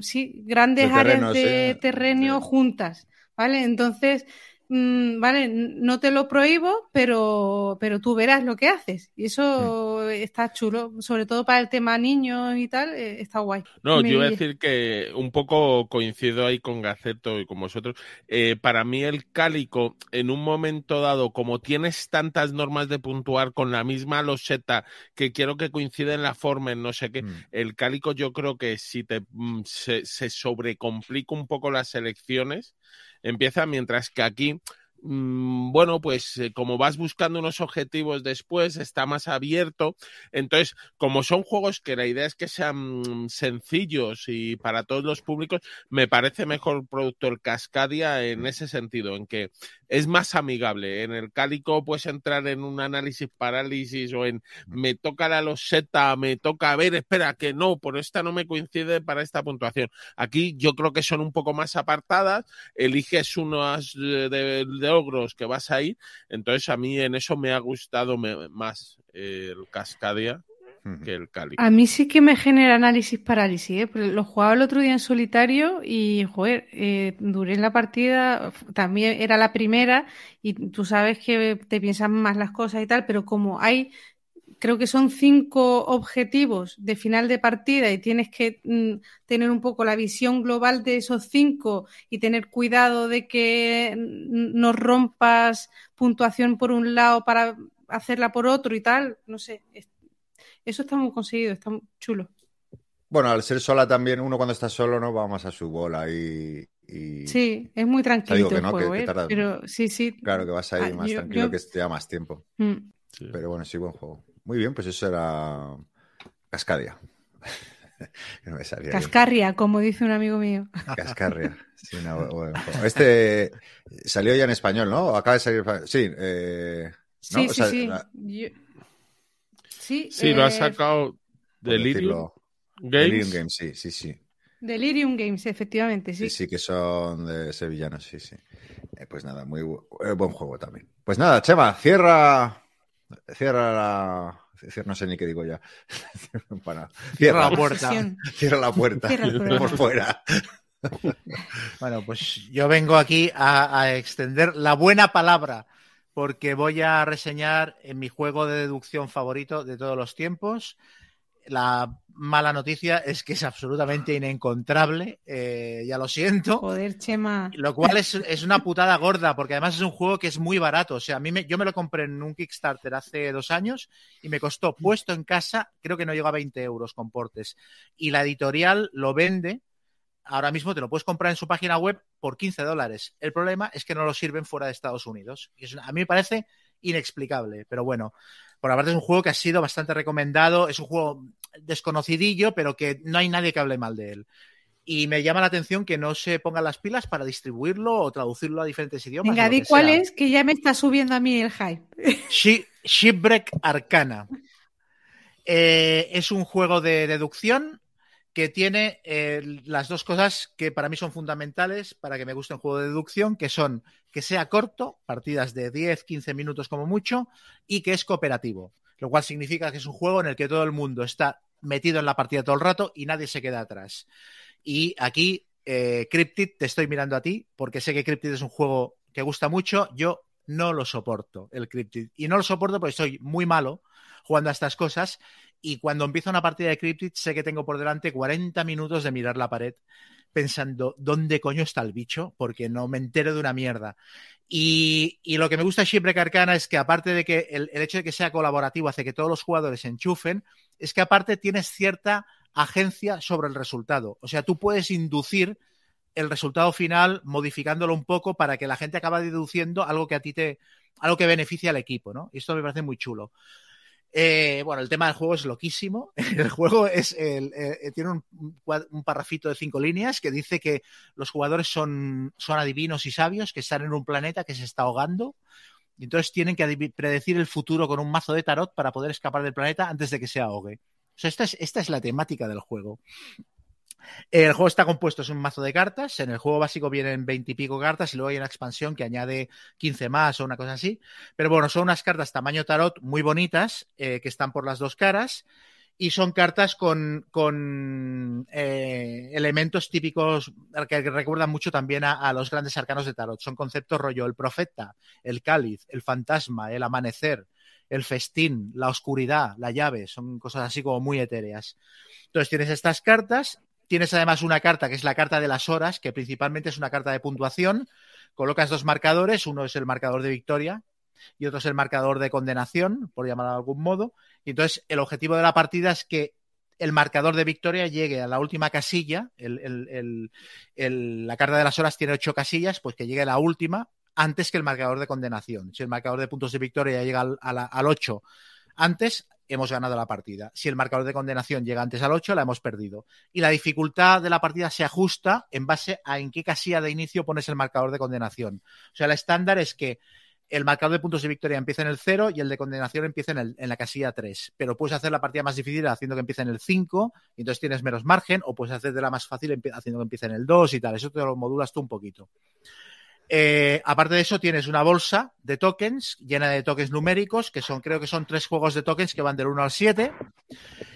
sí, grandes áreas de terreno juntas, ¿vale? Entonces, Mm, vale, no te lo prohíbo, pero, pero tú verás lo que haces. Y eso está chulo, sobre todo para el tema niños y tal, eh, está guay. No, yo iba a decir que un poco coincido ahí con Gaceto y con vosotros. Eh, para mí el cálico, en un momento dado, como tienes tantas normas de puntuar con la misma loseta que quiero que coincida en la forma, en no sé qué, mm. el cálico yo creo que si te mm, se, se sobrecomplica un poco las elecciones, empieza, mientras que aquí bueno, pues eh, como vas buscando unos objetivos después, está más abierto. Entonces, como son juegos que la idea es que sean sencillos y para todos los públicos, me parece mejor producto el Cascadia en ese sentido, en que es más amigable. En el Cálico puedes entrar en un análisis parálisis o en me toca la loseta, me toca, a ver, espera, que no, por esta no me coincide para esta puntuación. Aquí yo creo que son un poco más apartadas, eliges unos de, de, ogros que vas a ir, entonces a mí en eso me ha gustado más el Cascadia que el Cali. A mí sí que me genera análisis parálisis, ¿eh? lo jugaba el otro día en solitario y, joder, eh, duré en la partida, también era la primera y tú sabes que te piensan más las cosas y tal, pero como hay creo que son cinco objetivos de final de partida y tienes que mm, tener un poco la visión global de esos cinco y tener cuidado de que no rompas puntuación por un lado para hacerla por otro y tal. No sé, eso está muy conseguido, está chulo. Bueno, al ser sola también, uno cuando está solo no va más a su bola y... Sí, es muy tranquilo juego, ¿eh? Pero sí, sí. Claro que vas a ir ah, más tranquilo que te más tiempo. Mm. Pero bueno, sí, buen juego. Muy bien, pues eso era Cascadia. Cascarria, como dice un amigo mío. Cascarria. Este salió ya en español, ¿no? Acaba de salir. Sí, eh, sí, sí, sí. sí. lo ha eh, sacado Delirium Games. Delirium Games, sí, sí, sí. Delirium Games, efectivamente, sí. Sí, sí, que son de sevillanos, sí, sí. Eh, pues nada, muy buen juego también. Pues nada, Chema, cierra Cierra la. No sé ni qué digo ya. Cierra, la puerta. Cierra la puerta. Por fuera. Bueno, pues yo vengo aquí a, extender la buena palabra, porque voy a reseñar en mi juego de deducción favorito de todos los tiempos, la mala noticia es que es absolutamente inencontrable, eh, ya lo siento. Joder, Chema. Lo cual es, una putada gorda, porque además es un juego que es muy barato. O sea, a mí me, yo me lo compré en un Kickstarter hace dos años y me costó puesto en casa, creo que no llega a 20 euros con portes. Y la editorial lo vende, ahora mismo te lo puedes comprar en su página web por 15 dólares. El problema es que no lo sirven fuera de Estados Unidos. Y a mí me parece inexplicable, pero bueno. Por aparte es un juego que ha sido bastante recomendado, es un juego desconocidillo, pero que no hay nadie que hable mal de él. Y me llama la atención que no se pongan las pilas para distribuirlo o traducirlo a diferentes idiomas. Venga, di cuál es, que ya me está subiendo a mí el hype. Shipwreck Arcana. Eh, es un juego de deducción que tiene eh, las dos cosas que para mí son fundamentales para que me guste un juego de deducción, que son que sea corto, partidas de 10, 15 minutos como mucho, y que es cooperativo, lo cual significa que es un juego en el que todo el mundo está metido en la partida todo el rato y nadie se queda atrás. Y aquí, eh, Cryptid, te estoy mirando a ti, porque sé que Cryptid es un juego que gusta mucho, yo no lo soporto, el Cryptid. Y no lo soporto porque soy muy malo jugando a estas cosas y cuando empiezo una partida de Cryptid sé que tengo por delante 40 minutos de mirar la pared pensando dónde coño está el bicho, porque no me entero de una mierda. Y, lo que me gusta siempre Arcana es que aparte de que el, hecho de que sea colaborativo hace que todos los jugadores se enchufen, es que aparte tienes cierta agencia sobre el resultado. O sea, tú puedes inducir el resultado final modificándolo un poco para que la gente acabe deduciendo algo que a ti te, algo que beneficia al equipo, ¿no? Y esto me parece muy chulo. Eh, bueno, el tema del juego es loquísimo. El juego es el, eh, tiene un, un, parrafito de cinco líneas que dice que los jugadores son, son adivinos y sabios, que están en un planeta que se está ahogando. Y entonces tienen que predecir el futuro con un mazo de tarot para poder escapar del planeta antes de que se ahogue. O sea, esta es, esta es la temática del juego. El juego está compuesto, es un mazo de cartas. En el juego básico vienen 20 y pico cartas y luego hay una expansión que añade 15 más o una cosa así. Pero bueno, son unas cartas tamaño tarot muy bonitas eh, que están por las dos caras y son cartas con, eh, elementos típicos que recuerdan mucho también a, los grandes arcanos de tarot. Son conceptos rollo el profeta, el cáliz, el fantasma, el amanecer, el festín, la oscuridad, la llave. Son cosas así como muy etéreas. Entonces tienes estas cartas Tienes además una carta que es la carta de las horas, que principalmente es una carta de puntuación. Colocas dos marcadores, uno es el marcador de victoria y otro es el marcador de condenación, por llamarlo de algún modo. Y entonces el objetivo de la partida es que el marcador de victoria llegue a la última casilla. la carta de las horas tiene ocho casillas, pues que llegue a la última antes que el marcador de condenación. Si el marcador de puntos de victoria llega al, al 8 antes, hemos ganado la partida. Si el marcador de condenación llega antes al 8, la hemos perdido. Y la dificultad de la partida se ajusta en base a en qué casilla de inicio pones el marcador de condenación. O sea, el estándar es que el marcador de puntos de victoria empieza en el 0 y el de condenación empieza en, la casilla 3. Pero puedes hacer la partida más difícil haciendo que empiece en el 5 y entonces tienes menos margen, o puedes hacer de la más fácil haciendo que empiece en el 2 y tal. Eso te lo modulas tú un poquito. Eh, aparte de eso, tienes una bolsa de tokens llena de tokens numéricos, que son, creo que son tres juegos de tokens que van del 1 al 7.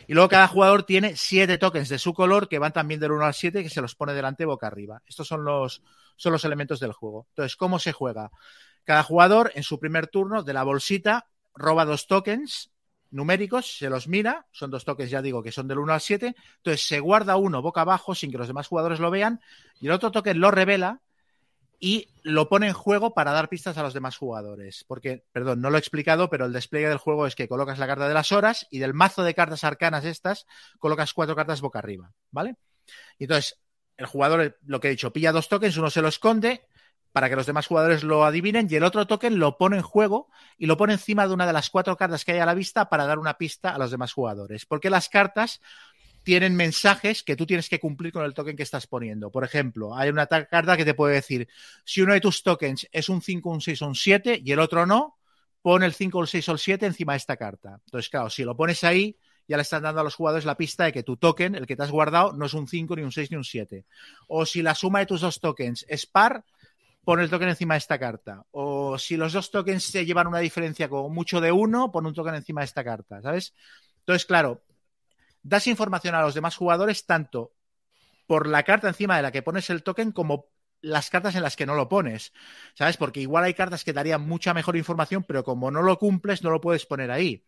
Y luego cada jugador tiene siete tokens de su color que van también del 1 al 7 que se los pone delante boca arriba. Estos son los, son los elementos del juego. Entonces, ¿cómo se juega? Cada jugador en su primer turno de la bolsita roba dos tokens numéricos, se los mira, son dos tokens, ya digo, que son del 1 al 7, entonces se guarda uno boca abajo sin que los demás jugadores lo vean, y el otro token lo revela y lo pone en juego para dar pistas a los demás jugadores. Porque, perdón, no lo he explicado, pero el despliegue del juego es que colocas la carta de las horas y del mazo de cartas arcanas estas, colocas cuatro cartas boca arriba, ¿vale? Y entonces, el jugador, lo que he dicho, pilla dos tokens, uno se lo esconde para que los demás jugadores lo adivinen y el otro token lo pone en juego y lo pone encima de una de las cuatro cartas que hay a la vista para dar una pista a los demás jugadores. Porque las cartas tienen mensajes que tú tienes que cumplir con el token que estás poniendo. Por ejemplo, hay una carta que te puede decir, si uno de tus tokens es un 5, un 6 o un 7 y el otro no, pon el 5, el 6 o el 7 encima de esta carta. Entonces, claro, si lo pones ahí, ya le están dando a los jugadores la pista de que tu token, el que te has guardado, no es un 5, ni un 6, ni un 7. O si la suma de tus dos tokens es par, pon el token encima de esta carta. O si los dos tokens se llevan una diferencia como mucho de uno, pon un token encima de esta carta, ¿sabes? Entonces, claro, das información a los demás jugadores tanto por la carta encima de la que pones el token como las cartas en las que no lo pones, ¿sabes? Porque igual hay cartas que darían mucha mejor información, pero como no lo cumples, no lo puedes poner ahí.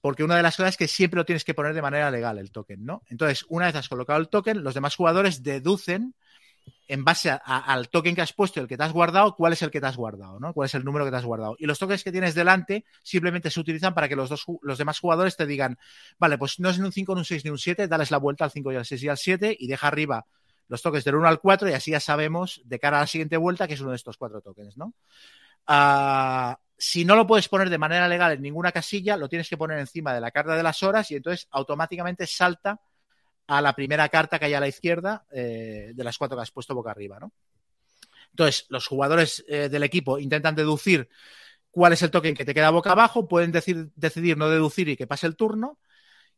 Porque una de las cosas es que siempre lo tienes que poner de manera legal el token, ¿no? Entonces, una vez has colocado el token, los demás jugadores deducen en base al token que has puesto, el que te has guardado, cuál es el que te has guardado, ¿no? Cuál es el número que te has guardado. Y los tokens que tienes delante simplemente se utilizan para que los, dos, los demás jugadores te digan, vale, pues no es ni un 5, ni un 6, ni un 7, dales la vuelta al 5 y al 6 y al 7 y deja arriba los tokens del 1 al 4 y así ya sabemos de cara a la siguiente vuelta que es uno de estos cuatro tokens, ¿no? Uh, si no lo puedes poner de manera legal en ninguna casilla, lo tienes que poner encima de la carta de las horas y entonces automáticamente salta a la primera carta que hay a la izquierda eh, de las cuatro que has puesto boca arriba, ¿no? Entonces, los jugadores eh, del equipo intentan deducir cuál es el token que te queda boca abajo, pueden decir, decidir no deducir y que pase el turno,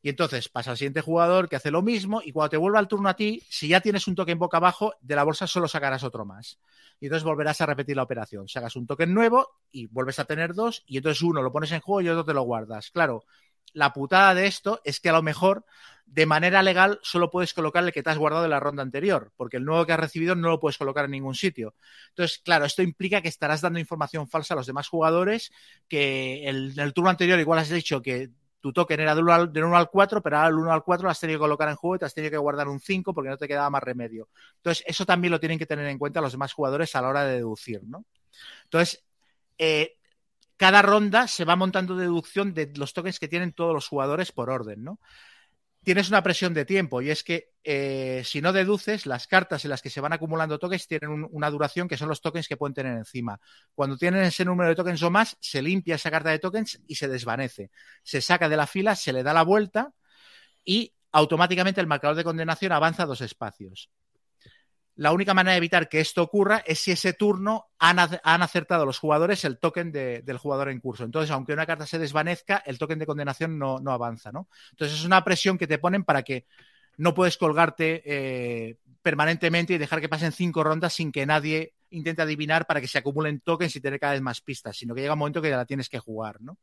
y entonces pasa al siguiente jugador que hace lo mismo, y cuando te vuelva el turno a ti, si ya tienes un token boca abajo, de la bolsa solo sacarás otro más. Y entonces volverás a repetir la operación. Sacas un token nuevo y vuelves a tener dos, y entonces uno lo pones en juego y otro te lo guardas. Claro, la putada de esto es que a lo mejor de manera legal solo puedes colocar el que te has guardado de la ronda anterior, porque el nuevo que has recibido no lo puedes colocar en ningún sitio. Entonces, claro, esto implica que estarás dando información falsa a los demás jugadores, que el, en el turno anterior igual has dicho que tu token era del 1 al, 1 al 4, pero ahora el 1 al 4 lo has tenido que colocar en juego y te has tenido que guardar un 5 porque no te quedaba más remedio. Entonces, eso también lo tienen que tener en cuenta los demás jugadores a la hora de deducir, ¿no? Entonces, eh, cada ronda se va montando deducción de los tokens que tienen todos los jugadores por orden, ¿no? Tienes una presión de tiempo y es que eh, si no deduces, las cartas en las que se van acumulando tokens tienen un, una duración que son los tokens que pueden tener encima. Cuando tienen ese número de tokens o más, se limpia esa carta de tokens y se desvanece. Se saca de la fila, se le da la vuelta y automáticamente el marcador de condenación avanza dos espacios. La única manera de evitar que esto ocurra es si ese turno han, han acertado los jugadores el token de, del jugador en curso. Entonces, aunque una carta se desvanezca, el token de condenación no, no avanza, ¿no? Entonces, es una presión que te ponen para que no puedes colgarte eh, permanentemente y dejar que pasen cinco rondas sin que nadie intente adivinar para que se acumulen tokens y tener cada vez más pistas, sino que llega un momento que ya la tienes que jugar, ¿no?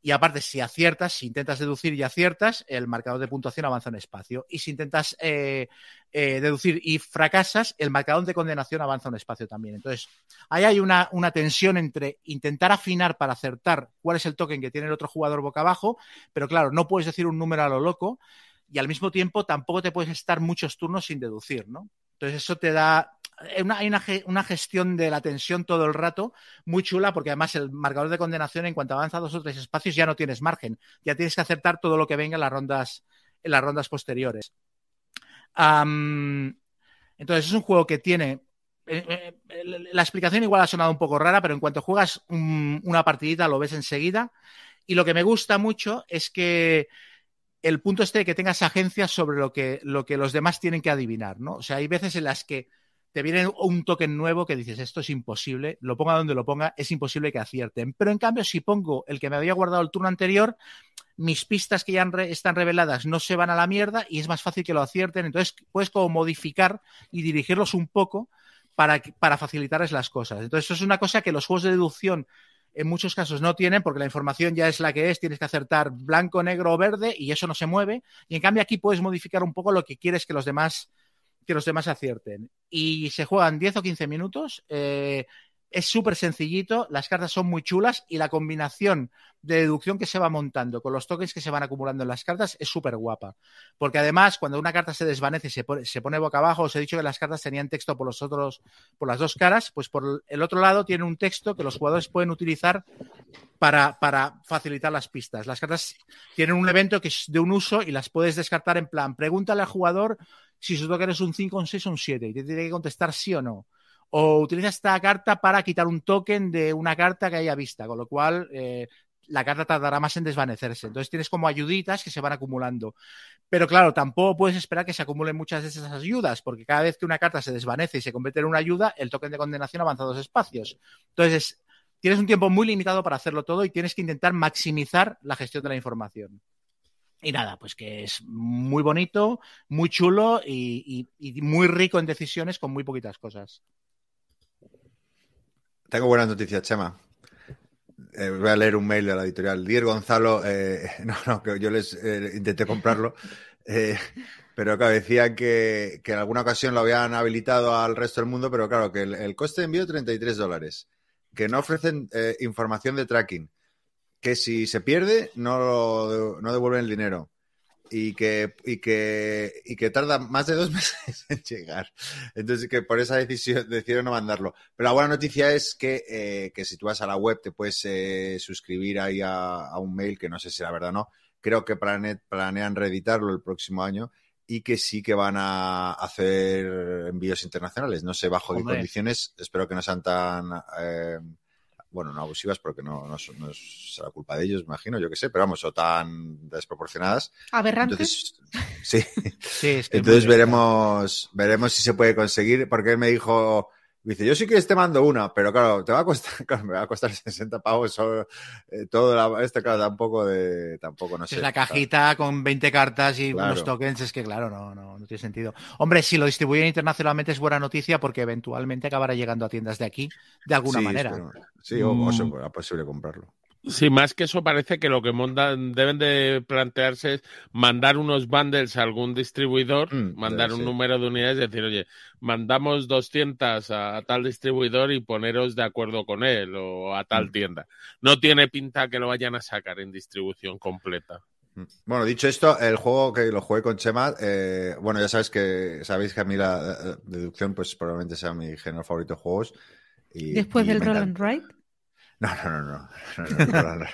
Y aparte, si aciertas, si intentas deducir y aciertas, el marcador de puntuación avanza en espacio. Y si intentas eh, eh, deducir y fracasas, el marcador de condenación avanza un espacio también. Entonces, ahí hay una, una, tensión entre intentar afinar para acertar cuál es el token que tiene el otro jugador boca abajo, pero claro, no puedes decir un número a lo loco y al mismo tiempo tampoco te puedes estar muchos turnos sin deducir, ¿no? Entonces, eso te da, una, hay una, una, gestión de la tensión todo el rato muy chula, porque además el marcador de condenación, en cuanto avanza dos o tres espacios, ya no tienes margen. Ya tienes que aceptar todo lo que venga en las rondas, en las rondas posteriores. Entonces, es un juego que tiene. Eh, eh, la explicación igual ha sonado un poco rara, pero en cuanto juegas un, una partidita lo ves enseguida. Y lo que me gusta mucho es que el punto este de que tengas agencia sobre lo que, lo que los demás tienen que adivinar, ¿no? O sea, hay veces en las que te viene un token nuevo que dices, esto es imposible, lo ponga donde lo ponga, es imposible que acierten. Pero en cambio, si pongo el que me había guardado el turno anterior, mis pistas que ya están reveladas no se van a la mierda y es más fácil que lo acierten. Entonces, puedes como modificar y dirigirlos un poco para, para facilitarles las cosas. Entonces, eso es una cosa que los juegos de deducción en muchos casos no tienen porque la información ya es la que es, tienes que acertar blanco, negro o verde y eso no se mueve. Y en cambio aquí puedes modificar un poco lo que quieres que los demás que los demás acierten. Y se juegan 10 o 15 minutos. Eh, es súper sencillito, las cartas son muy chulas y la combinación de deducción que se va montando con los tokens que se van acumulando en las cartas es súper guapa. Porque además, cuando una carta se desvanece y se pone, se pone, boca abajo, os he dicho que las cartas tenían texto por los otros, por las dos caras, pues por el otro lado tiene un texto que los jugadores pueden utilizar para, para facilitar las pistas. Las cartas tienen un evento que es de un uso y las puedes descartar en plan, pregúntale al jugador si su token es un 5, un 6 o un 7 y te tiene que contestar sí o no o utiliza esta carta para quitar un token de una carta que haya vista, con lo cual eh, la carta tardará más en desvanecerse. Entonces tienes como ayuditas que se van acumulando. Pero claro, tampoco puedes esperar que se acumulen muchas de esas ayudas, porque cada vez que una carta se desvanece y se convierte en una ayuda, el token de condenación avanza dos espacios. Entonces, tienes un tiempo muy limitado para hacerlo todo y tienes que intentar maximizar la gestión de la información. Y nada, pues que es muy bonito, muy chulo y, muy rico en decisiones con muy poquitas cosas. Tengo buenas noticias, Chema. Eh, voy a leer un mail de la editorial. Dier Gonzalo, eh, no, no, que yo les eh, intenté comprarlo, eh, pero claro, decían que, en alguna ocasión lo habían habilitado al resto del mundo, pero claro, que el, el coste de envío 33 dólares, que no ofrecen información de tracking, que si se pierde no, lo, no devuelven el dinero, y que, y que, y que tarda más de dos meses en llegar. Entonces, que por esa decisión decidieron no mandarlo. Pero la buena noticia es que, eh, que si tú vas a la web te puedes eh, suscribir ahí a, a, un mail, que no sé si la verdad o no. Creo que planean reeditarlo el próximo año y que sí que van a hacer envíos internacionales. No sé bajo Hombre. qué condiciones, espero que no sean tan... Eh, bueno, no abusivas porque no, no, no, es la culpa de ellos, imagino, yo qué sé, pero vamos, o tan desproporcionadas. Aberrantes. Entonces, sí. sí es que Entonces veremos, veremos si se puede conseguir, porque él me dijo, dice, yo sí que te mando una, pero claro, te va a costar, claro, me va a costar 60 pavos solo, eh, todo la, este, claro, tampoco de, tampoco, no sé. La cajita claro. con 20 cartas y claro. unos tokens, es que claro, no, no, no tiene sentido. Hombre, si lo distribuyen internacionalmente es buena noticia porque eventualmente acabará llegando a tiendas de aquí de alguna sí, manera. Espero, sí, o, o será posible comprarlo. Sí, más que eso parece que lo que montan, deben de plantearse es mandar unos bundles a algún distribuidor, mm, mandar un número de unidades y decir, oye, mandamos 200 a, a, tal distribuidor y poneros de acuerdo con él o a tal mm. tienda. No tiene pinta que lo vayan a sacar en distribución completa. Mm. Bueno, dicho esto, el juego que lo jugué con Chema, eh, bueno, ya sabes que sabéis que a mí la, la deducción, pues probablemente sea mi género favorito de juegos. Y, Después y del Roll and Ride. No, no, no, no. no,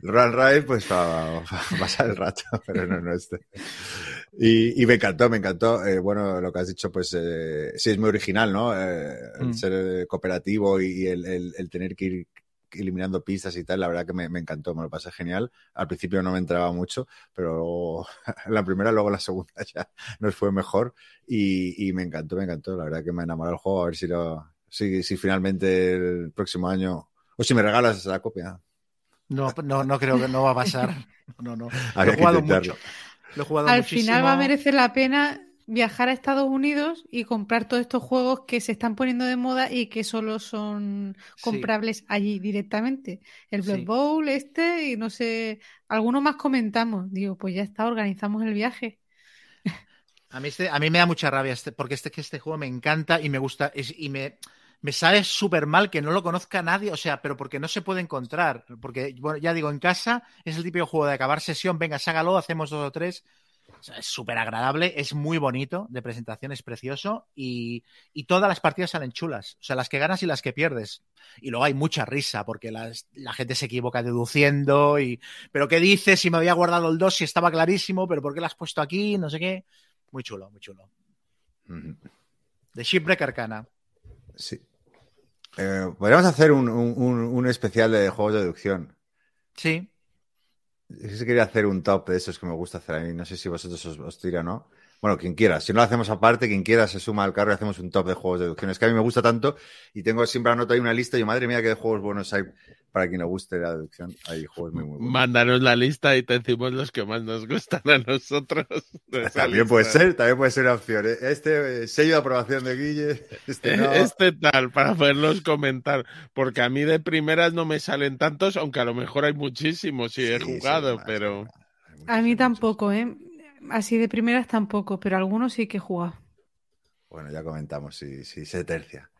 Run Ride, pues para, pasar el rato, pero no, no este. Y, y me encantó, me encantó. Eh, bueno, lo que has dicho, pues eh, sí es muy original, ¿no? Eh, el mm. ser cooperativo y el, el, el, tener que ir eliminando pistas y tal, la verdad que me, me, encantó, me lo pasé genial. Al principio no me entraba mucho, pero en la primera, luego la segunda ya nos fue mejor y, y me encantó, me encantó. La verdad que me enamoró el juego, a ver si lo, si, si finalmente el próximo año, o si me regalas la copia. No, no, no creo que no va a pasar. No, no. Lo he jugado mucho. Lo he jugado Al muchísimo. final va a merecer la pena viajar a Estados Unidos y comprar todos estos juegos que se están poniendo de moda y que solo son comprables sí. allí directamente. El Blood sí. Bowl, este, y no sé, algunos más comentamos. Digo, pues ya está, organizamos el viaje. A mí, este, a mí me da mucha rabia este, porque este, este juego me encanta y me gusta es, y me, me sabe súper mal que no lo conozca nadie, o sea, pero porque no se puede encontrar. Porque, bueno, ya digo, en casa es el típico juego de acabar sesión, venga, ságalo, hacemos dos o tres. O sea, es súper agradable, es muy bonito, de presentación es precioso y, y, todas las partidas salen chulas. O sea, las que ganas y las que pierdes. Y luego hay mucha risa porque las, la gente se equivoca deduciendo y... ¿Pero qué dices? Si me había guardado el 2, si estaba clarísimo, pero ¿por qué lo has puesto aquí? No sé qué. Muy chulo, muy chulo. Mm -hmm. De Shipwreck Arcana. Sí. Eh, podríamos hacer un, un, un, especial de juegos de deducción. Sí. Yo quería hacer un top de esos que me gusta hacer a mí. No sé si vosotros os, os tira o no. Bueno, quien quiera. Si no lo hacemos aparte, quien quiera se suma al carro y hacemos un top de juegos de deducción. Es que a mí me gusta tanto y tengo siempre anoto ahí una lista y madre mía, qué juegos buenos hay para quien le guste la deducción. Hay juegos muy, muy buenos. Mándanos la lista y te decimos los que más nos gustan a nosotros. También lista. puede ser, también puede ser una opción. Este sello de aprobación de Guille. Este, no. este tal, para poderlos comentar. Porque a mí de primeras no me salen tantos, aunque a lo mejor hay muchísimos y sí, he jugado, sí, pero. A mí tampoco, ¿eh? Así de primeras tampoco, pero algunos sí que he. Bueno, ya comentamos si, si se tercia.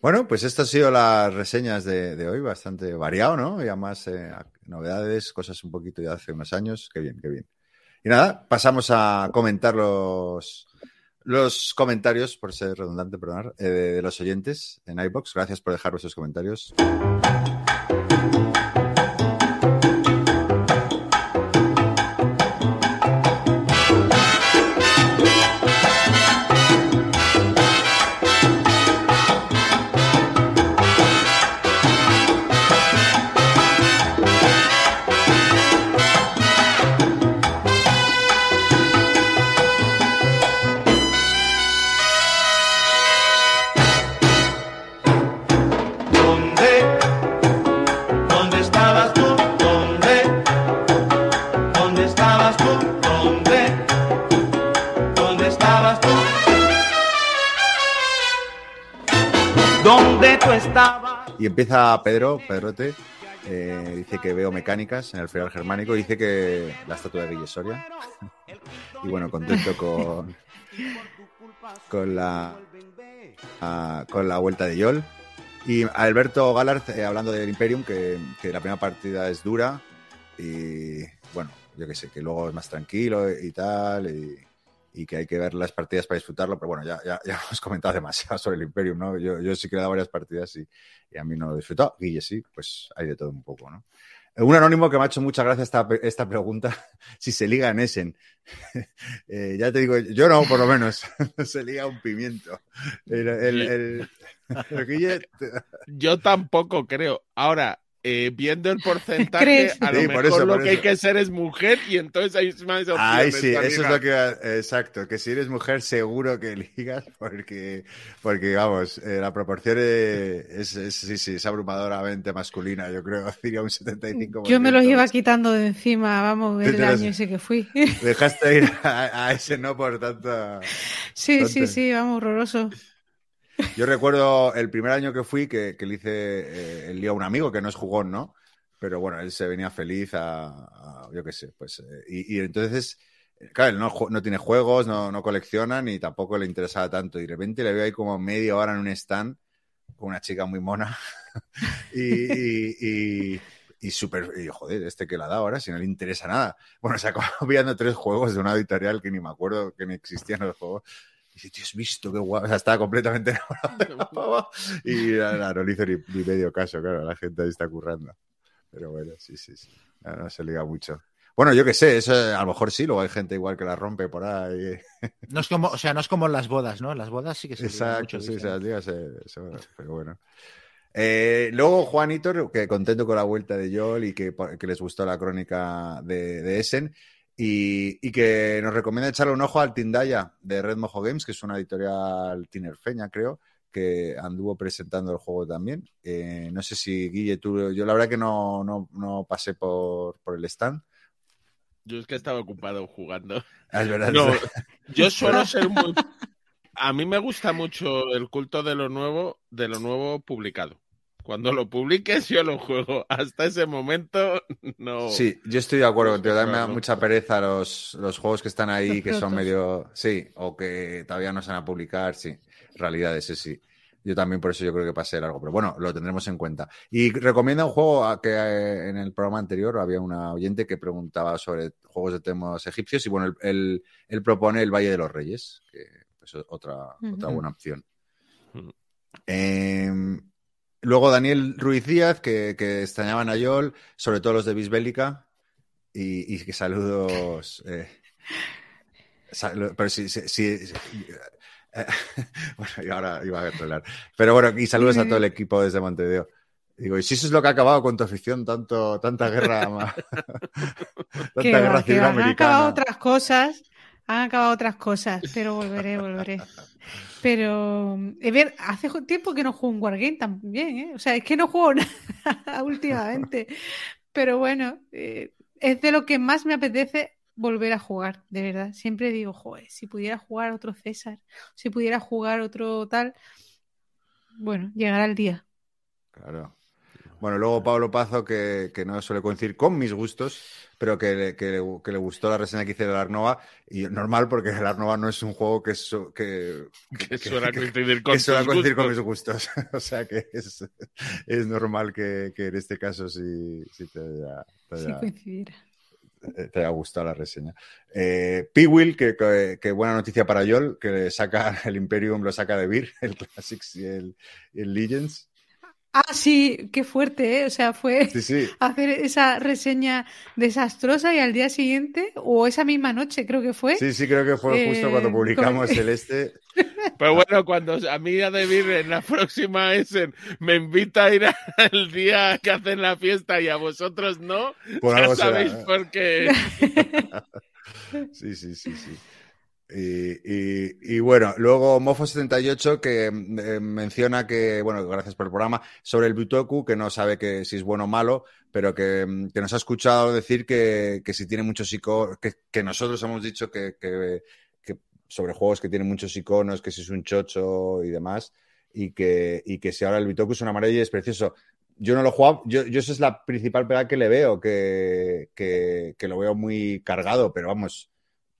Bueno, pues estas han sido las reseñas de, hoy, bastante variado, ¿no? Y además eh, novedades, cosas un poquito de hace unos años. Qué bien, qué bien. Y nada, pasamos a comentar los, los comentarios, por ser redundante, perdón, eh, de, de los oyentes en iBox. Gracias por dejar vuestros comentarios. Y empieza Pedro, Pedrote, eh, dice que veo mecánicas en el ferial germánico, dice que la estatua de Guille y bueno, contento con, con la con la vuelta de Yol. Y Alberto Galard eh, hablando del Imperium, que, que la primera partida es dura y bueno, yo que sé, que luego es más tranquilo y tal, y, y que hay que ver las partidas para disfrutarlo, pero bueno, ya, ya, ya hemos comentado demasiado sobre el Imperium, ¿no? Yo, yo sí que he dado varias partidas y, y a mí no lo he disfrutado. Guille sí, pues hay de todo un poco, ¿no? Un anónimo que me ha hecho mucha gracia esta, esta pregunta, si se liga en Essen. Eh, ya te digo, yo no, por lo menos, se liga un pimiento. El, el, el- Guille, Yo tampoco creo. Ahora, eh, viendo el porcentaje, ¿Crees? a lo Sí, por mejor eso, lo que hay que ser es mujer y entonces hay más opciones. Ay, sí, eso es lo que. Exacto, que si eres mujer, seguro que ligas, porque, porque vamos, eh, la proporción es, es, es- sí, sí, es abrumadoramente masculina, yo creo, diría un 75%. Yo me los iba quitando de encima, vamos, el año ese que fui. Dejaste ir a, a ese no por tanta. Sí, sí, sí, vamos, horroroso. Yo recuerdo el primer año que fui que, que le hice eh, el lío a un amigo que no es jugón, ¿no? Pero bueno, él se venía feliz a, a- yo qué sé, pues. eh, y, y entonces, claro, él no, no tiene juegos, no, no colecciona ni tampoco le interesaba tanto. Y de repente le veo ahí como media hora en un stand con una chica muy mona. y, y, y, súper. Y joder, este que la da ahora, si no le interesa nada. Bueno, se acabó viendo tres juegos de una editorial que ni me acuerdo que ni existían los juegos. Y dice, tío, has visto qué guapo. O sea, estaba completamente enamorado de la pava. Y nada, no le hizo ni, ni medio caso, claro, la gente ahí está currando. Pero bueno, sí, sí, sí. No, no se liga mucho. Bueno, yo qué sé, eso a lo mejor sí, luego hay gente igual que la rompe por ahí. No es como, o sea, no es como en las bodas, ¿no? Las bodas sí que se Exacto, sí, se las se- pero bueno. Eh, luego Juanito, que contento con la vuelta de Joel y que, que les gustó la crónica de, de Essen. Y, y que nos recomienda echarle un ojo al Tindaya de Red Mojo Games, que es una editorial tinerfeña, creo, que anduvo presentando el juego también. Eh, no sé si Guille, tú, yo la verdad que no, no, no pasé por, por el stand. Yo es que estaba ocupado jugando. Ah, Es verdad. No, yo suelo ser muy. A mí me gusta mucho el culto de lo nuevo, de lo nuevo publicado. Cuando lo publiques, yo lo juego. Hasta ese momento, no. Sí, yo estoy de acuerdo contigo. Me da Claro. mucha pereza los, los juegos que están ahí, que son medio. Sí, o que todavía no se van a publicar. Sí, realidades, sí, sí. Yo también por eso yo creo que pasé largo, pero bueno, lo tendremos en cuenta. Y recomienda un juego a que eh, en el programa anterior había una oyente que preguntaba sobre juegos de temas egipcios y bueno, él, él- él propone el Valle de los Reyes, que es otra, otra buena opción. Eh, luego Daniel Ruiz Díaz, que, que extrañaban a Yol, sobre todo los de Bisbélica, y, y que saludos. eh, pero sí, sí, eh, bueno, y ahora iba a hablar. Pero bueno, y saludos a todo el equipo desde Montevideo. Digo, y si eso es lo que ha acabado con tu afición, tanto, tanta guerra, tanta Que guerra va, que civil va. Han acabado americana. otras cosas, han acabado otras cosas, pero volveré, volveré. Pero, eh, ver, hace tiempo que no juego un Wargame también, ¿eh? O sea, es que no juego nada últimamente. Pero bueno, eh, es de lo que más me apetece volver a jugar, de verdad. Siempre digo, joder, si pudiera jugar otro César, si pudiera jugar otro tal, bueno, llegará el día. Claro. Bueno, luego Pablo Pazo, que, que no suele coincidir con mis gustos, pero que, le- que le, que le gustó la reseña que hice del Arnova. Y normal, porque el Arnova no es un juego que, su- que, Que suele coincidir con que suele coincidir con mis gustos. o sea que es, es normal que, que en este caso sí, sí te haya, te Si haya- coincidiera. eh, te haya gustado la reseña. Eh, P-Will, que, que- que buena noticia para Yol, que le saca el Imperium, lo saca de Beer, el Classics y el, y el Legends. Ah, sí, qué fuerte, ¿eh? O sea, fue Sí, sí. hacer esa reseña desastrosa y al día siguiente, o esa misma noche creo que fue, Sí, sí, creo que fue justo Eh, cuando publicamos con- el este. Pero bueno, cuando a mí a Debir en la próxima Essen me invita a ir al día que hacen la fiesta y a vosotros no, Por ya será, sabéis ¿eh? por qué. Sí, sí, sí, sí. Y, y- y bueno, luego Mofo78 que eh, menciona que, bueno, gracias por el programa, sobre el Butoku, que no sabe que si es bueno o malo, pero que, mm, que nos ha escuchado decir que, que si tiene muchos iconos, que, que nosotros hemos dicho que, sobre juegos que tienen muchos iconos, que si es un chocho y demás, y que, y que si ahora el Butoku es una maravilla y es precioso. Yo no lo jugado, yo, yo esa es la principal pega que le veo, que, que lo veo muy cargado, pero vamos,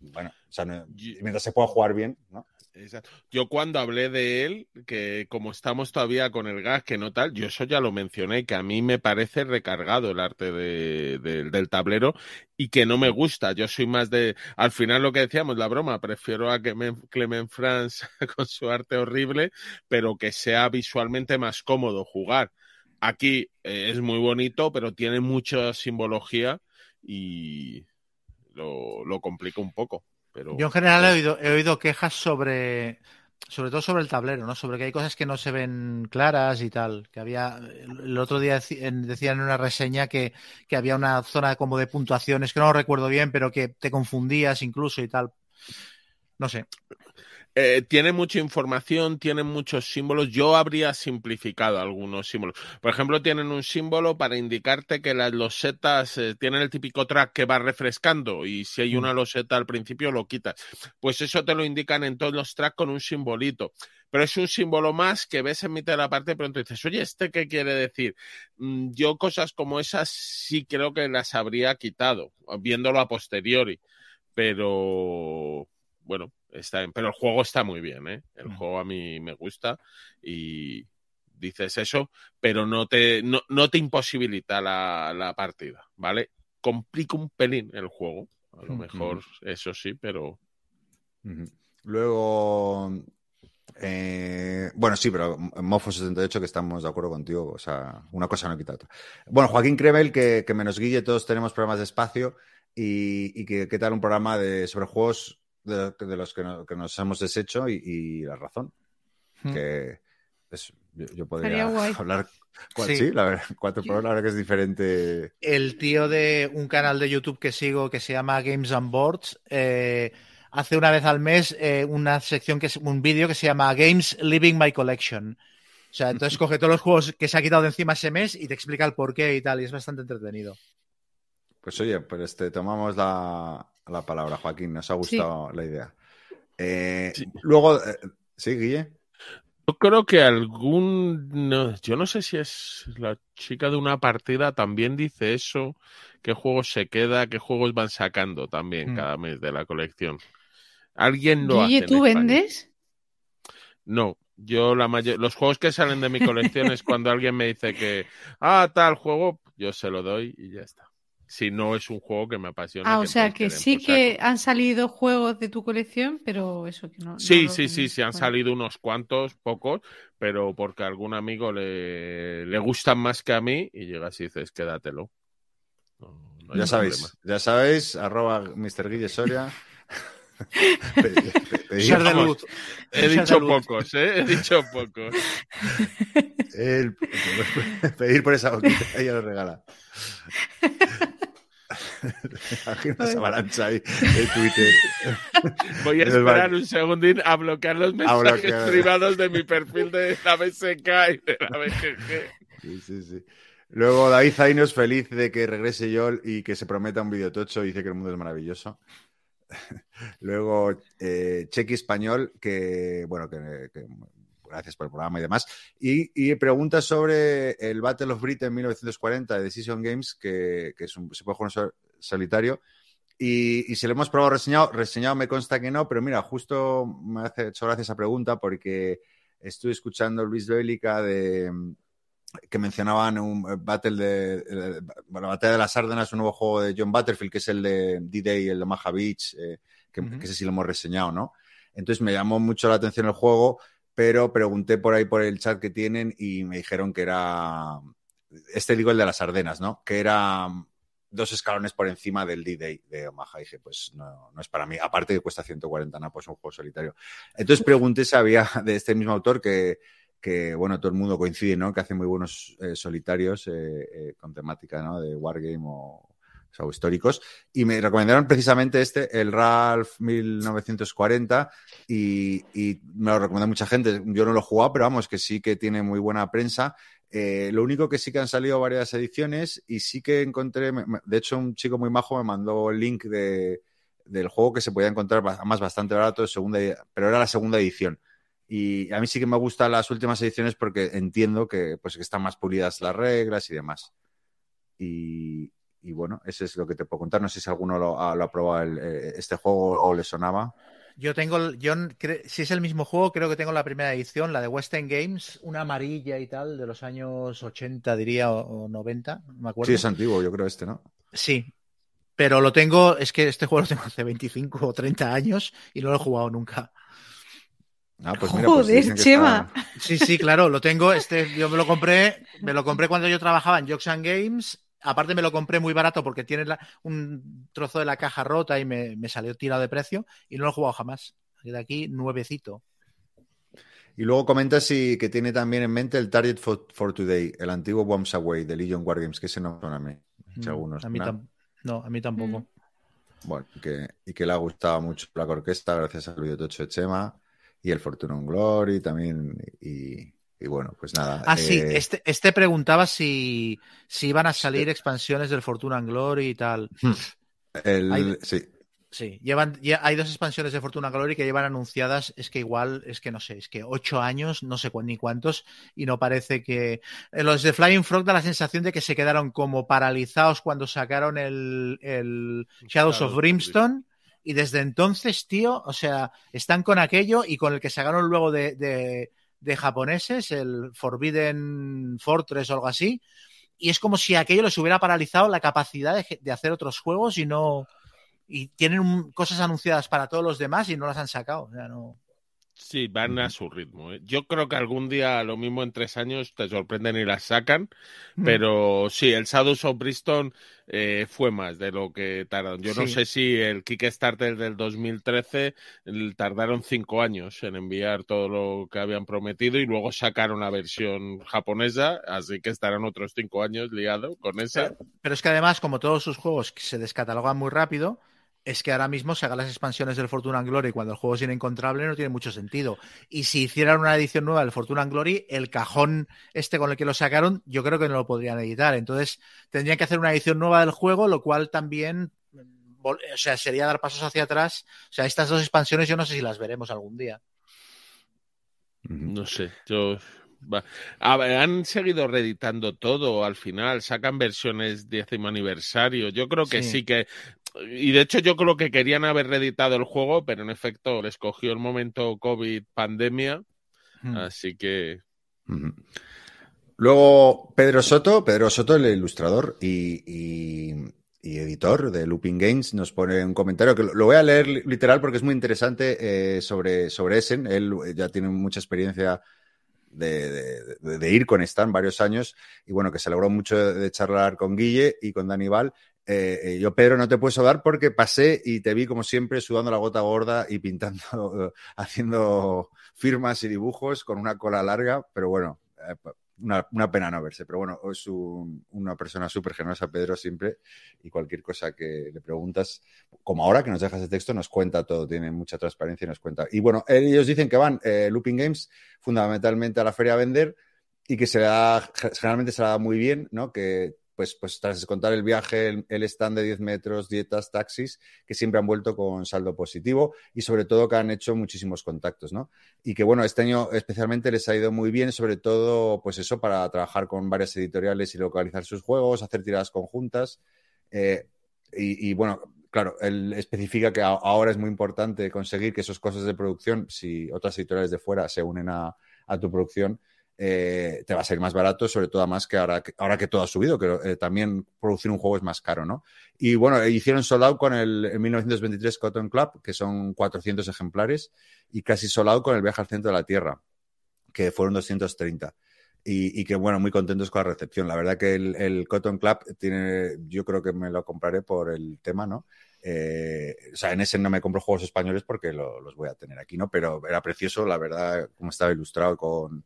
bueno, o sea, no- mientras se pueda jugar bien, ¿no? Exacto. Yo cuando hablé de él, que como estamos todavía con el gas, que no tal, yo eso ya lo mencioné, que a mí me parece recargado el arte de- de- del tablero y que no me gusta. Yo soy más de, al final lo que decíamos, la broma, prefiero a Clement, Clement France con su arte horrible, pero que sea visualmente más cómodo jugar. Aquí eh, es muy bonito, pero tiene mucha simbología y lo, lo complica un poco. Pero, Yo en general he oído, he oído quejas sobre, sobre todo sobre el tablero, ¿no? Sobre que hay cosas que no se ven claras y tal. Que había, el otro día decían en una reseña que, que había una zona como de puntuaciones, que no lo recuerdo bien, pero que te confundías incluso y tal. No sé. Eh, tiene mucha información, tienen muchos símbolos. Yo habría simplificado algunos símbolos. Por ejemplo, tienen un símbolo para indicarte que las losetas eh, tienen el típico track que va refrescando y si hay una loseta al principio lo quitas. Pues eso te lo indican en todos los tracks con un simbolito. Pero es un símbolo más que ves en mitad de la parte y pronto dices, oye, ¿este qué quiere decir? Mm, Yo cosas como esas sí creo que las habría quitado, viéndolo a posteriori. Pero bueno, está bien. Pero el juego está muy bien, ¿eh? El Mm. juego a mí me gusta y dices eso, pero no te, no, no te imposibilita la, la partida, ¿vale? Complica un pelín el juego. A lo Mm. mejor eso sí, pero. Luego, eh, bueno, sí, pero Mofo78 que estamos de acuerdo contigo, o sea, una cosa no quita otra. Bueno, Joaquín Cremel, que, que menos Guille, todos tenemos programas de espacio y, y que qué tal un programa de, sobre juegos de, de los que, no- que nos hemos deshecho y, y la razón. Mm. Que es- yo, yo podría hablar, cua- Sí. sí, la verdad, cuatro por hora, la verdad que es diferente. el tío de un canal de YouTube que sigo que se llama Games and Boards eh, hace una vez al mes eh, una sección que es un vídeo que se llama Games Living My Collection. O sea, entonces coge todos los juegos que se ha quitado de encima ese mes y te explica el porqué y tal, y es bastante entretenido. Pues oye, pues te tomamos la, la palabra, Joaquín, nos ha gustado la idea. Eh, Sí. Luego, eh, sí, Guille. yo creo que algún, no, yo no sé si es la chica de una partida también dice eso, qué juegos se queda, qué juegos van sacando también Mm. cada mes de la colección. Alguien lo. Guille, ¿tú vendes? No, yo la mayor, los juegos que salen de mi colección es cuando alguien me dice que, ah, tal juego, yo se lo doy y ya está. Si no es un juego que me apasiona. Ah, o sea que sí que han salido juegos de tu colección, pero eso que no. no Sí, sí, sí, sí, han salido unos cuantos, pocos, pero porque a algún amigo le, le gustan más que a mí y llegas y dices, quédatelo. No, no hay Ya sabéis, problema. ya sabéis, arroba Mr. Guille Soria. Pe- de luz. He dicho luz. pocos, ¿eh? He dicho pocos. el- pedir por esa boquita, ella lo regala. Imagino esa avalancha ahí de Twitter. Voy a Es esperar un segundín a bloquear los mensajes bloquear. privados de mi perfil de la BSK y de la BGG. Sí, sí, sí. Luego David Zainos, feliz de que regrese Yol y que se prometa un video tocho, dice que el mundo es maravilloso. Luego eh, Chequi Español, que bueno, que, que gracias por el programa y demás. Y, y pregunta sobre el Battle of Britain 1940 de Decision Games, que, que es un, se puede jugar solitario. Y, y si lo hemos probado reseñado, reseñado me consta que no, pero mira, justo me hace hecho gracia esa pregunta porque estuve escuchando Luis Bélica de que mencionaban un eh, Battle de bueno, la Batalla de las Árdenas, un nuevo juego de John Butterfield, que es el de D-Day, el de Omaha Beach, eh, que, que ese sí lo hemos reseñado, ¿no? Entonces me llamó mucho la atención el juego, pero pregunté por ahí por el chat que tienen y me dijeron que era este digo el de las Ardenas, ¿no? Que era dos escalones por encima del D-Day de Omaha. Y dije, pues no, no es para mí. Aparte que cuesta 140 napos un juego solitario. Entonces pregunté si había de este mismo autor que, que bueno, todo el mundo coincide, ¿no? Que hace muy buenos eh, solitarios eh, eh, con temática, ¿no? De Wargame o, o sea, históricos. Y me recomendaron precisamente este, el Ralph 1940, y, y me lo recomendó mucha gente. Yo no lo he jugado, pero vamos, que sí que tiene muy buena prensa. Eh, lo único que sí que han salido varias ediciones y sí que encontré, de hecho un chico muy majo me mandó el link de, del juego que se podía encontrar además bastante barato, segunda, pero era la segunda edición. Y a mí sí que me gustan las últimas ediciones porque entiendo que, pues, que están más pulidas las reglas y demás. Y, y bueno, ese es lo que te puedo contar. No sé si alguno lo, lo ha probado eh, este juego o le sonaba. Yo tengo, el- yo si es el mismo juego, creo que tengo la primera edición, la de Western Games, una amarilla y tal, de los años 80, diría, o, o 90, no me acuerdo. Sí, es antiguo, yo creo este, ¿no? Sí, pero lo tengo, es que este juego lo tengo hace 25 o 30 años y no lo he jugado nunca. Ah, pues mira, pues Joder, Chema. está- Sí, sí, claro, lo tengo. Este, yo me lo compré, me lo compré cuando yo trabajaba en Jokes and Games. Aparte me lo compré muy barato porque tiene la- un trozo de la caja rota y me, me salió tirado de precio y no lo he jugado jamás. De aquí, nuevecito. Y luego comenta si que tiene también en mente el Target for, for Today, el antiguo Bombs Away de Legion Wargames, que ese no son a mí. Si Mm, algunos, a mí ¿no? a mí tampoco. Mm. Bueno, y que, y que le ha gustado mucho la orquesta gracias al videotocho de Chema y el Fortuna on Glory también. Y, y bueno, pues nada. Ah, sí, eh, este, este preguntaba si, si iban a salir expansiones del Fortuna and Glory y tal. el- hay- sí, Sí, llevan, ya hay dos expansiones de Fortuna Glory que llevan anunciadas, es que igual, es que no sé, es que ocho años, no sé cu- ni cuántos, y no parece que... eh, Los de Flying Frog da la sensación de que se quedaron como paralizados cuando sacaron el, el Shadows of Brimstone, y desde entonces, tío, o sea, están con aquello y con el que sacaron luego de, de, de japoneses, el Forbidden Fortress o algo así, y es como si aquello les hubiera paralizado la capacidad de, hacer otros juegos y no y tienen cosas anunciadas para todos los demás y no las han sacado. O sea, no... Sí, van a su ritmo. ¿eh? Yo creo que algún día, lo mismo en tres años, te sorprenden y las sacan. Pero sí, el Shadows of Bristol eh, fue más de lo que tardaron. Yo no sé si el Kickstarter del 2013 el- tardaron cinco años en enviar todo lo que habían prometido y luego sacaron la versión japonesa, así que estarán otros cinco años liados con esa. Pero es que además, como todos sus juegos se descatalogan muy rápido, es que ahora mismo se hagan las expansiones del Fortuna and Glory cuando el juego es inencontrable no tiene mucho sentido. Y si hicieran una edición nueva del Fortuna and Glory, el cajón este con el que lo sacaron, yo creo que no lo podrían editar. Entonces, tendrían que hacer una edición nueva del juego, lo cual también, mm, o sea, sería dar pasos hacia atrás. O sea, estas dos expansiones yo no sé si las veremos algún día. No sé, yo... va- A ver, han seguido reeditando todo al final, sacan versiones décimo aniversario. Yo creo que Sí. sí. que. Y de hecho, yo creo que querían haber reeditado el juego, pero en efecto les cogió el momento COVID pandemia, Mm. así que. Luego, Pedro Soto, Pedro Soto, el ilustrador y, y- y editor de Looping Games, nos pone un comentario que lo, voy a leer li- literal porque es muy interesante eh, sobre, sobre Essen. Él eh, ya tiene mucha experiencia de, de- de- de ir con Stan varios años y bueno, que se alegró mucho de, de charlar con Guille y con Dani Val. Eh, eh, yo, Pedro, no te puedo saludar porque pasé y te vi como siempre sudando la gota gorda y pintando, haciendo firmas y dibujos con una cola larga, pero bueno, eh, una, una pena no verse. Pero bueno, es un- una persona súper generosa, Pedro, siempre, y cualquier cosa que le preguntas, como ahora que nos dejas de texto, nos cuenta todo, tiene mucha transparencia y nos cuenta. Y bueno, ellos dicen que van, Looping Games, fundamentalmente a la feria a vender y que se da, generalmente se la da muy bien, ¿no? Que pues, pues tras descontar el viaje, el, stand de 10 metros, dietas, taxis, que siempre han vuelto con saldo positivo y sobre todo que han hecho muchísimos contactos, ¿no? Y que bueno, este año especialmente les ha ido muy bien, sobre todo, pues eso, para trabajar con varias editoriales y localizar sus juegos, hacer tiradas conjuntas. eh, y, bueno, claro, él especifica que ahora es muy importante conseguir que esos costes de producción, si otras editoriales de fuera se unen a tu producción, eh, te va a salir más barato, sobre todo más que ahora que, ahora que todo ha subido, que eh, también producir un juego es más caro, ¿no? Y bueno, hicieron sold con el en 1923 Cotton Club, que son 400 ejemplares, y casi sold con el viaje al centro de la Tierra, que fueron 230. Y, que bueno, muy contentos con la recepción. La verdad que el, Cotton Club tiene, yo creo que me lo compraré por el tema, ¿no? Eh, o sea, en ese no me compro juegos españoles porque lo- los voy a tener aquí, ¿no? Pero era precioso, la verdad, como estaba ilustrado con,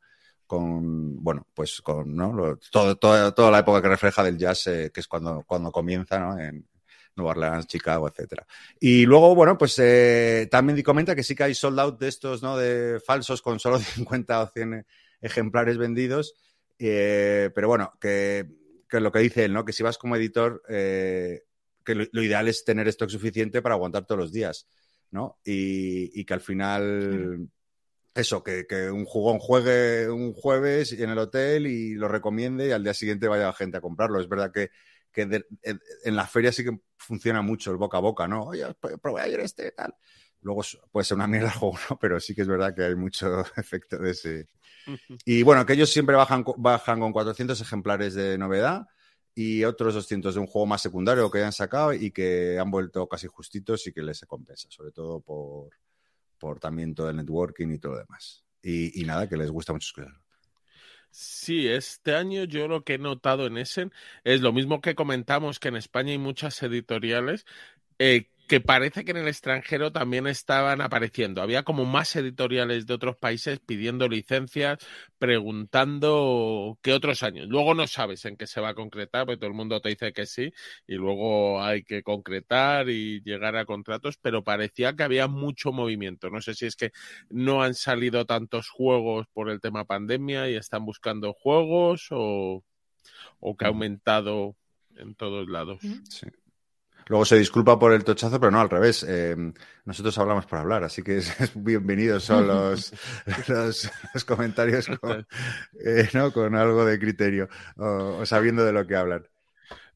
con bueno, pues con, ¿no? Todo, toda, la época que refleja del jazz, eh, que es cuando, cuando comienza, ¿no? En Nueva Orleans, Chicago, etcétera. Y luego, bueno, pues eh, también comenta que sí que hay sold out de estos, ¿no? De falsos con solo 50 o 100 ejemplares vendidos. Eh, pero bueno, que, que lo que dice él, ¿no? Que si vas como editor, eh, que lo, lo ideal es tener stock suficiente para aguantar todos los días, ¿no? Y, y que al final, eso, que, que un jugón juegue un jueves en el hotel y lo recomiende y al día siguiente vaya gente a comprarlo. Es verdad que, que de- en, en la feria sí que funciona mucho el boca a boca, ¿no? Oye, pr- probé ayer este, tal. Luego puede ser una mierda el juego, ¿no? Pero sí que es verdad que hay mucho efecto de ese, y bueno, que ellos siempre bajan, bajan con 400 ejemplares de novedad y otros 200 de un juego más secundario que hayan sacado y que han vuelto casi justitos y que les compensa, sobre todo por, por también todo el networking y todo lo demás. Y, nada, que les gusta mucho escuchar. Sí, este año yo lo que he notado en Essen es lo mismo que comentamos que en España hay muchas editoriales eh, que parece que en el extranjero también estaban apareciendo. Había como más editoriales de otros países pidiendo licencias, preguntando qué otros años. Luego no sabes en qué se va a concretar, porque todo el mundo te dice que sí, y luego hay que concretar y llegar a contratos, pero parecía que había mucho movimiento. No sé si es que no han salido tantos juegos por el tema pandemia y están buscando juegos o, o que ha Ujú. aumentado en todos lados. Sí. Luego se disculpa por el tochazo, pero no, al revés. Eh, nosotros hablamos por hablar, así que es, es bienvenidos son los, los, los comentarios con, eh, ¿no? con algo de criterio o, o sabiendo de lo que hablan.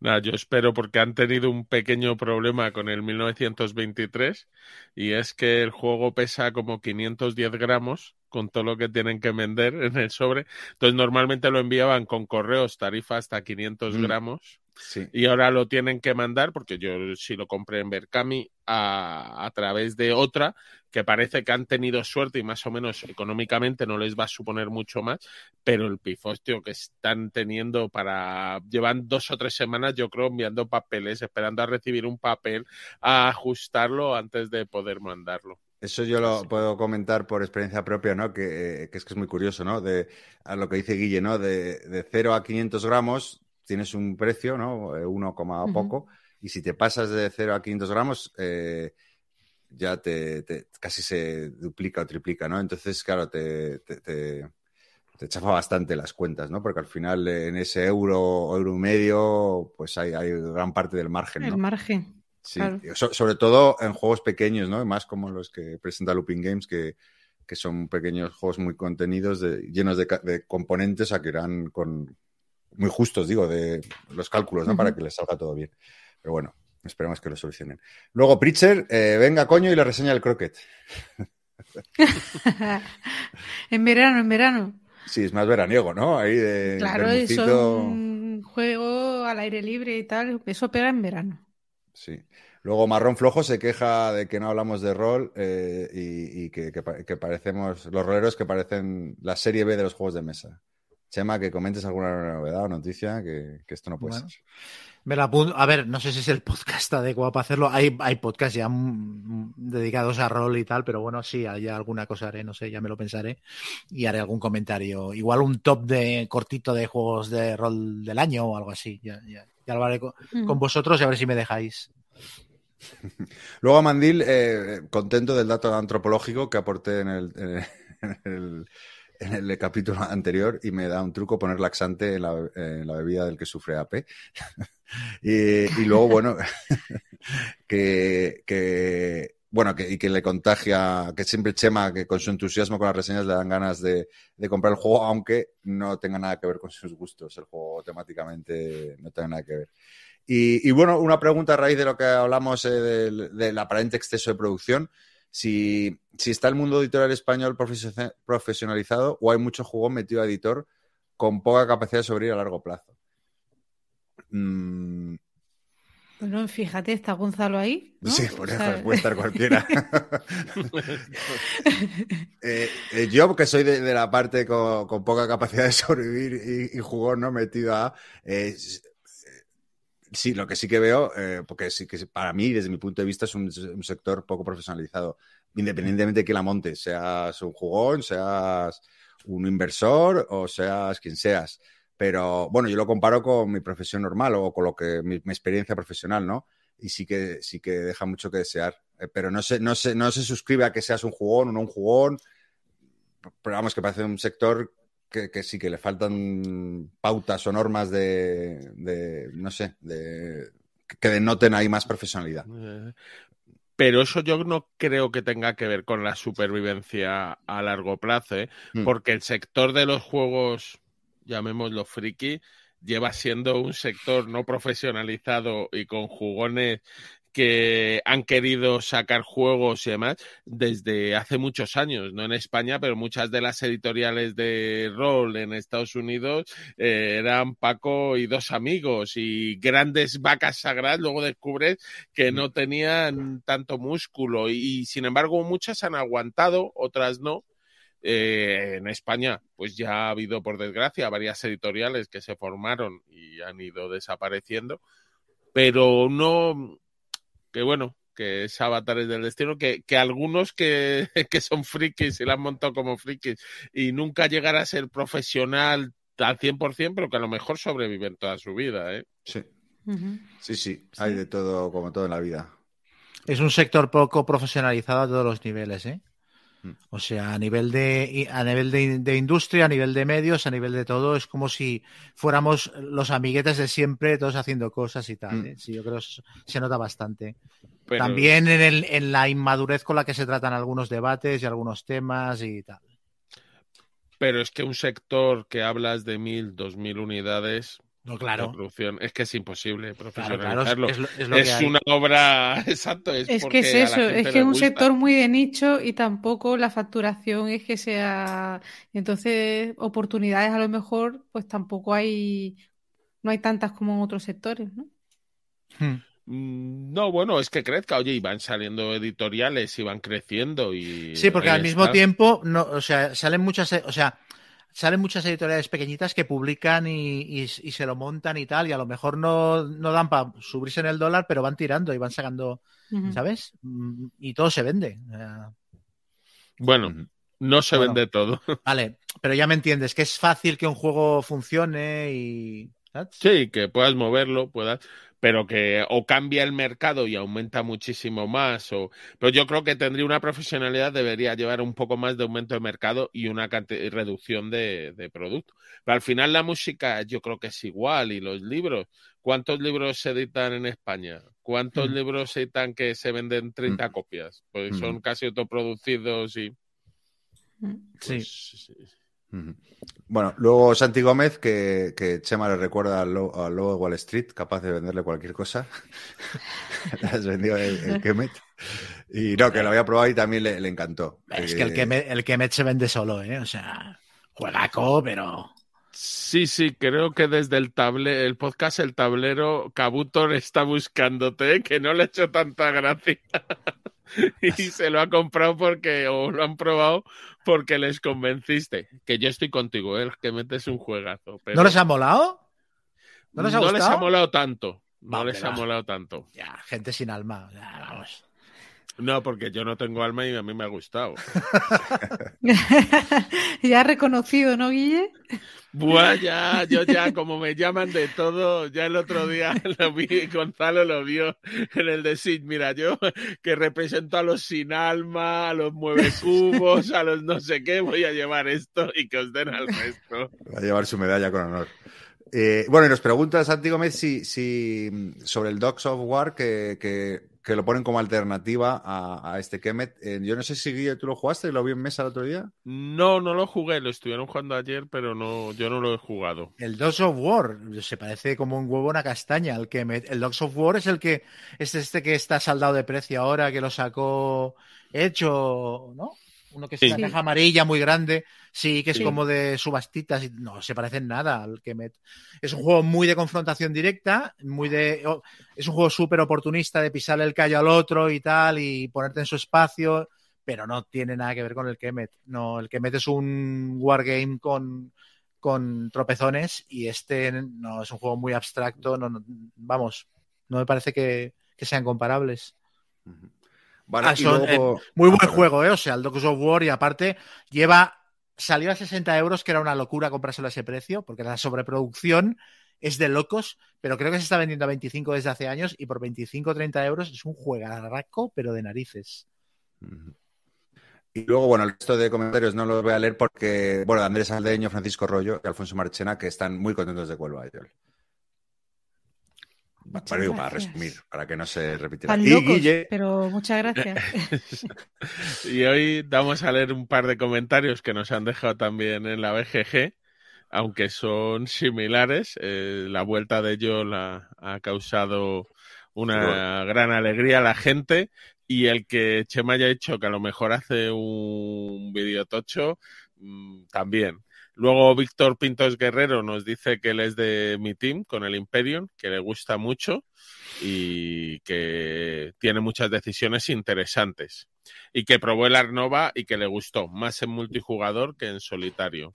Nada, yo espero porque han tenido un pequeño problema con el 1923 y es que el juego pesa como 510 gramos con todo lo que tienen que vender en el sobre. Entonces normalmente lo enviaban con correos tarifa hasta 500 Mm. gramos Sí. y ahora lo tienen que mandar porque yo sí lo compré en Berkami a, a través de otra que parece que han tenido suerte y más o menos económicamente no les va a suponer mucho más, pero el pifostio que están teniendo para llevan dos o tres semanas yo creo enviando papeles, esperando a recibir un papel, a ajustarlo antes de poder mandarlo. Eso yo lo puedo comentar por experiencia propia, ¿no? Que, eh, que es que es muy curioso, ¿no? De a lo que dice Guille, ¿no? De, de 0 a 500 gramos tienes un precio, ¿no? Eh, Uno coma poco. Y si te pasas de 0 a 500 gramos, eh, ya te, te- casi se duplica o triplica, ¿no? Entonces, claro, te, te, te- te chafa bastante las cuentas, ¿no? Porque al final eh, en ese euro o euro y medio, pues hay, hay gran parte del margen, ¿no? El margen. Sí, Claro. so- sobre todo en juegos pequeños, ¿no? Más como los que presenta Looping Games, que, que son pequeños juegos muy contenidos, de- llenos de, de componentes, a que irán con muy justos, digo, de los cálculos, ¿no? Para que les salga todo bien. Pero bueno, esperemos que lo solucionen. Luego, Pritcher, eh, venga, coño, y le reseña el croquet. en verano, en verano. Sí, es más veraniego, ¿no? Ahí de Claro, eso es un juego al aire libre y tal. Eso pega en verano. Sí. Luego Marrón Flojo se queja de que no hablamos de rol eh, y, y que, que parecemos los roleros que parecen la serie B de los juegos de mesa. Chema, que comentes alguna novedad o noticia, que, que esto no puede Bueno. ser. Me la apunto- A ver, no sé si es el podcast adecuado para hacerlo. Hay, hay podcasts ya mm, dedicados a rol y tal, pero bueno, sí, ya alguna cosa haré, no sé, ya me lo pensaré y haré algún comentario. Igual un top de cortito de juegos de rol del año o algo así. Ya, ya, ya lo haré con, con vosotros y a ver si me dejáis. Luego Mandil, eh, contento del dato antropológico que aporté en el, en el, en el capítulo anterior y me da un truco poner laxante en la, en la bebida del que sufre AP. y, y luego, bueno, que, que, bueno, que, y que le contagia, que siempre Chema, que con su entusiasmo con las reseñas le dan ganas de, de comprar el juego, aunque no tenga nada que ver con sus gustos. El juego temáticamente no tenga nada que ver. Y, y bueno, una pregunta a raíz de lo que hablamos eh, del, del aparente exceso de producción. Si, si está el mundo editorial español profesio- profesionalizado o hay mucho juego metido a editor con poca capacidad de sobrevivir a largo plazo. Mm, Bueno, fíjate, está Gonzalo ahí. ¿no? Sí, sea, puede estar cualquiera. Eh, eh, yo, que soy de, de la parte con, con poca capacidad de sobrevivir y, y jugón, ¿no? Metido a. eh, sí, lo que sí que veo, eh, porque sí que para mí, desde mi punto de vista, es un, un sector poco profesionalizado. Independientemente de que la monte, seas un jugón, seas un inversor o seas quien seas. Pero bueno, yo lo comparo con mi profesión normal o con lo que mi, mi experiencia profesional, ¿no? y sí que sí que deja mucho que desear. Eh, pero no se, no se, no se suscribe a que seas un jugón o no un jugón. Pero vamos, que parece un sector que, que sí que le faltan pautas o normas de, de no sé, de que denoten ahí más profesionalidad. Pero eso yo no creo que tenga que ver con la supervivencia a largo plazo, ¿eh? Mm. porque el sector de los juegos, llamémoslo friki, lleva siendo un sector no profesionalizado y con jugones que han querido sacar juegos y demás desde hace muchos años, no en España, pero muchas de las editoriales de rol en Estados Unidos eh, eran Paco y dos amigos y grandes vacas sagradas, luego descubres que no tenían tanto músculo y, y, sin embargo muchas han aguantado, otras no. Eh, en España, pues ya ha habido, por desgracia, varias editoriales que se formaron y han ido desapareciendo, pero no, que bueno, que es avatares del destino, que, que algunos que, que, son frikis y la han montado como frikis y nunca llegar a ser profesional al 100%, pero que a lo mejor sobreviven toda su vida. ¿eh? Sí. Uh -huh. sí, sí, hay de todo, como todo en la vida. Es un sector poco profesionalizado a todos los niveles, ¿eh? O sea, a nivel de a nivel de, de, industria, a nivel de medios, a nivel de todo, es como si fuéramos los amiguetes de siempre, todos haciendo cosas y tal. ¿eh? Sí, yo creo que se nota bastante. Pero... También en, el, en la inmadurez con la que se tratan algunos debates y algunos temas y tal. Pero es que un sector que hablas de mil, dos mil unidades, no, claro. producción. Es que es imposible profesionalizarlo. Claro, claro, es, es, lo, es una obra, exacto. Es, es que es eso, es que es un gusta. sector muy de nicho y tampoco la facturación es que sea. Entonces, oportunidades a lo mejor, pues tampoco hay. No hay tantas como en otros sectores, ¿no? Hmm. No, bueno, es que crezca, oye, y van saliendo editoriales y van creciendo y... Sí, porque al mismo está. tiempo, no, o sea, salen muchas, o sea, salen muchas editoriales pequeñitas que publican y, y, y, se lo montan y tal, y a lo mejor no, no dan para subirse en el dólar, pero van tirando y van sacando, uh -huh. ¿sabes? Y todo se vende. Bueno, no se bueno, vende todo. Vale, pero ya me entiendes, que es fácil que un juego funcione y... ¿sabes? Sí, que puedas moverlo, puedas pero que o cambia el mercado y aumenta muchísimo más o pero yo creo que tendría una profesionalidad debería llevar un poco más de aumento de mercado y una reducción de, de, producto pero al final la música yo creo que es igual y los libros ¿cuántos libros se editan en España? ¿cuántos mm. libros se editan que se venden 30 mm. copias? pues mm. son casi autoproducidos y pues, sí bueno, luego Santi Gómez, que, que Chema le recuerda al logo, al logo, de Wall Street, capaz de venderle cualquier cosa. le has vendido el, el, Kemet. Y no, que lo había probado y también le, le encantó. Es que el Kemet, el Kemet se vende solo, ¿eh? O sea, juegaco, pero... Sí, sí, creo que desde el table, el podcast El Tablero, Kabutor está buscándote, ¿eh? que no le ha hecho tanta gracia. y se lo ha comprado porque, o lo han probado porque les convenciste. Que yo estoy contigo, ¿eh? que metes un juegazo. Pero... ¿No les ha molado? ¿No les ha, no les ha molado tanto. No Va, les ha molado tanto. Ya, gente sin alma. Ya, vamos. No, porque yo no tengo alma y a mí me ha gustado. ya reconocido, ¿no, Guille? Buah, ya, yo ya, como me llaman de todo, ya el otro día lo vi, Gonzalo lo vio en el de Sid, mira, yo que represento a los sin alma, a los mueve cubos, a los no sé qué, voy a llevar esto y que os den al resto. Va a llevar su medalla con honor. Eh, bueno, y nos pregunta Santi Gómez si, si sobre el Dogs of War que, que, que lo ponen como alternativa a, a este Kemet. Eh, yo no sé si Guille, tú lo jugaste, lo vi en mesa el otro día. No, no lo jugué, lo estuvieron jugando ayer, pero no, yo no lo he jugado. El Dogs of War se parece como un huevo a una castaña. El, que me- el Dogs of War es el que es este que está saldado de precio ahora, que lo sacó hecho, ¿no? Uno que es Sí. una caja amarilla muy grande, sí, que es Sí. como de subastitas y no se parece en nada al Kemet. Es un juego muy de confrontación directa, muy de oh, es un juego súper oportunista de pisarle el callo al otro y tal y ponerte en su espacio, pero no tiene nada que ver con el Kemet. No, el Kemet es un wargame con con tropezones y este no es un juego muy abstracto, no, no- vamos, no me parece que, que sean comparables. Vale, Ah, son, luego- Muy Ah, buen juego, ¿eh? O sea, el Dogs of War y aparte lleva, salió a 60 euros, que era una locura comprárselo a ese precio, porque la sobreproducción es de locos, pero creo que se está vendiendo a 25 desde hace años y por 25 o 30 euros es un juegarraco, pero de narices. Y luego, bueno, el resto de comentarios no los voy a leer porque, bueno, Andrés Aldeño, Francisco Rollo y Alfonso Marchena, que están muy contentos de Cuelva. Joel. Para, digo, para gracias. resumir, para que no se repitiera. Y locos, Guille, pero muchas gracias. Y hoy vamos a leer un par de comentarios que nos han dejado también en la BGG, aunque son similares. Eh, la vuelta de Yol ha, ha causado una gran alegría a la gente y el que Chema haya hecho que a lo mejor hace un vídeo tocho, mm, también. Luego Víctor Pintos Guerrero nos dice que él es de mi team con el Imperium, que le gusta mucho y que tiene muchas decisiones interesantes. Y que probó el Arnova y que le gustó, más en multijugador que en solitario.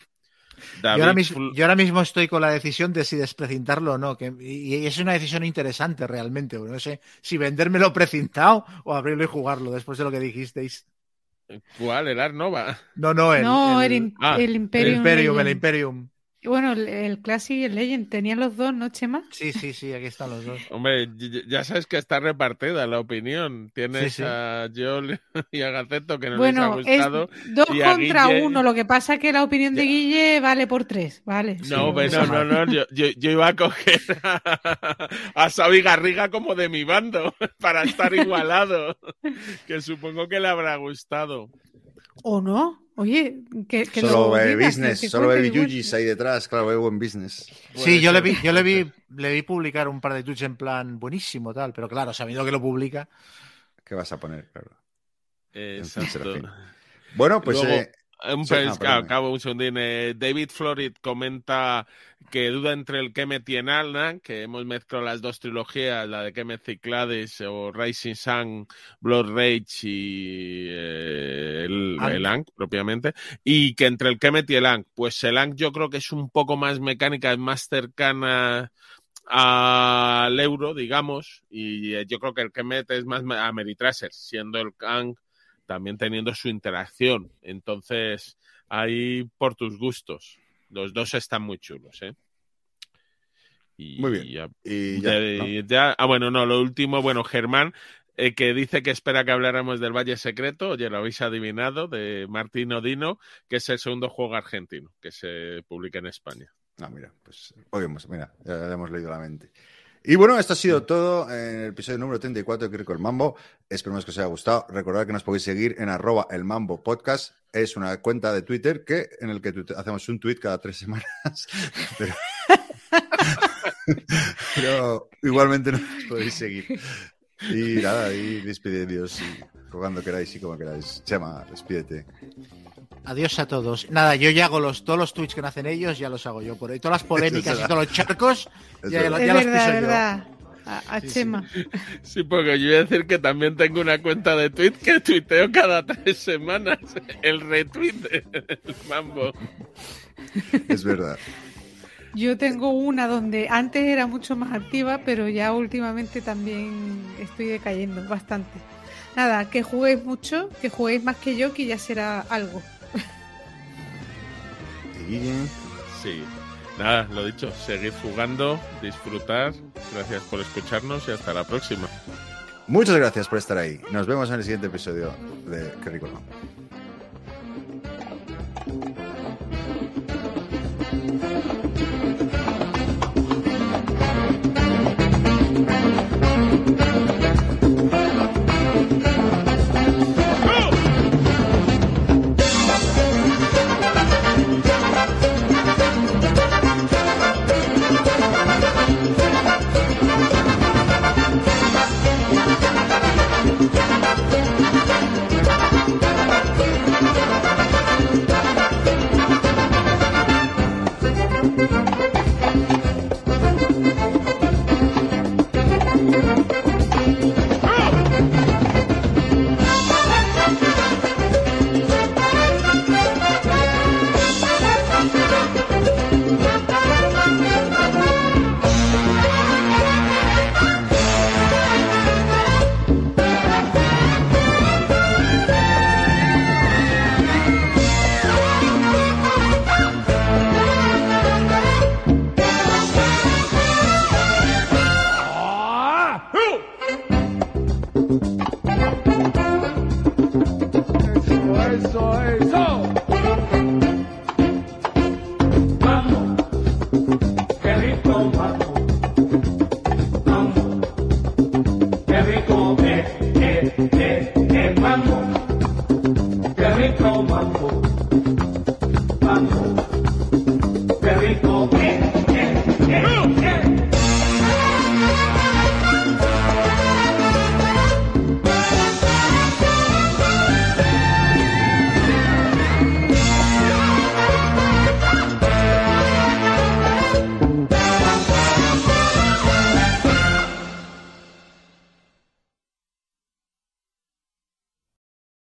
Yo ahora, mismo, Fl- yo ahora mismo estoy con la decisión de si desprecintarlo o no, que, y, y es una decisión interesante realmente. No sé si vendérmelo precintado o abrirlo y jugarlo después de lo que dijisteis. ¿Cuál? El Arnova. No, no, el, no, el- el, ah, el el Imperium. Imperium, el. Imperium. Bueno, el, el Classic y el Legend tenían los dos, ¿no, Chema? Sí, sí, sí, aquí están los dos. Hombre, ya sabes que está repartida la opinión. Tienes Sí, sí. a Joel y a Gaceto que no bueno, les ha gustado. es dos y contra Guille- uno. Lo que pasa es que la opinión de Ya. Guille vale por tres, ¿vale? No, Sí, no, no, no, yo, yo, yo iba a coger a, a Xavi Garriga como de mi bando para estar igualado, que supongo que le habrá gustado. ¿O no? Oye, que, que solo lo ve business, que- solo ve cuente. ahí detrás, claro, ve buen business. Sí, yo le vi, yo le vi, le vi publicar un par de tweets en plan buenísimo tal, pero claro, sabiendo que lo publica. ¿Qué vas a poner? Claro. Exacto. Serafín. Bueno, pues Luego, eh, Un Sí, pez- perdón. acabo un segundín. Eh, David Florid comenta que duda entre el Kemet y Enalna, que hemos mezclado las dos trilogías, la de Kemet Ciclades o Rising Sun, Blood Rage y eh, el, Ankh. el Ankh, propiamente, y que entre el Kemet y el Ankh, pues el Ankh yo creo que es un poco más mecánica, es más cercana al euro, digamos, y eh, yo creo que el Kemet es más a Meritraser, siendo el Ankh también teniendo su interacción. Entonces, ahí por tus gustos. Los dos están muy chulos, ¿eh? Y Muy bien. ya- y ya, de- ¿no? y ya- ah, bueno, no, lo último, bueno, Germán, eh, que dice que espera que habláramos del Valle Secreto, oye, lo habéis adivinado, de Martín Odino, que es el segundo juego argentino que se publica en España. No, mira, pues oímos, mira, ya le hemos leído la mente. Y bueno, esto ha sido todo en el episodio número 34 de Critical Mambo. Esperemos que os haya gustado. Recordad que nos podéis seguir en arroba el Mambo Podcast. Es una cuenta de Twitter que, en el que hacemos un tweet cada tres semanas. Pero, pero igualmente nos podéis seguir. Y nada, y despedidos y cuando queráis y como queráis. Chema, despídete. Adiós a todos. Nada, yo ya hago los, todos los tweets que no hacen ellos, ya los hago yo por ahí. Todas las polémicas y todos los charcos, Es ya, los piso es yo. verdad. A, a Sí. Chema. Sí, porque yo iba a decir que también tengo una cuenta de tweet que tuiteo cada tres semanas. El retweet del mambo. Es verdad. Yo tengo una donde antes era mucho más activa, pero ya últimamente también estoy decayendo bastante. Nada, que juguéis mucho, que juguéis más que yo, que ya será algo. Guille, Sí. Nada, lo dicho, seguid jugando, disfrutar. Gracias por escucharnos y hasta la próxima. Muchas gracias por estar ahí. Nos vemos en el siguiente episodio de Qué rico no.